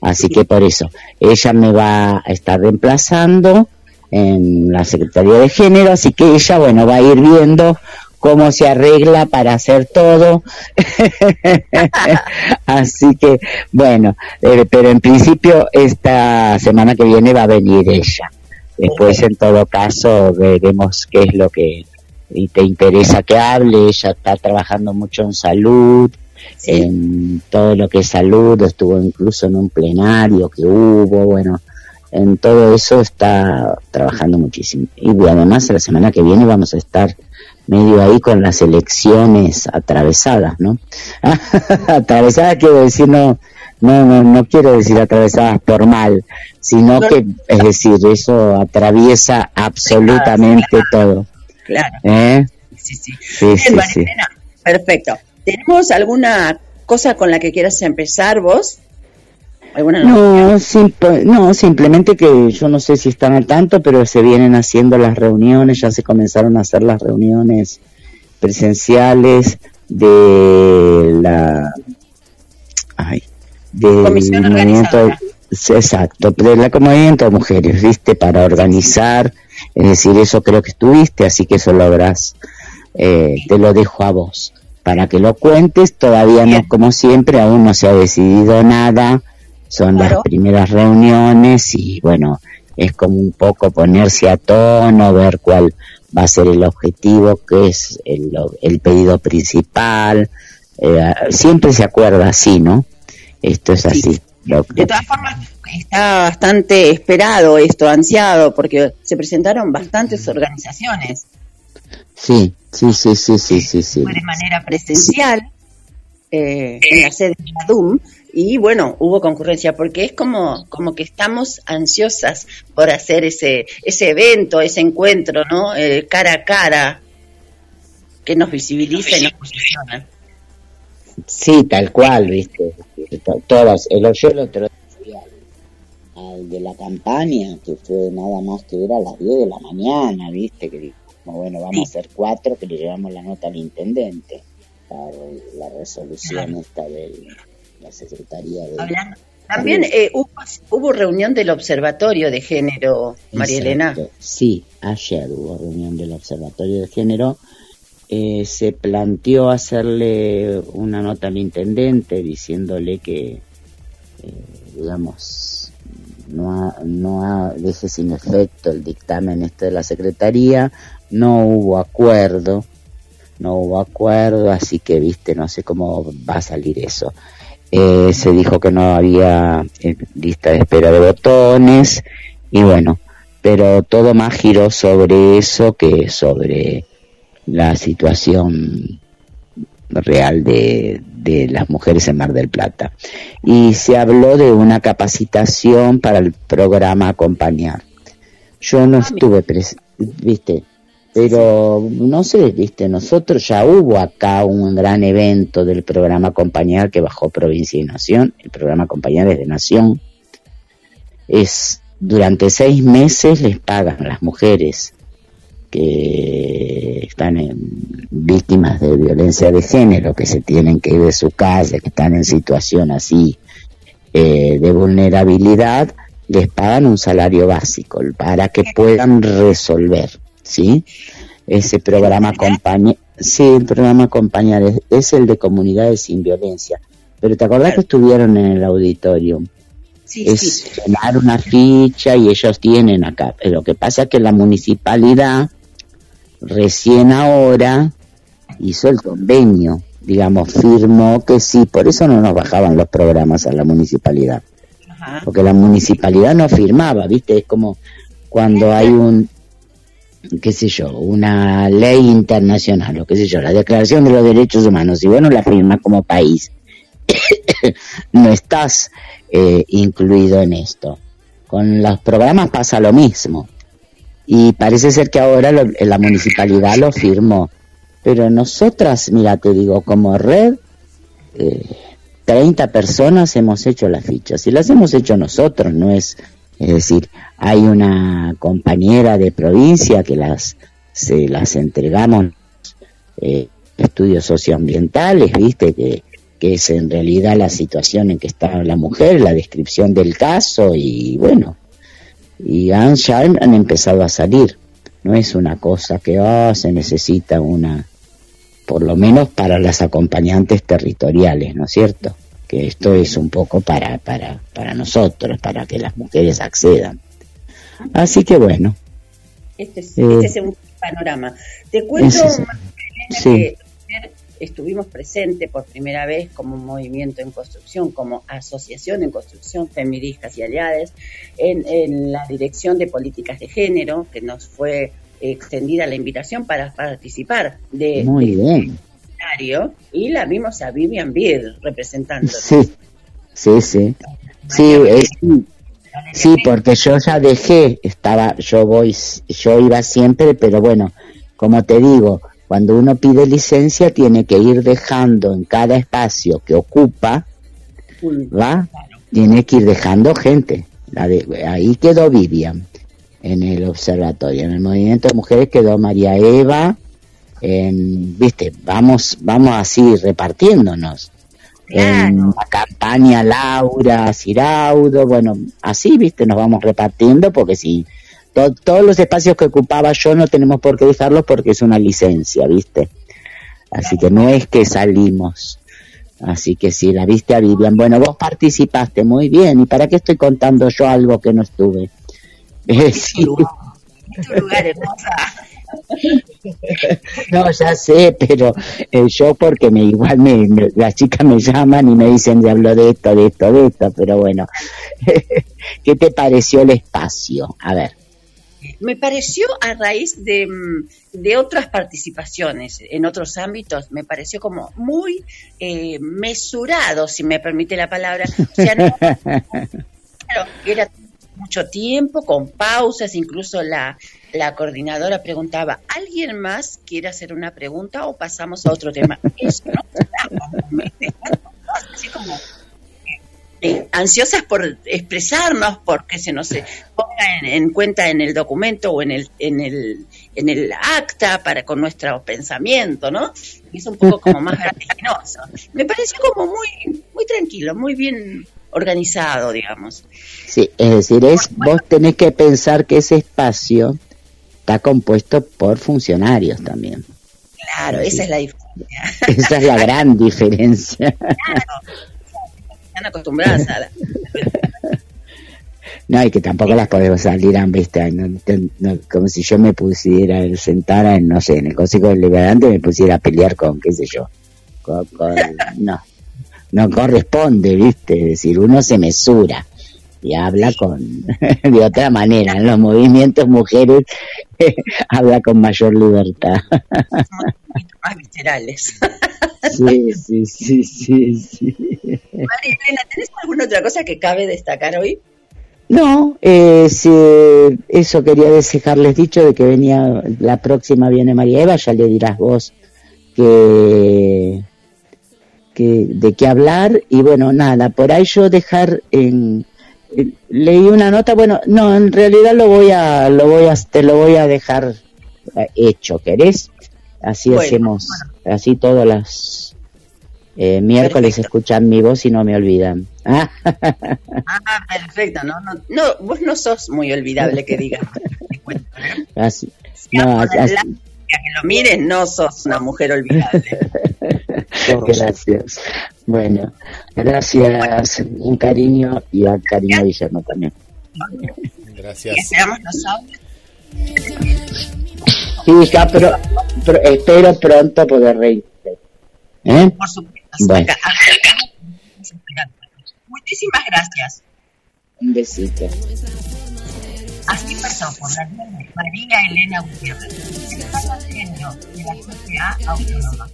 así que por eso ella me va a estar reemplazando en la Secretaría de Género, así que ella, bueno, va a ir viendo cómo se arregla para hacer todo. así que, bueno, eh, pero en principio esta semana que viene va a venir ella. Después, en todo caso, veremos qué es lo que y te interesa que hable. Ella está trabajando mucho en salud, en todo lo que es salud, estuvo incluso en un plenario que hubo, bueno, en todo eso está trabajando muchísimo. Y además la semana que viene vamos a estar medio ahí con las elecciones atravesadas, ¿no? atravesadas quiero decir, no, no, no, no quiero decir atravesadas por mal, sino que, es decir, eso atraviesa absolutamente todo. Claro. ¿Eh? Sí, sí. Sí, sí, Perfecto. ¿Tenemos alguna cosa con la que quieras empezar vos? ¿Alguna No, no, simplemente que yo no sé si están al tanto, pero se vienen haciendo las reuniones, ya se comenzaron a hacer las reuniones presenciales de la ay, del Comisión movimiento exacto, del movimiento de mujeres, viste, para organizar, es decir, eso creo que estuviste, así que eso lo habrás, eh, te lo dejo a vos. Para que lo cuentes, todavía no, como siempre, aún no se ha decidido nada, son las primeras reuniones y bueno, es como un poco ponerse a tono, ver cuál va a ser el objetivo, qué es el, el pedido principal, eh, siempre se acuerda así, ¿no? Esto es así. Lo- De todas formas, está bastante esperado esto, ansiado, porque se presentaron bastantes organizaciones sí, sí, sí, sí, sí, sí, sí. de manera presencial eh, en la sede de la DUM y bueno, hubo concurrencia porque es como, como que estamos ansiosas por hacer ese, ese evento, ese encuentro, ¿no? Eh, cara a cara que nos visibiliza y nos posiciona. Sí, tal cual, viste. To- Todas, el yo el otro día, al de la campaña, que fue nada más que era a las 10 de la mañana, viste, que dijo, bueno, vamos a hacer cuatro, que le llevamos la nota al intendente, para la resolución esta de la Secretaría de... Hablando- También eh, hubo, hubo reunión del Observatorio de Género, María. Elena. Sí, ayer hubo reunión del Observatorio de Género eh, se planteó hacerle una nota al intendente diciéndole que, eh, digamos, no, ha- no ha- deje sin efecto el dictamen este de la Secretaría, no hubo acuerdo, no hubo acuerdo, así que, viste, no sé cómo va a salir eso. Eh, se dijo que no había eh, lista de espera de botones y bueno, pero todo más giró sobre eso que sobre la situación real de, de las mujeres en Mar del Plata. Y se habló de una capacitación para el programa Acompañar. Yo no estuve presente, viste, pero no sé, viste, nosotros ya hubo acá un gran evento del programa Acompañar que bajó Provincia y Nación. El programa Acompañar es de Nación. Es durante seis meses les pagan a las mujeres que están en- víctimas de violencia de género, que se tienen que ir de su casa, que están en situación así eh, de vulnerabilidad, les pagan un salario básico para que puedan resolver, ¿sí? Ese programa acompaña, sí, el programa acompañar es, es el de comunidades sin violencia. Pero te acordás que estuvieron en el auditorio. es llenar una ficha y ellos tienen acá. Lo que pasa es que la municipalidad recién ahora hizo el convenio, digamos, firmó que sí, por eso no nos bajaban los programas a la municipalidad, porque la municipalidad no firmaba, ¿viste? Es como cuando hay un, qué sé yo, una ley internacional, o qué sé yo, la Declaración de los Derechos Humanos, si vos no la firmas como país, no estás eh, incluido en esto. Con los programas pasa lo mismo. Y parece ser que ahora lo- la municipalidad lo firmó. Pero nosotras, mira, te digo, como red, eh, 30 personas hemos hecho las fichas. Y las hemos hecho nosotros, no es... Es decir, hay una compañera de provincia que las se las entregamos eh, estudios socioambientales, viste, que, que es en realidad la situación en que está la mujer, la descripción del caso y bueno, y han, ya han, han empezado a salir. No es una cosa que ah, se necesita una, por lo menos para las acompañantes territoriales, ¿no es cierto? Que esto es un poco para, para, para nosotros, para que las mujeres accedan. Así que bueno, Este es, Eh, este es un panorama. Te cuento, es- sí. que estuvimos presentes por primera vez como movimiento en construcción, como asociación en construcción, feministas y aliadas, en, en la dirección de políticas de género, que nos fue extendida la invitación para participar de, muy bien. Y la vimos a Vivian Beer representando. Sí, sí, sí. Sí, sí, porque yo ya dejé, estaba, yo voy, yo iba siempre, pero bueno, como te digo, cuando uno pide licencia tiene que ir dejando en cada espacio que ocupa, ¿va? Tiene que ir dejando gente. Ahí quedó Vivian en el observatorio. En el movimiento de mujeres quedó María Eva. En, Viste, vamos, vamos así repartiéndonos. En la campaña Laura, Ciraudo, bueno, así, viste, nos vamos repartiendo porque si to- todos los espacios que ocupaba yo no tenemos por qué dejarlos porque es una licencia, viste. Así que no es que salimos. Así que si la viste a Vivian, bueno, vos participaste muy bien. ¿Y para qué estoy contando yo algo que no estuve? Eh, sí. Muchos lugares, hermosa. No, ya sé, pero eh, yo porque me igual me, me- las chicas me llaman y me dicen ya hablo de esto, de esto, de esto, pero bueno, ¿qué te pareció el espacio? A ver, Me pareció a raíz de, mm, de otras participaciones en otros ámbitos, me pareció como muy eh, mesurado, si me permite la palabra. O sea, no- claro, era mucho tiempo, con pausas, incluso la, la coordinadora preguntaba, ¿alguien más quiere hacer una pregunta o pasamos a otro tema? Eso, ¿no? Así como eh, ansiosas por expresarnos, porque se nos eh, ponga en, en cuenta en el documento o en el, en el, en el acta para con nuestro pensamiento, ¿no? Es un poco como más vertiginoso. Me pareció como muy, muy tranquilo, muy bien organizado, digamos. sí, es decir, es, vos tenés que pensar que ese espacio está compuesto por funcionarios también. Claro, esa es la diferencia. Esa es la gran diferencia. Están acostumbradas a la- No, y que tampoco las podemos salir a viste, Ay, no, no- no, como si yo me pusiera sentara en, no sé, en el Consejo Deliberante me pusiera a pelear con, qué sé yo, con, con- no, no corresponde, viste, es decir, uno se mesura y habla con, de otra manera, en los movimientos mujeres habla con mayor libertad. más viscerales. sí, sí, sí, sí, sí. María Elena, ¿tenés alguna otra cosa que cabe destacar hoy? No, eh, si, eso quería dejarles dicho de que venía, la próxima viene María Eva, ya le dirás vos que, que de qué hablar y bueno, nada, por ahí yo dejar en, leí una nota, bueno, no, en realidad lo voy a, lo voy a, te lo voy a dejar eh, hecho, ¿querés? Así Bueno, hacemos, así todas las eh, miércoles escuchan mi voz y no me olvidan. Ah, Ah, perfecto, no, no, no, vos no sos muy olvidable que digas. así, no, así- La- que lo mires, no sos una mujer olvidable. Gracias. Bueno, gracias, un cariño y a cariño Guillermo también. Gracias. Ya, pero, pero espero pronto poder reír. ¿Eh? Por supuesto. Bueno, Muchísimas gracias. un besito. Así pasó por la María Elena Gutiérrez, de género de la CTA Autónoma.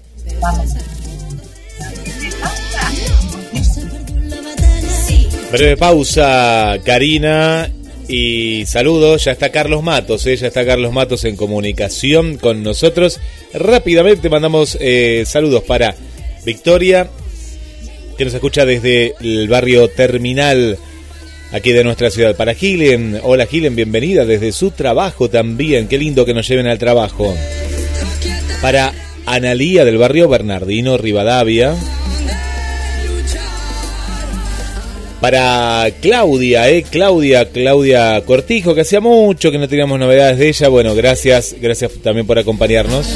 Breve pausa, Karina. Y saludos, ya está Carlos Matos, ¿eh? ya está Carlos Matos en comunicación con nosotros. Rápidamente mandamos eh, saludos para Victoria, que nos escucha desde el barrio Terminal, aquí de nuestra ciudad. Para Gilen, hola Gilen, bienvenida desde su trabajo también, qué lindo que nos lleven al trabajo. Para Analía del barrio Bernardino Rivadavia. Para Claudia, eh, Claudia, Claudia Cortijo, que hacía mucho que no teníamos novedades de ella. Bueno, gracias, gracias también por acompañarnos.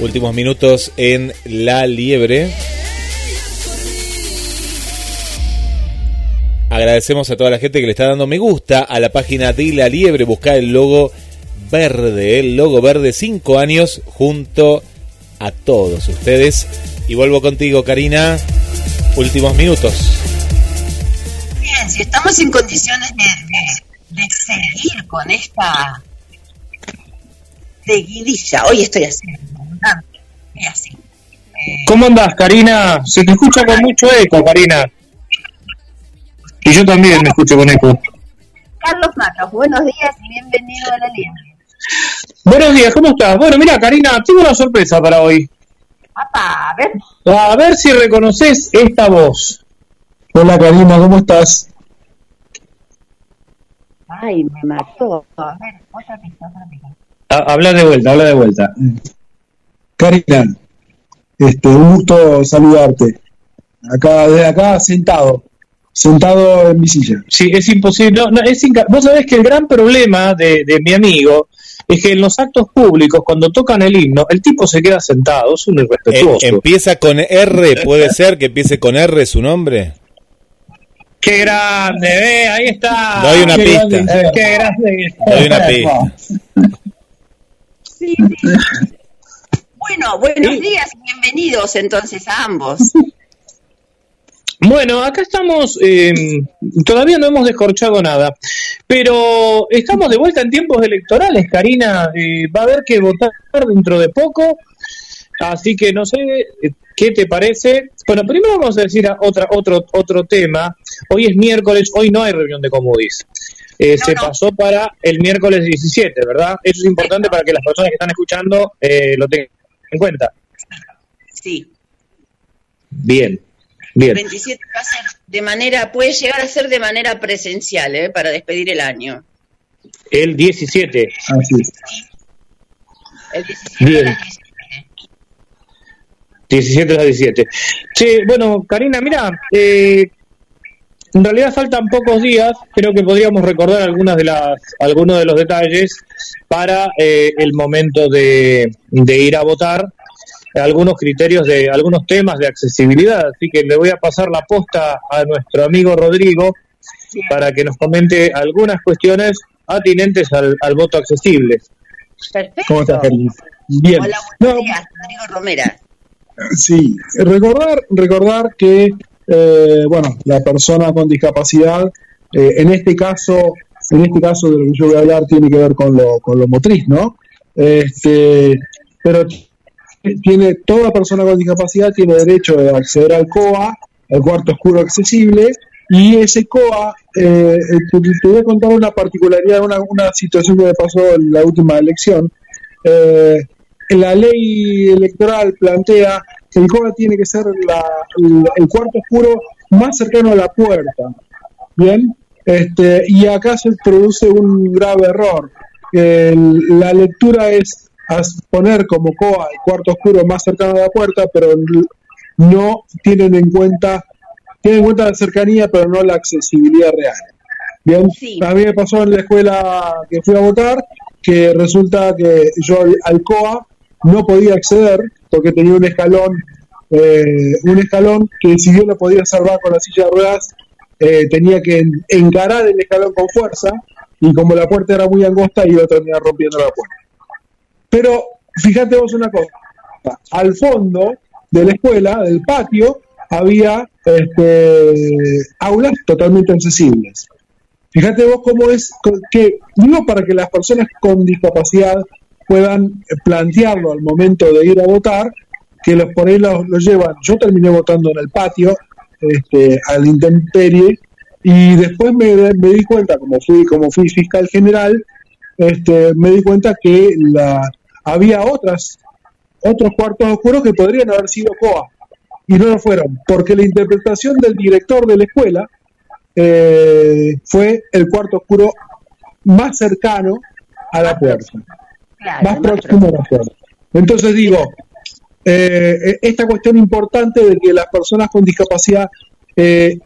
Últimos minutos en La Liebre. Agradecemos a toda la gente que le está dando me gusta a la página de La Liebre. Busca el logo verde, el logo verde, cinco años junto a todos ustedes. Y vuelvo contigo, Karina. Últimos minutos. Bien, si estamos en condiciones de, de- de seguir con esta seguidilla, hoy estoy haciendo abundante, y así. ¿Cómo andás, Karina? Se te escucha con mucho eco, Karina. Y yo también me escucho con eco. Carlos Matos, buenos días y bienvenido a la liebre. Buenos días, ¿cómo estás? Bueno, mira, Karina, tengo una sorpresa para hoy. Papá, a ver, A ver si reconoces esta voz. Hola, Karina, ¿cómo estás? ay, me mató. A ver, otra pista, otra pista. habla de vuelta, habla de vuelta. Karina, este, un gusto saludarte. Acá, de acá sentado, sentado en mi silla. Sí, es imposible. no, no, es inca- Vos sabés que el gran problema de, de mi amigo es que en los actos públicos, cuando tocan el himno, el tipo se queda sentado, es un Eh, irrespetuoso. empieza con R, ¿puede ser que empiece con R su nombre? ¡Qué grande! eh, Ahí está. Doy una Qué pista. grande, ¡Qué grande! Doy una pista. Sí, sí. Bueno, buenos días y bienvenidos entonces a ambos. Bueno, acá estamos, eh, todavía no hemos descorchado nada, pero estamos de vuelta en tiempos electorales, Karina, eh, va a haber que votar dentro de poco, así que no sé eh, qué te parece. Bueno, primero vamos a decir a otra, otro, otro tema, hoy es miércoles, hoy no hay reunión de Comodis. Eh, se pasó para el miércoles 17, ¿verdad? Eso es importante para que las personas que están escuchando eh, lo tengan en cuenta. Sí, Bien, el bien. 27 va a ser de manera, puede llegar a ser de manera presencial, ¿eh? para despedir el año. El 17. Así es. El 17 Bien. a las 17. 17 a las 17. Che, bueno, Karina, mira, eh, En realidad faltan pocos días, creo que podríamos recordar algunas de las, algunos de los detalles para eh, el momento de, de ir a votar, algunos criterios de algunos temas de accesibilidad. Así que le voy a pasar la posta a nuestro amigo Rodrigo para que nos comente algunas cuestiones atinentes al, al voto accesible. Perfecto. ¿Cómo estás? Bien. Hola, buenos días, Rodrigo Romera. Sí, recordar, recordar que, eh, bueno, la persona con discapacidad, eh, en este caso, en este caso de lo que yo voy a hablar tiene que ver con lo, con lo motriz, ¿no? Este, pero tiene, toda persona con discapacidad tiene derecho de acceder al COA, el cuarto oscuro accesible, y ese COA, eh, eh, te, voy a contar una particularidad, una, una situación que me pasó en la última elección. Eh, la ley electoral plantea que el COA tiene que ser el, cuarto oscuro más cercano a la puerta. Bien, este, y acá se produce un grave error. La lectura es as- poner como COA el cuarto oscuro más cercano a la puerta, pero no tienen en cuenta tienen en cuenta la cercanía, pero no la accesibilidad real. Bien, a mí me pasó en la escuela que fui a votar que resulta que yo al- COA no podía acceder porque tenía un escalón, eh, un escalón que si bien lo podía salvar con la silla de ruedas, eh, tenía que en- encarar el escalón con fuerza y como la puerta era muy angosta iba a terminar rompiendo la puerta. Pero fíjate vos una cosa, al fondo de la escuela, del patio, había este, aulas totalmente accesibles. Fíjate vos cómo es que, digo para que las personas con discapacidad puedan plantearlo al momento de ir a votar, que los por ahí los, los llevan. Yo terminé votando en el patio, este, al intemperie, y después me, me di cuenta, como fui, como fui fiscal general, este, me di cuenta que la, había otras, otros cuartos oscuros que podrían haber sido COA, y no lo fueron, porque la interpretación del director de la escuela eh, fue el cuarto oscuro más cercano a la puerta, más próximo a la puerta. Entonces digo, eh, eh, esta cuestión importante de que las personas con discapacidad eh,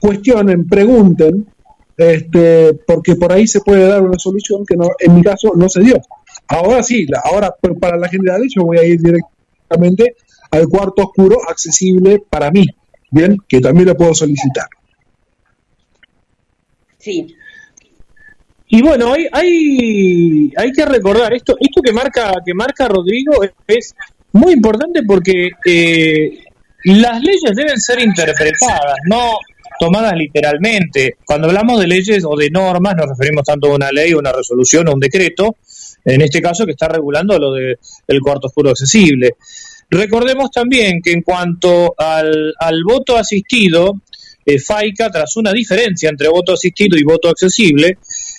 cuestionen, pregunten, este, porque por ahí se puede dar una solución que no, en mi caso no se dio. Ahora sí, la- ahora pero para la general yo voy a ir directamente al cuarto oscuro accesible para mí, bien, que también lo puedo solicitar. Sí. Y bueno, hay, hay, hay que recordar esto, esto que marca, que marca Rodrigo es muy importante porque eh, las leyes deben ser interpretadas, no tomadas literalmente. Cuando hablamos de leyes o de normas, nos referimos tanto a una ley, una resolución o un decreto, en este caso que está regulando lo del cuarto oscuro accesible. Recordemos también que en cuanto al, al voto asistido, eh, FAICA tras una diferencia entre voto asistido y voto accesible,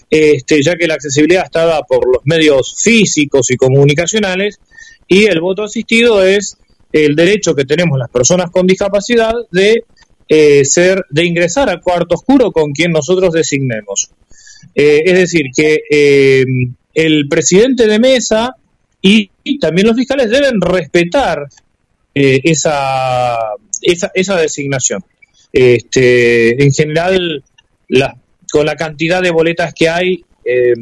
este, ya que la accesibilidad está dada por los medios físicos y comunicacionales, y el voto asistido es el derecho que tenemos las personas con discapacidad de eh, ser, de ingresar al cuarto oscuro con quien nosotros designemos. Eh, es decir, que eh, el presidente de mesa y, también los fiscales deben respetar eh, esa, esa, esa designación. Este, en general, la- con la cantidad de boletas que hay, eh,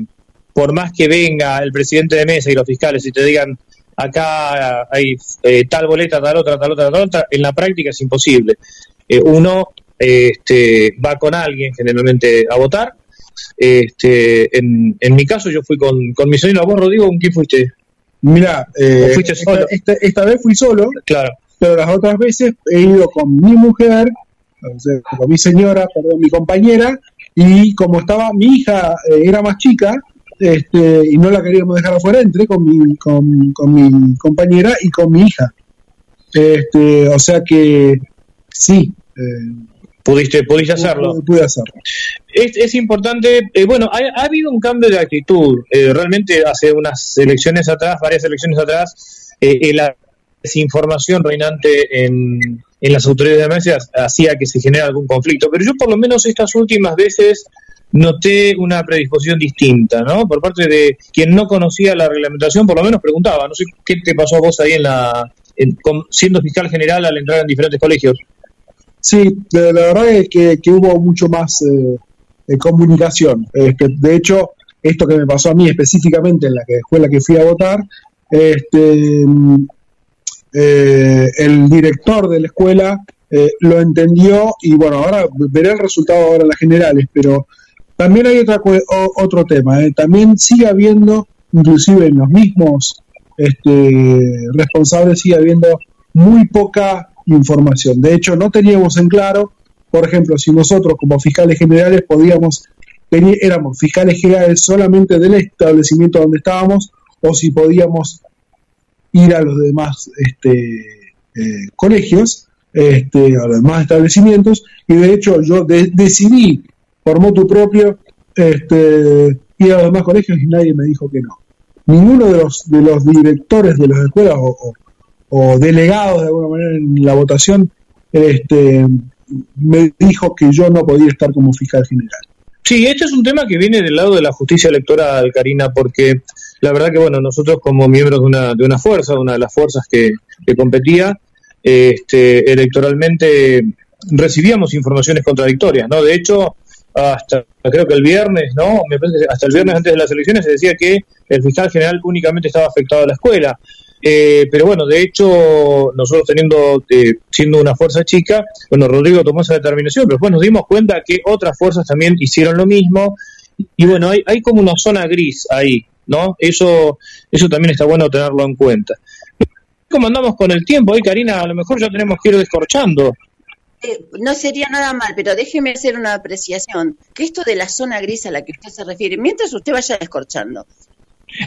por más que venga el presidente de mesa y los fiscales y te digan acá hay tal boleta, tal otra, tal otra, tal otra, en la práctica es imposible. Eh, uno eh, este, va con alguien generalmente a votar. Este, en, en mi caso, yo fui con, con mi sobrino. ¿Vos, Rodrigo, con quién fuiste? Mira, eh, ¿O fuiste esta, solo? esta- esta vez fui solo, Claro. pero las otras veces he ido con mi mujer, con mi señora, perdón, mi compañera, y como estaba mi hija eh, era más chica, este, y no la queríamos dejar afuera, entré con mi, con, con mi compañera y con mi hija. Este, o sea que sí. eh, Pudiste, pudiste hacerlo. Pude hacerlo. Es, es importante, eh, bueno, ha, ha habido un cambio de actitud. eh, realmente hace unas elecciones atrás, varias elecciones atrás, eh, eh, la desinformación reinante en, en las autoridades de emergencia hacía que se genera algún conflicto. Pero yo por lo menos estas últimas veces noté una predisposición distinta, ¿no? Por parte de quien no conocía la reglamentación, por lo menos preguntaba, no sé qué te pasó a vos ahí en la, en- siendo fiscal general al entrar en diferentes colegios. Sí, la verdad es que, que hubo mucho más eh, eh, comunicación. Este, de hecho, esto que me pasó a mí específicamente en la que escuela que fui a votar, este, mm, eh, el director de la escuela eh, lo entendió y bueno, ahora veré el resultado ahora en las generales, pero también hay otra, o- otro tema, eh, también sigue habiendo, inclusive en los mismos este, responsables, sigue habiendo muy poca información. De hecho, no teníamos en claro, por ejemplo, si nosotros como fiscales generales podíamos, éramos fiscales generales solamente del establecimiento donde estábamos o si podíamos ir a los demás este, eh, colegios, este, a los demás establecimientos, y de hecho yo de- decidí por motu propio este, ir a los demás colegios y nadie me dijo que no. Ninguno de los, de los directores de las escuelas o- o delegados de alguna manera en la votación este, me dijo que yo no podía estar como fiscal general. Sí, este es un tema que viene del lado de la justicia electoral, Karina, porque la verdad que, bueno, nosotros como miembros de una, de una fuerza, una de las fuerzas que, competía, este, electoralmente recibíamos informaciones contradictorias, ¿no? De hecho, hasta creo que el viernes, ¿no? Me parece hasta el viernes antes de las elecciones se decía que el fiscal general únicamente estaba afectado a la escuela. Eh, pero bueno, de hecho, nosotros teniendo, eh, siendo una fuerza chica, bueno, Rodrigo tomó esa determinación, pero después nos dimos cuenta que otras fuerzas también hicieron lo mismo, y bueno, hay, hay como una zona gris ahí, ¿no? Eso, eso también está bueno tenerlo en cuenta. ¿Cómo andamos con el tiempo ahí, Karina? A lo mejor ya tenemos que ir descorchando. Eh, no sería nada mal, pero déjeme hacer una apreciación. Que esto de la zona gris a la que usted se refiere, mientras usted vaya descorchando,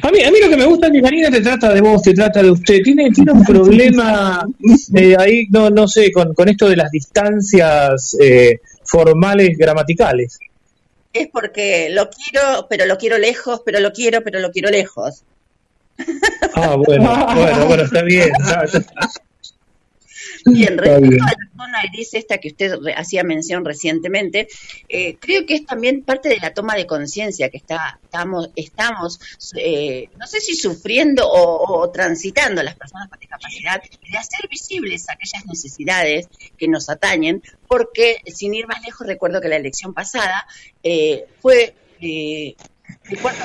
A mí, a mí lo que me gusta es que Karina te trata de vos, te trata de usted. Tiene, tiene un problema eh, ahí, no, no sé, con, con esto de las distancias eh, formales gramaticales. es porque lo quiero, pero lo quiero lejos, pero lo quiero, pero lo quiero lejos. Ah, bueno, bueno, bueno, está bien. Está respecto bien. a la zona gris esta que usted hacía mención recientemente, eh, creo que es también parte de la toma de conciencia que está, estamos, estamos eh, no sé si sufriendo o, o transitando las personas con discapacidad, de hacer visibles aquellas necesidades que nos atañen, porque sin ir más lejos, recuerdo que la elección pasada eh, fue... eh, recuerdo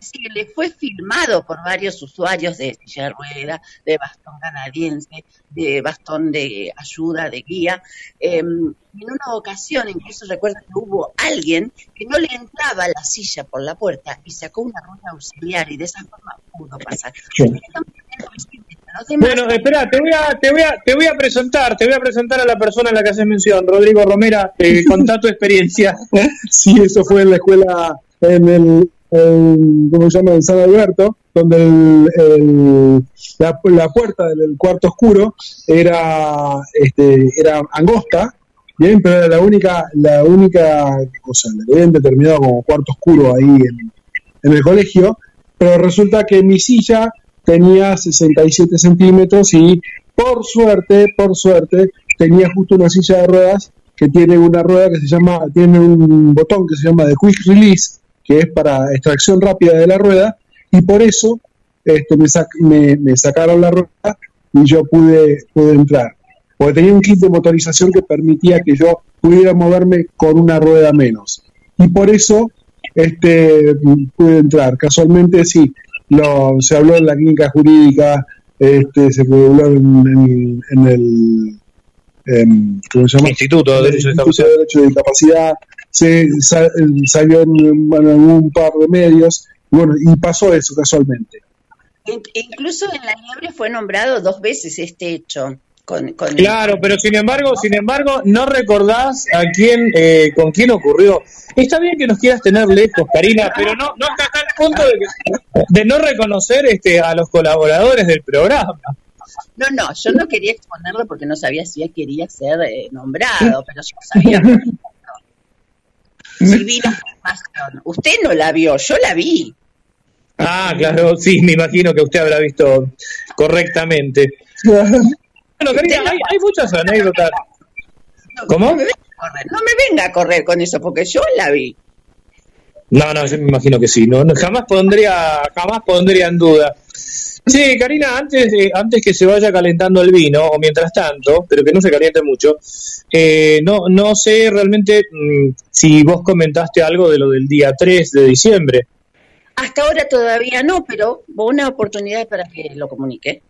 Sí, le fue filmado por varios usuarios de silla de rueda, de bastón canadiense, de bastón de ayuda, de guía. Eh, en una ocasión, incluso recuerdo que hubo alguien que no le entraba la silla por la puerta y sacó una rueda auxiliar y de esa forma pudo pasar. Bueno, espera, te voy a, te voy a, te voy a presentar, te voy a presentar a la persona a la que haces mención, Rodrigo Romera, eh, contá tu experiencia. Sí, eso fue en la escuela, en el, en- ¿cómo se llama? En San Alberto, donde el, la, la puerta del, cuarto oscuro era, este, era angosta, bien, pero era la única, la única, o sea, le habían determinado como cuarto oscuro ahí en, en el colegio, pero resulta que mi silla tenía 67 centímetros y por suerte, por suerte, tenía justo una silla de ruedas que tiene una rueda que se llama, tiene un botón que se llama de quick release, que es para extracción rápida de la rueda, y por eso este, me, sac- me, me sacaron la rueda y yo pude, pude entrar. Porque tenía un kit de motorización que permitía que yo pudiera moverme con una rueda menos. Y por eso este, pude entrar. Casualmente sí, lo, se habló en la clínica jurídica, este, se habló en, en- en el em, ¿cómo se llama? Instituto de Derecho de Instituto de Derecho de Discapacidad, se sa- salió en, en algún par de medios, y bueno, y pasó eso casualmente. In- Incluso en la liebre fue nombrado dos veces este hecho. Con, con Claro, pero sin embargo, sin embargo, no recordás a quién, eh, con quién ocurrió. Está bien que nos quieras tener lejos, Karina, pero no, no hasta tal punto de, que- de no reconocer este, a los colaboradores del programa. No, no, yo no quería exponerlo porque no sabía si él quería ser eh, nombrado, pero yo sabía. Si vi la filmación. Usted no la vio, yo la vi. Ah, claro, sí, me imagino que usted habrá visto correctamente. Bueno, Karina, hay, hay muchas anécdotas. ¿Cómo? No me, venga a correr, con eso porque yo la vi. No, no, yo me imagino que sí. No, no, jamás pondría, jamás pondría en duda. Sí, Karina, antes, de- antes que se vaya calentando el vino, o mientras tanto, pero que no se caliente mucho, eh, no, no sé realmente mm, si vos comentaste algo de lo del día 3 de diciembre. Hasta ahora todavía no, pero una oportunidad para que lo comunique.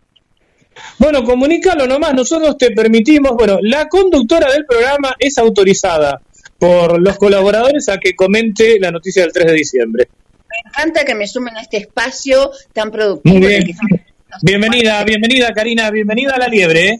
Bueno, comunícalo nomás, nosotros te permitimos, bueno, la conductora del programa es autorizada por los colaboradores a que comente la noticia del 3 de diciembre. Me encanta que me sumen a este espacio tan productivo. Muy en bien. que Bienvenida, bienvenida Karina, bienvenida a la liebre. ¿eh?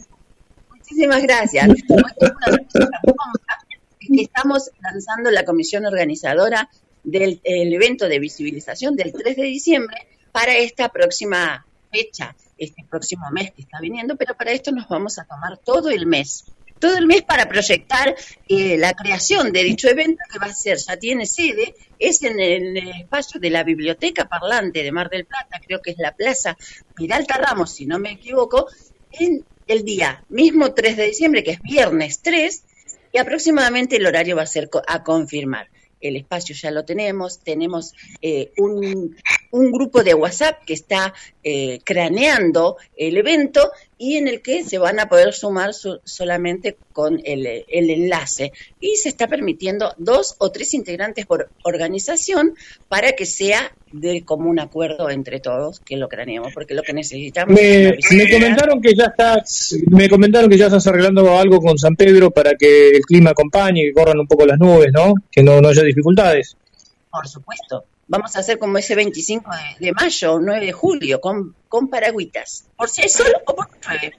Muchísimas gracias. Estamos lanzando la comisión organizadora del el evento de visibilización del 3 de diciembre para esta próxima fecha, este próximo mes que está viniendo, pero para esto nos vamos a tomar todo el mes. Todo el mes para proyectar eh, la creación de dicho evento que va a ser, ya tiene sede, es en el espacio de la Biblioteca Parlante de Mar del Plata, creo que es la Plaza Peralta Ramos, si no me equivoco, en el día mismo 3 de diciembre, que es viernes 3, y aproximadamente el horario va a ser a confirmar. El espacio ya lo tenemos, tenemos eh, un, un grupo de WhatsApp que está eh, craneando el evento y en el que se van a poder sumar su- solamente con el, el enlace. Y se está permitiendo dos o tres integrantes por organización para que sea de común acuerdo entre todos que lo craneemos, porque lo que necesitamos es Me, comentaron que ya estás, me comentaron que ya estás arreglando algo con San Pedro para que el clima acompañe, que corran un poco las nubes, ¿no? Que no, no haya dificultades. Por supuesto. Vamos a hacer como ese 25 de, mayo o 9 de julio, con, con paragüitas. Por si hay sol o por llueve.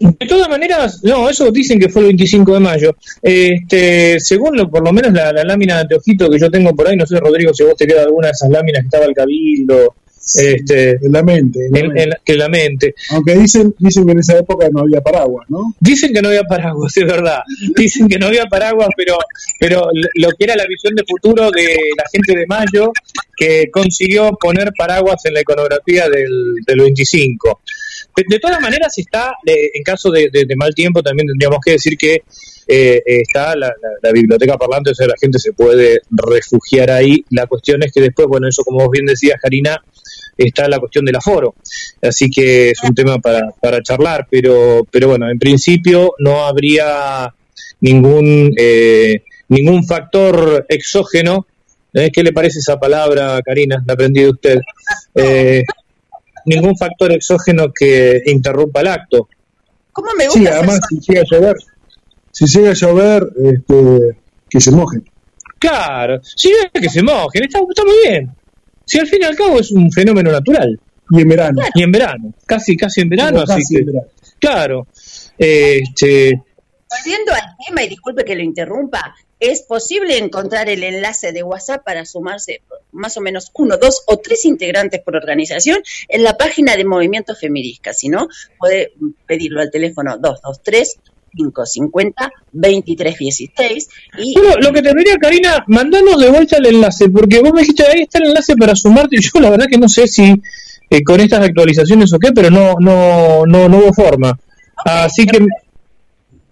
De todas maneras, no, eso dicen que fue el 25 de mayo. Este, según lo, por lo menos la, lámina de anteojito que yo tengo por ahí, no sé, Rodrigo, si vos te queda alguna de esas láminas que estaba el cabildo, este, en la mente. en la en, mente. en la- en la mente. Aunque dicen, dicen que en esa época no había paraguas, ¿no? Dicen que no había paraguas, es verdad. Dicen que no había paraguas, pero, pero lo que era la visión de futuro de la gente de Mayo, que consiguió poner paraguas en la iconografía del, del 25. De, de todas maneras, está, eh, en caso de, de- de mal tiempo, también tendríamos que decir que eh, está la, la- la biblioteca parlante, o sea, la gente se puede refugiar ahí. La cuestión es que después, bueno, eso como vos bien decías, Karina, está la cuestión del aforo. Así que es un tema para, para charlar, pero, pero bueno, en principio no habría ningún, eh, ningún factor exógeno. ¿Eh? ¿Qué le parece esa palabra, Karina? La aprendí de usted. Eh, ningún factor exógeno que interrumpa el acto. ¿Cómo me Sí, además, si llega a llover, si llega a llover, este, que se mojen. Claro, sí, es que se mojen, está, está muy bien. Si al fin y al cabo es un fenómeno natural. Y en verano. Y en verano, casi casi en verano, así que, verano. claro. Este, Volviendo al tema, y disculpe que lo interrumpa, ¿es posible encontrar el enlace de WhatsApp para sumarse más o menos uno, dos o tres integrantes por organización en la página de Movimiento Feminista? Si no, puede pedirlo al teléfono 223 550 2316 y Bueno, lo que te diría, Karina, mandanos de vuelta el enlace, porque vos me dijiste, ahí está el enlace para sumarte, y yo la verdad que no sé si eh, con estas actualizaciones o qué, pero no, no, no, no hubo forma. Así que,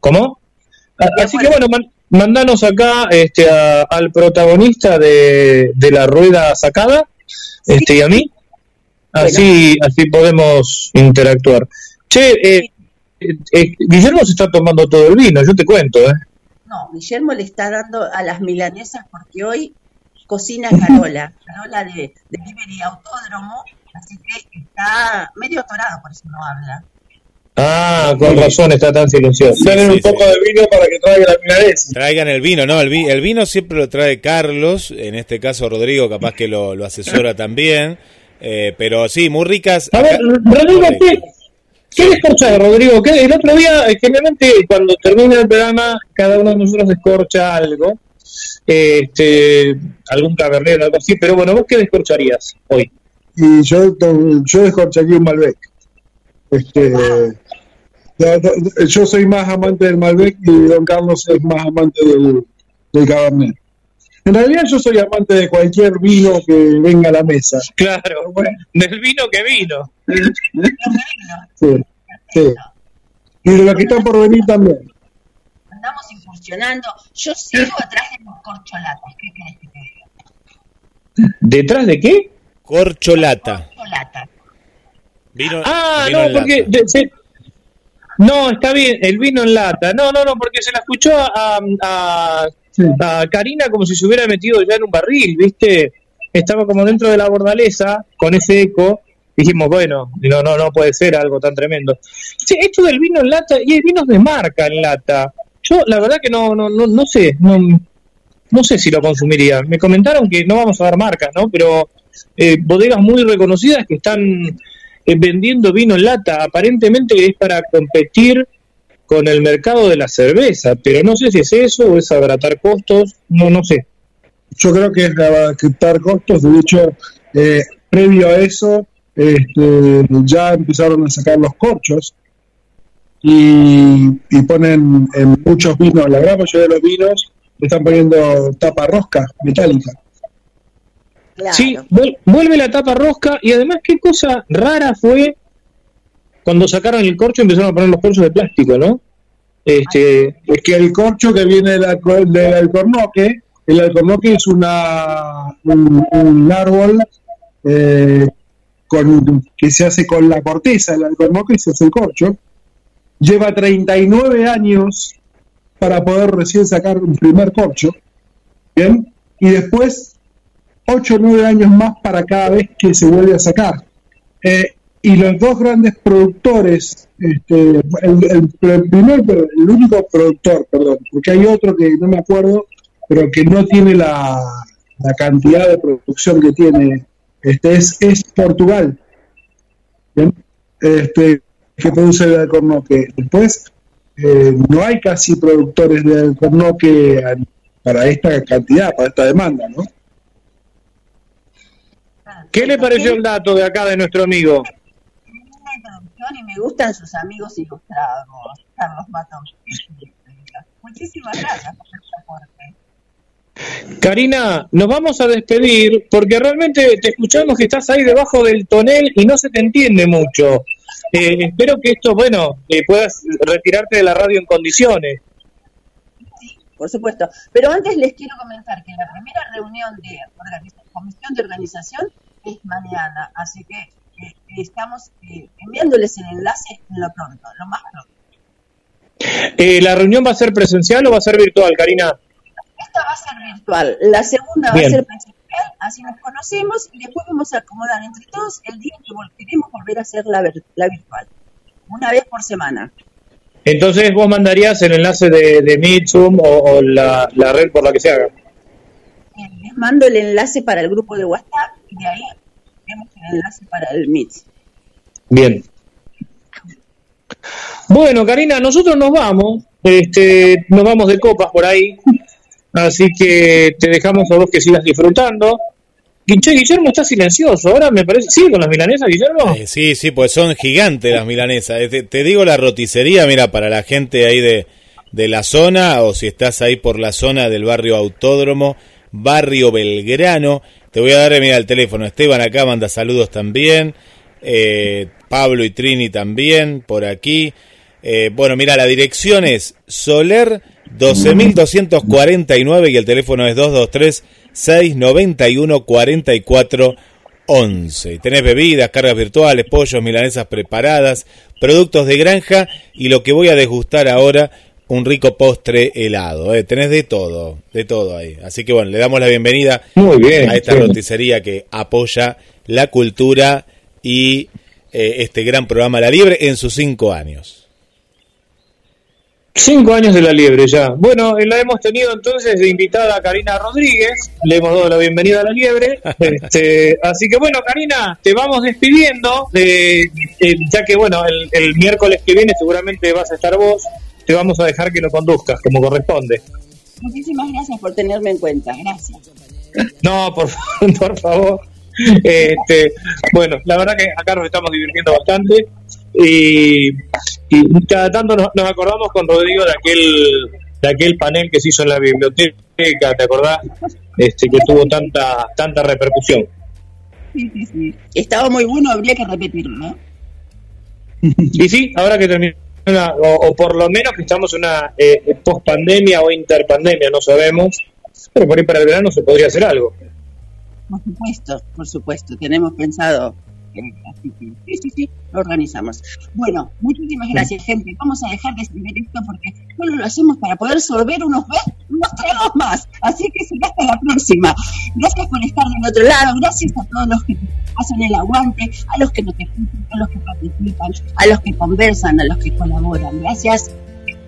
¿cómo? Así que bueno, man- mandanos acá este, a- al protagonista de, de la rueda sacada, este, y a mí, así, así podemos interactuar. Che, eh, eh, eh, Guillermo se está tomando todo el vino, yo te cuento, ¿eh? No, Guillermo le está dando a las milanesas porque hoy cocina Carola, Carola de, de Delivery Autódromo, así que está medio atorado, por eso no habla. Ah, con razón está tan silencioso. Un poco de vino para que traiga la milanesa. Traigan el vino, ¿no? El, vi- el vino siempre lo trae Carlos, en este caso Rodrigo capaz que lo, lo asesora también, eh, pero sí, muy ricas. A ver, Rodrigo, ¿qué, qué descorcha, Rodrigo? ¿Qué, el otro día, eh, generalmente, cuando termina el programa, cada uno de nosotros descorcha algo, este, algún cabernero, algo así, pero bueno, ¿vos qué descorcharías hoy? Y yo, yo descorcharía un Malbec. Este, yo soy más amante del Malbec y don Carlos es más amante del, del Cabernet. En realidad yo soy amante de cualquier vino que venga a la mesa. Claro, del vino que vino. Sí, sí. Y de lo que está por venir también. Andamos incursionando. Yo sigo atrás de los corcholatas. ¿Qué querés que te diga? ¿Detrás de qué? Corcholata. Corcholata. Vino, Ah, vino no, en porque... de- no, está bien, el vino en lata. No, no, no, porque se la escuchó a, a, a Karina como si se hubiera metido ya en un barril, ¿viste? Estaba como dentro de la bordaleza con ese eco. Dijimos, bueno, no, no, no puede ser algo tan tremendo. Sí, esto del vino en lata, y hay vinos de marca en lata. Yo, la verdad que no, no, no, no sé, no, no sé si lo consumiría. Me comentaron que no vamos a dar marcas, ¿no? Pero eh, bodegas muy reconocidas que están eh, vendiendo vino en lata. Aparentemente es para competir con el mercado de la cerveza, pero no sé si es eso o es abaratar costos, no, no sé. Yo creo que es abaratar costos, de hecho, eh, previo a eso, este, ya empezaron a sacar los corchos y, y ponen en muchos vinos, la gran mayoría de los vinos, le están poniendo tapa rosca metálica. Sí, vuel- vuelve la tapa rosca y además qué cosa rara fue cuando sacaron el corcho y empezaron a poner los corchos de plástico, ¿no? Este, Es que el corcho que viene del, del alcornoque, el alcornoque es una, un, árbol eh, con, que se hace con la corteza del alcornoque, se hace el corcho. Lleva 39 años para poder recién sacar un primer corcho. ¿Bien? Y después 8 o 9 años más para cada vez que se vuelve a sacar. Eh, y los dos grandes productores, este, el, el- el primer, el único productor, perdón, porque hay otro que no me acuerdo, pero que no tiene la, la cantidad de producción que tiene, este es, es Portugal. Este, que produce el alcornoque. Después, eh, no hay casi productores de alcornoque para esta cantidad, para esta demanda, ¿no? ¿Qué le pareció el dato de acá de nuestro amigo? Y me gustan sus amigos ilustrados, Carlos Matón. Muchísimas gracias por este aporte. Karina, nos vamos a despedir porque realmente te escuchamos que estás ahí debajo del tonel y no se te entiende mucho. Eh, espero que esto, bueno, eh, puedas retirarte de la radio en condiciones. Por supuesto. Pero antes les quiero comentar que la primera reunión de organiza- comisión de organización es mañana, así que estamos eh, enviándoles el enlace en lo pronto, lo más pronto. Eh, ¿La reunión va a ser presencial o va a ser virtual, Karina? Esta va a ser virtual, la segunda va a ser presencial, así nos conocemos y después vamos a acomodar entre todos el día que vol- queremos volver a hacer la, la virtual, una vez por semana. Entonces vos mandarías el enlace de, de Meet, Zoom o, o la, la red por la que se haga. Eh, Les mando el enlace para el grupo de WhatsApp y de ahí tenemos el enlace para el Meet. Bien. Bueno, Karina, nosotros nos vamos, este, nos vamos de copas por ahí, así que te dejamos a vos que sigas disfrutando. Che, Guillermo está silencioso, ahora me parece, ¿sigue con las milanesas, Guillermo? Eh, sí, sí, pues son gigantes las milanesas. Eh, Te, te digo la roticería, mira, para la gente ahí de, de la zona, o si estás ahí por la zona del barrio Autódromo, barrio Belgrano, te voy a dar, mira, el teléfono. Esteban acá manda saludos también. Eh, Pablo y Trini también, por aquí. Eh, bueno, mira, la dirección es Soler 12249 y el teléfono es 223 691 44 11. Y Tenés bebidas, cargas virtuales, pollos, milanesas preparadas, productos de granja y lo que voy a degustar ahora, un rico postre helado. ¿eh? Tenés de todo, de todo ahí. Así que bueno, le damos la bienvenida Muy bien, a esta sí. roticería que apoya la cultura y eh, este gran programa La Liebre en sus cinco años. Cinco años de la liebre ya. Bueno, eh, la hemos tenido entonces de invitada a Karina Rodríguez. Le hemos dado la bienvenida a la liebre. Este, así que bueno, Karina, te vamos despidiendo. eh, ya que bueno, el, el miércoles que viene seguramente vas a estar vos. Te vamos a dejar que lo conduzcas como corresponde. Muchísimas gracias por tenerme en cuenta, gracias. No, por, por favor. Este, bueno, la verdad que acá nos estamos divirtiendo bastante y, y cada tanto nos, nos acordamos con Rodrigo de aquel de aquel panel que se hizo en la biblioteca, ¿te acordás? Este, que tuvo tanta tanta repercusión. Sí, sí, sí. Estaba muy bueno, habría que repetirlo, ¿no? Y sí, ahora que terminó, una- o, por lo menos que estamos en una eh, post pandemia o interpandemia, no sabemos, pero por ahí para el verano se podría hacer algo. Por supuesto, por supuesto. Tenemos pensado sí, sí, sí, lo organizamos. Bueno, muchísimas gracias, gente. Vamos a dejar de escribir esto porque solo lo hacemos para poder sorber unos, unos tragos más. Así que será hasta la próxima. Gracias por estar del otro lado. Gracias a todos los que hacen el aguante, a los que no te escuchan, a los que participan, a los que conversan, a los que colaboran. Gracias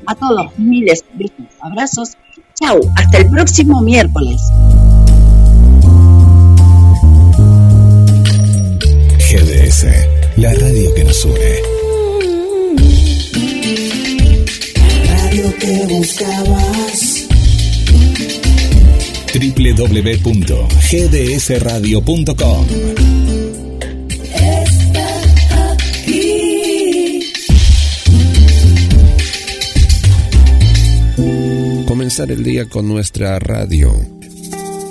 a todos. Miles de abrazos. Chau. Hasta el próximo miércoles. La radio que nos une. Radio que buscabas. www.gdsradio.com Comenzar el día con nuestra radio.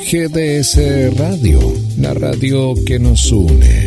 GDS Radio, la radio que nos une.